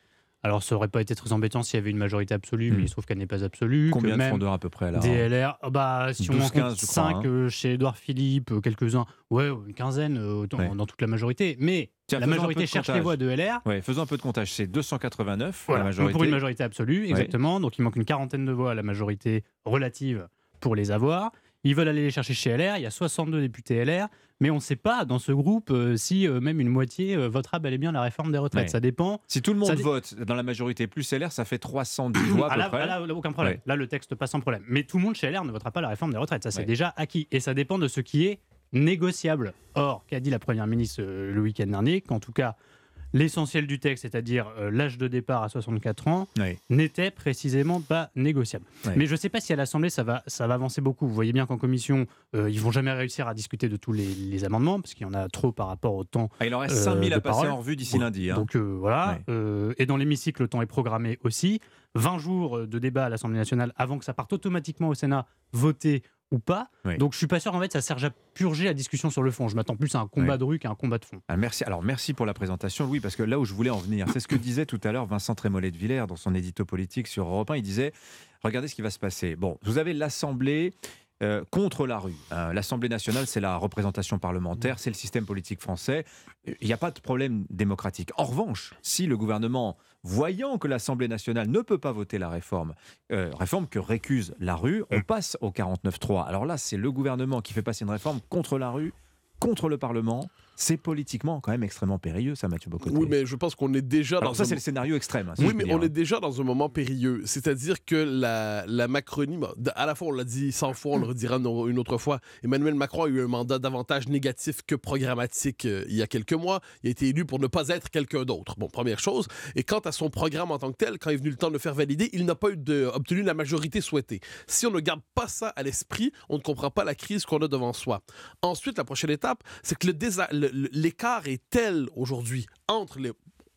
Alors, ça aurait pas été très embêtant s'il y avait une majorité absolue, mais Hmm. il se trouve qu'elle n'est pas absolue. Combien que de frondeurs à peu près là DLR, ah bah, si on 12, en 15, compte je crois, 5 hein. chez Édouard Philippe, euh, quelques-uns, ouais, une quinzaine euh, dans, Ouais. dans toute la majorité. Mais Tiens, la majorité cherche les comptage. voix de LR. Ouais, faisons un peu de comptage. C'est 289 Voilà, la donc majorité. pour une majorité absolue, exactement. Donc il manque une quarantaine de voix à la majorité relative pour les avoir. Ils veulent aller les chercher chez LR. Il y a 62 députés LR. Mais on ne sait pas dans ce groupe euh, si euh, même une moitié euh, votera bel et bien la réforme des retraites. Ouais. Ça dépend. Si tout le monde vote dans la majorité plus LR, ça fait 310 voix à Ah, peu là, près. là, là, aucun problème. Ouais. Là, le texte passe sans problème. Mais tout le monde chez LR ne votera pas la réforme des retraites. Ça, c'est Ouais. déjà acquis. Et ça dépend de ce qui est négociable. Or, qu'a dit la Première ministre le week-end dernier Qu'en tout cas, l'essentiel du texte, c'est-à-dire euh, l'âge de départ à 64 ans, n'était précisément pas négociable. Mais je ne sais pas si à l'Assemblée, ça va, ça va avancer beaucoup. Vous voyez bien qu'en commission, euh, ils vont jamais réussir à discuter de tous les, les amendements, parce qu'il y en a trop par rapport au temps. Ah, il en reste euh, 5000 à de passer en revue d'ici lundi. hein. Donc euh, voilà. Euh, et dans l'hémicycle, le temps est programmé aussi. 20 jours euh, de débat à l'Assemblée nationale avant que ça parte automatiquement au Sénat, voté ou pas. Oui. Donc je suis pas sûr en fait ça serge à purger la discussion sur le fond. Je m'attends plus à un combat de rue qu'à un combat de fond. Ah, merci. Alors merci pour la présentation, Louis, parce que là où je voulais en venir, c'est ce que disait tout à l'heure Vincent Trémollet de Villers dans son édito politique sur Europe 1. Il disait regardez ce qui va se passer. Bon, vous avez l'Assemblée. Euh, contre la rue. Euh, L'Assemblée nationale, c'est la représentation parlementaire, c'est le système politique français. Il n'y a pas de problème démocratique. En revanche, si le gouvernement, voyant que l'Assemblée nationale ne peut pas voter la réforme, euh, réforme que récuse la rue, on passe au 49-3. Alors là, c'est le gouvernement qui fait passer une réforme contre la rue, contre le Parlement. C'est politiquement quand même extrêmement périlleux, ça, Mathieu Bocoté. Oui, mais je pense qu'on est déjà Alors dans ça, un- c'est le scénario extrême. hein, oui, mais on est déjà dans un moment périlleux. C'est-à-dire que la, la Macronie, à la fois on l'a dit 100 fois, on le redira une autre fois, Emmanuel Macron a eu un mandat davantage négatif que programmatique euh, il y a quelques mois. Il a été élu pour ne pas être quelqu'un d'autre. Bon, première chose. Et quant à son programme en tant que tel, quand il est venu le temps de le faire valider, il n'a pas eu de- obtenu la majorité souhaitée. Si on ne garde pas ça à l'esprit, on ne comprend pas la crise qu'on a devant soi. Ensuite, la prochaine étape, c'est que le désa- le- le- l'écart est tel aujourd'hui entre les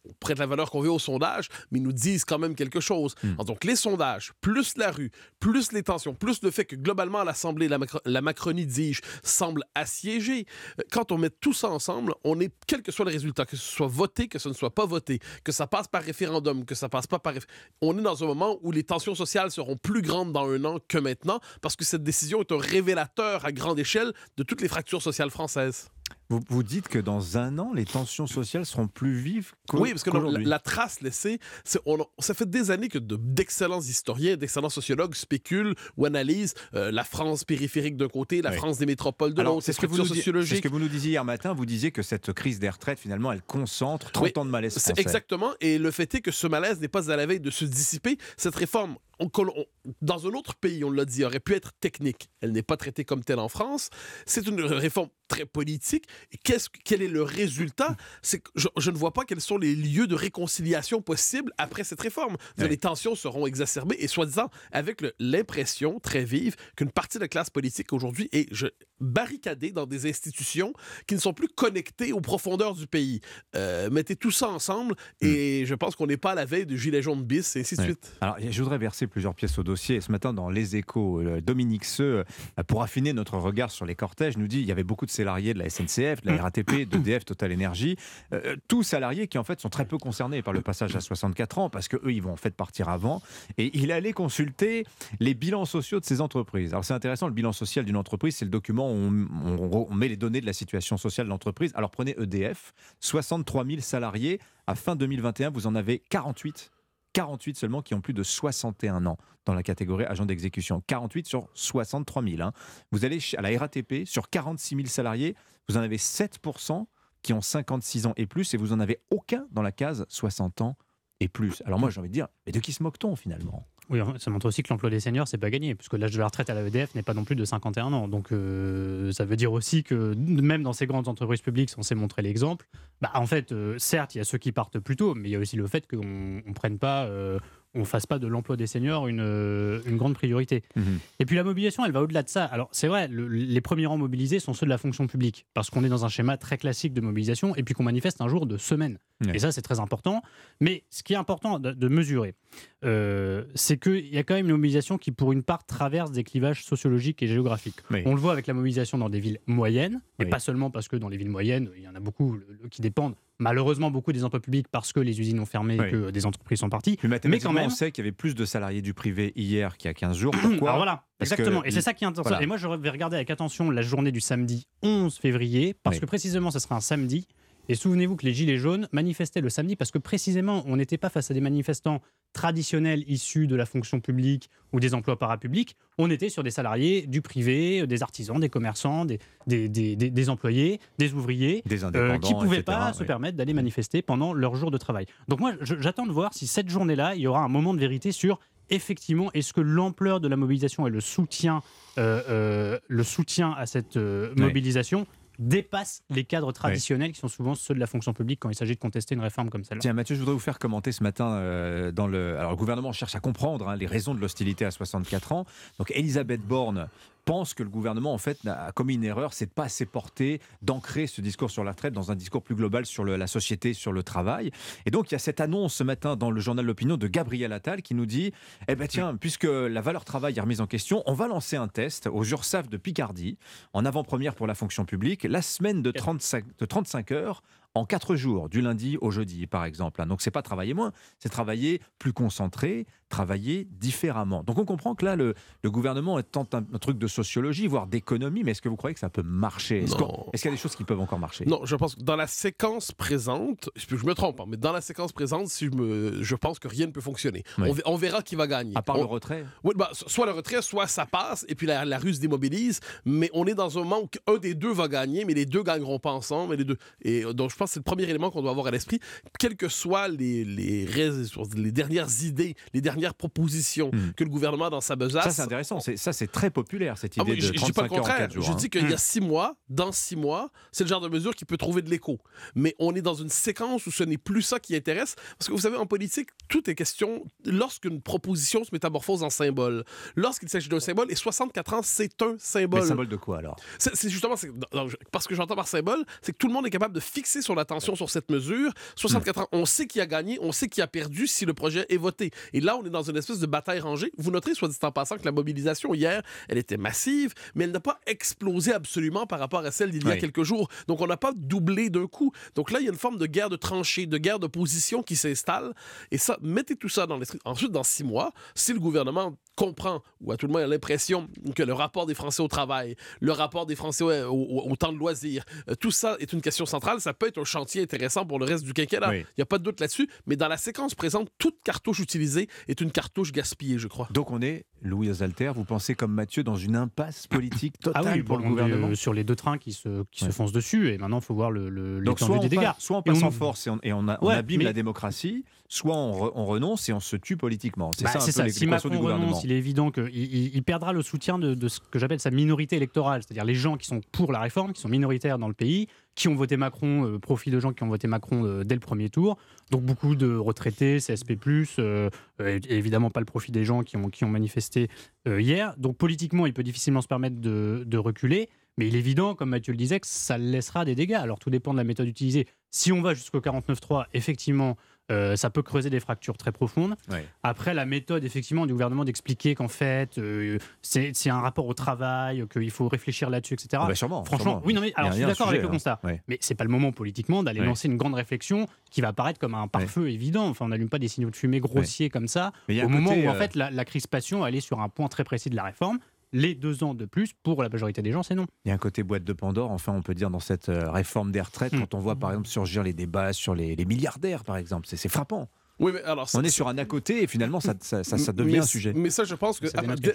on prête la valeur qu'on veut au sondage, mais ils nous disent quand même quelque chose. Donc les sondages, plus la rue, plus les tensions, plus le fait que globalement l'Assemblée, la, Macro- la Macronie, dis-je, semble assiégée, euh, quand on met tout ça ensemble, on est, quel que soit le résultat, que ce soit voté, que ce ne soit pas voté, que ça passe par référendum, que ça passe pas par... On est dans un moment où les tensions sociales seront plus grandes dans un an que maintenant, parce que cette décision est un révélateur à grande échelle de toutes les fractures sociales françaises. Vous, vous dites que dans un an, les tensions sociales seront plus vives qu'au- Oui, parce que non, la, qu'aujourd'hui. la trace laissée, on, ça fait des années que de- d'excellents historiens, d'excellents sociologues spéculent ou analysent euh, la France périphérique d'un côté, la Oui. France des métropoles de l'autre, c'est ces ce, que vous fractures nous di- c'est ce sociologiques. que vous nous disiez hier matin. Vous disiez que cette crise des retraites, finalement, elle concentre 30 Oui, ans de malaise C'est français. exactement. Et le fait est que ce malaise n'est pas à la veille de se dissiper. Cette réforme, on- qu'on- on- dans un autre pays, on l'a dit, aurait pu être technique. Elle n'est pas traitée comme telle en France. C'est une réforme très politique. Et quel est le résultat? C'est que je, je ne vois pas quels sont les lieux de réconciliation possibles après cette réforme. Les tensions seront exacerbées et soi-disant avec l'impression très vive qu'une partie de la classe politique aujourd'hui est je, barricadée dans des institutions qui ne sont plus connectées aux profondeurs du pays. Euh, mettez tout ça ensemble et je pense qu'on n'est pas à la veille du gilet jaune bis et ainsi de Ouais. suite. Alors, je voudrais verser plusieurs pièces au dossier. Ce matin, dans Les Échos, euh, Dominique Seux, euh, pour affiner notre regard sur les cortèges, nous dit qu'il y avait beaucoup de salariés de la SNCF, de la RATP, d'EDF, Total Energy, euh, tous salariés qui en fait sont très peu concernés par le passage à 64 ans parce que eux, ils vont en fait partir avant. Et il allait consulter les bilans sociaux de ces entreprises. Alors, c'est intéressant, le bilan social d'une entreprise, c'est le document où on- on met les données de la situation sociale de l'entreprise. Alors, prenez EDF, 63 000 salariés. À fin 2021, vous en avez 48 48 seulement qui ont plus de 61 ans dans la catégorie agent d'exécution. 48 sur 63 000. hein. Vous allez à la RATP, sur 46 000 salariés, vous en avez 7% qui ont 56 ans et plus, et vous en avez aucun dans la case 60 ans et plus. Alors moi, j'ai envie de dire, mais de qui se moque-t-on finalement? Oui, ça montre aussi que l'emploi des seniors, c'est pas gagné, puisque l'âge de la retraite à la EDF n'est pas non plus de 51 ans. Donc, euh, ça veut dire aussi que même dans ces grandes entreprises publiques, censées montrer l'exemple, bah, en fait, euh, certes, il y a ceux qui partent plus tôt, mais il y a aussi le fait qu'on ne prenne pas, on fasse pas de l'emploi des seniors une, euh, une grande priorité. Et puis la mobilisation, elle va au-delà de ça. Alors c'est vrai, le- les premiers rangs mobilisés sont ceux de la fonction publique, parce qu'on est dans un schéma très classique de mobilisation, et puis qu'on manifeste un jour de semaine. Et ça, c'est très important. Mais ce qui est important de, de mesurer, euh, c'est qu'il y a quand même une mobilisation qui, pour une part, traverse des clivages sociologiques et géographiques. Oui. On le voit avec la mobilisation dans des villes moyennes, et Oui. pas seulement parce que dans les villes moyennes, il y en a beaucoup qui dépendent malheureusement beaucoup des emplois publics parce que les usines ont fermé et que des entreprises sont parties. Mais Mais quand même. on sait qu'il y avait plus de salariés du privé hier qu'il y a 15 jours. Pourquoi? Alors voilà, Parce que exactement. Et c'est ça qui est intéressant. voilà. Et moi, je vais regarder avec attention la journée du samedi 11 février, parce Oui. que précisément, ce sera un samedi. Et souvenez-vous que les Gilets jaunes manifestaient le samedi parce que précisément, on n'était pas face à des manifestants traditionnels issus de la fonction publique ou des emplois parapublics. On était sur des salariés du privé, des artisans, des commerçants, des, des, des- des- des employés, des ouvriers, Des euh, qui ne pouvaient etc., pas se permettre d'aller manifester pendant leur jour de travail. Donc moi, j'attends de voir si cette journée-là, il y aura un moment de vérité sur effectivement, est-ce que l'ampleur de la mobilisation et le soutien, euh, euh, le soutien à cette Ouais. Dépasse les cadres traditionnels qui sont souvent ceux de la fonction publique quand il s'agit de contester une réforme comme celle-là. Tiens, Mathieu, je voudrais vous faire commenter ce matin euh, dans le. Alors, le gouvernement cherche à comprendre hein, les raisons de l'hostilité à 64 ans. Donc, Elisabeth Borne pense que le gouvernement, en fait, a commis une erreur, c'est de pas assez porter, d'ancrer ce discours sur la retraite dans un discours plus global sur la société, sur le travail. Et donc, il y a cette annonce ce matin dans le journal L'Opinion de Gabriel Attal qui nous dit Eh ben tiens, puisque la valeur travail est remise en question, on va lancer un test aux URSAF de Picardie, en avant-première pour la fonction publique, la semaine de 35, de 35 heures en 4 jours, du lundi au jeudi, par exemple. Donc, c'est pas travailler moins, c'est travailler plus concentré, travailler différemment. Donc, on comprend que là, le, le gouvernement tente un, un truc de sociologie, voire d'économie, mais est-ce que vous croyez que ça peut marcher? Est-ce qu'il y a des choses qui peuvent encore marcher? Non, je pense que dans la séquence présente, je je me trompe, hein, mais dans la séquence présente, si je, me, je pense que rien ne peut fonctionner. Oui. On, ve- on verra qui va gagner. À part On- le retrait? Oui, bah, so- soit le retrait, soit ça passe, et puis la, la rue se démobilise. Mais on est dans un moment où un des deux va gagner, mais les deux gagneront pas ensemble. Et, les deux... et donc, je pense que c'est le premier élément qu'on doit avoir à l'esprit. Quelles que soient les, les, les dernières idées, les dernières propositions que le gouvernement a dans sa besace. Hmm. Ça, c'est intéressant. Ça, c'est très populaire, cette Ah idée oui, de je- je dis 35 pas le contraire. 4 jours. Je hein. dis qu'il y a six mois, dans six mois, c'est le genre de mesure qui peut trouver de l'écho. Mais on est dans une séquence où ce n'est plus ça qui intéresse. Parce que vous savez, en politique, tout est question. Lorsqu'une proposition se métamorphose en symbole, lorsqu'il s'agit d'un symbole, et 64 ans, c'est un symbole. Mais symbole de quoi alors? C'est justement parce que j'entends par symbole, c'est que tout le monde est capable de fixer son attention sur cette mesure. 64 ans, on sait qui a gagné, on sait qui a perdu si le projet est voté. Et là, on est dans une espèce de bataille rangée. Vous noterez, soit dit en passant, que la mobilisation hier, elle était massive, mais elle n'a pas explosé absolument par rapport à celle d'il y a Oui. quelques jours. Donc, on n'a pas doublé d'un coup. Donc là, il y a une forme de guerre de tranchées, de guerre de position qui s'installe. Et ça, mettez tout ça dans l'esprit. Ensuite, dans six mois, si le gouvernement comprend, ou à tout le moins a l'impression que le rapport des Français au travail, le rapport des Français au, au- au temps de loisirs, euh, tout ça est une question centrale, ça peut être un chantier intéressant pour le reste du quinquennat. Il Oui. n'y a pas de doute là-dessus, mais dans la séquence présente, toute cartouche utilisée est une cartouche gaspillée, je crois. Donc on est, Louis Alter, vous pensez comme Mathieu, dans une impasse politique totale Ah oui, pour le est, gouvernement euh, sur les deux trains qui se, qui se foncent dessus, et maintenant il faut voir le, le, Donc soit on, des dégâts. passe, soit on Et passe on- en force et on, et on a- on Ouais, abîme mais- la démocratie, soit on, re- on renonce et on se tue politiquement. C'est Bah, ça un c'est peu ça. les Si Macron du gouvernement. renonce, il est évident qu'il il, il perdra le soutien de, ce que j'appelle sa minorité électorale, c'est-à-dire les gens qui sont pour la réforme, qui sont minoritaires dans le pays, qui ont voté Macron, euh, profit de gens qui ont voté Macron euh, dès le premier tour. Donc beaucoup de retraités, CSP+, euh, évidemment pas le profit des gens qui ont, qui ont manifesté hier. Donc politiquement, il peut difficilement se permettre de, de reculer. Mais il est évident, comme Mathieu le disait, que ça laissera des dégâts. Alors tout dépend de la méthode utilisée. Si on va jusqu'au 49.3, effectivement, euh, ça peut creuser des fractures très profondes. Ouais. Après, la méthode, effectivement, du gouvernement d'expliquer qu'en fait, euh, c'est un rapport au travail, qu'il faut réfléchir là-dessus, etc. Ah bah sûrement, Franchement, sûrement. oui, non, mais alors, je suis d'accord avec le constat. hein. Ouais. Mais c'est pas le moment politiquement d'aller Ouais. lancer une grande réflexion qui va apparaître comme un pare-feu évident. Enfin, on n'allume pas des signaux de fumée grossiers comme ça. Au moment côté, où, en euh, fait, la, la crispation allait sur un point très précis de la réforme. Les deux ans de plus, pour la majorité des gens, c'est non. Il y a un côté boîte de Pandore, enfin on peut dire, dans cette euh, réforme des retraites, Hmm. quand on voit par exemple surgir les débats sur les, les milliardaires, par exemple. C'est frappant. Oui, mais alors, On est sur un à côté et finalement ça, ça, ça- ça devient mais, un sujet. Mais ça, je pense que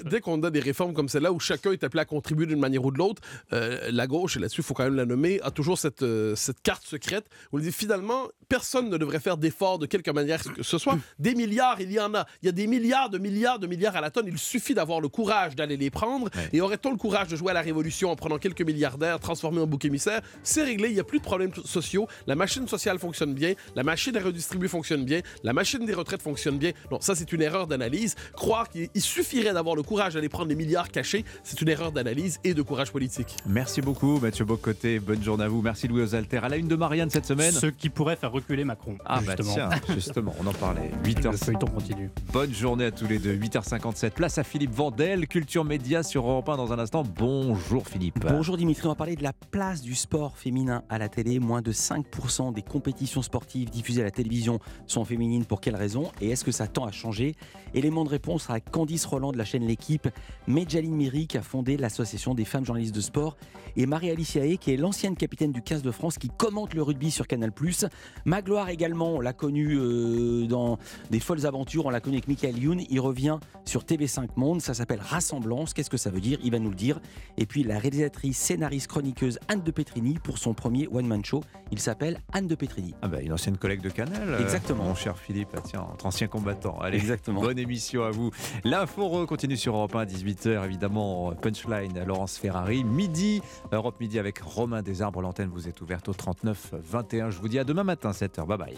dès, qu'on a des réformes comme celle-là où chacun est appelé à contribuer d'une manière ou de l'autre, euh, la gauche, et là-dessus, il faut quand même la nommer, a toujours cette, euh, cette carte secrète où on dit finalement, personne ne devrait faire d'efforts de quelque manière que ce soit. Des milliards, il y en a. Il y a des milliards de milliards de milliards à la tonne. Il suffit d'avoir le courage d'aller les prendre. Et aurait-on le courage de jouer à la révolution en prenant quelques milliardaires, transformés en bouc émissaire C'est réglé, il n'y a plus de problèmes sociaux. La machine sociale fonctionne bien, la machine à redistribuer fonctionne bien, la machine des retraites fonctionne bien. Non, ça, c'est une erreur d'analyse. Croire qu'il suffirait d'avoir le courage d'aller prendre les milliards cachés, c'est une erreur d'analyse et de courage politique. Merci beaucoup, Mathieu Bocoté. Bonne journée à vous. Merci Louis Osalter. À la une de Marianne cette semaine. Ce qui pourrait faire reculer Macron. Ah, bah justement. tiens, justement, on en parlait. 8h. Le feuilleton continue. Bonne journée à tous les deux. 8h57. Place à Philippe Vandel, Culture Média sur Europe 1 dans un instant. Bonjour Philippe. Bonjour Dimitri, on va parler de la place du sport féminin à la télé. Moins de 5% des compétitions sportives diffusées à la télévision sont féminines. Pour quelles raisons Et est-ce que ça tend à changer Élément de réponse à Candice Roland de la chaîne L'équipe, Medjaline Miri qui a fondé l'association des femmes journalistes de sport et Marie-Alice Haye qui est l'ancienne capitaine du 15 de France qui commente le rugby sur Canal+. Magloire également, on l'a connu euh, dans des folles aventures, on l'a connu avec Michael Youn, il revient sur TV5 Monde, ça s'appelle Rassemblance, qu'est-ce que ça veut dire? Il va nous le dire. Et puis la réalisatrice, scénariste, chroniqueuse Anne de Petrini pour son premier one-man show, il s'appelle Anne de Petrini. Ah bah, une ancienne collègue de Canal. euh, Exactement. mon cher Philippe, tiens, entre anciens combattants. Allez, Exactement. bonne émission à vous. L'info continue sur Europe 1 à 18h, évidemment. Punchline, Laurence Ferrari. Midi, Europe Midi avec Romain Desarbres. L'antenne vous est ouverte au 39 21. Je vous dis à demain matin, 7h. Bye bye.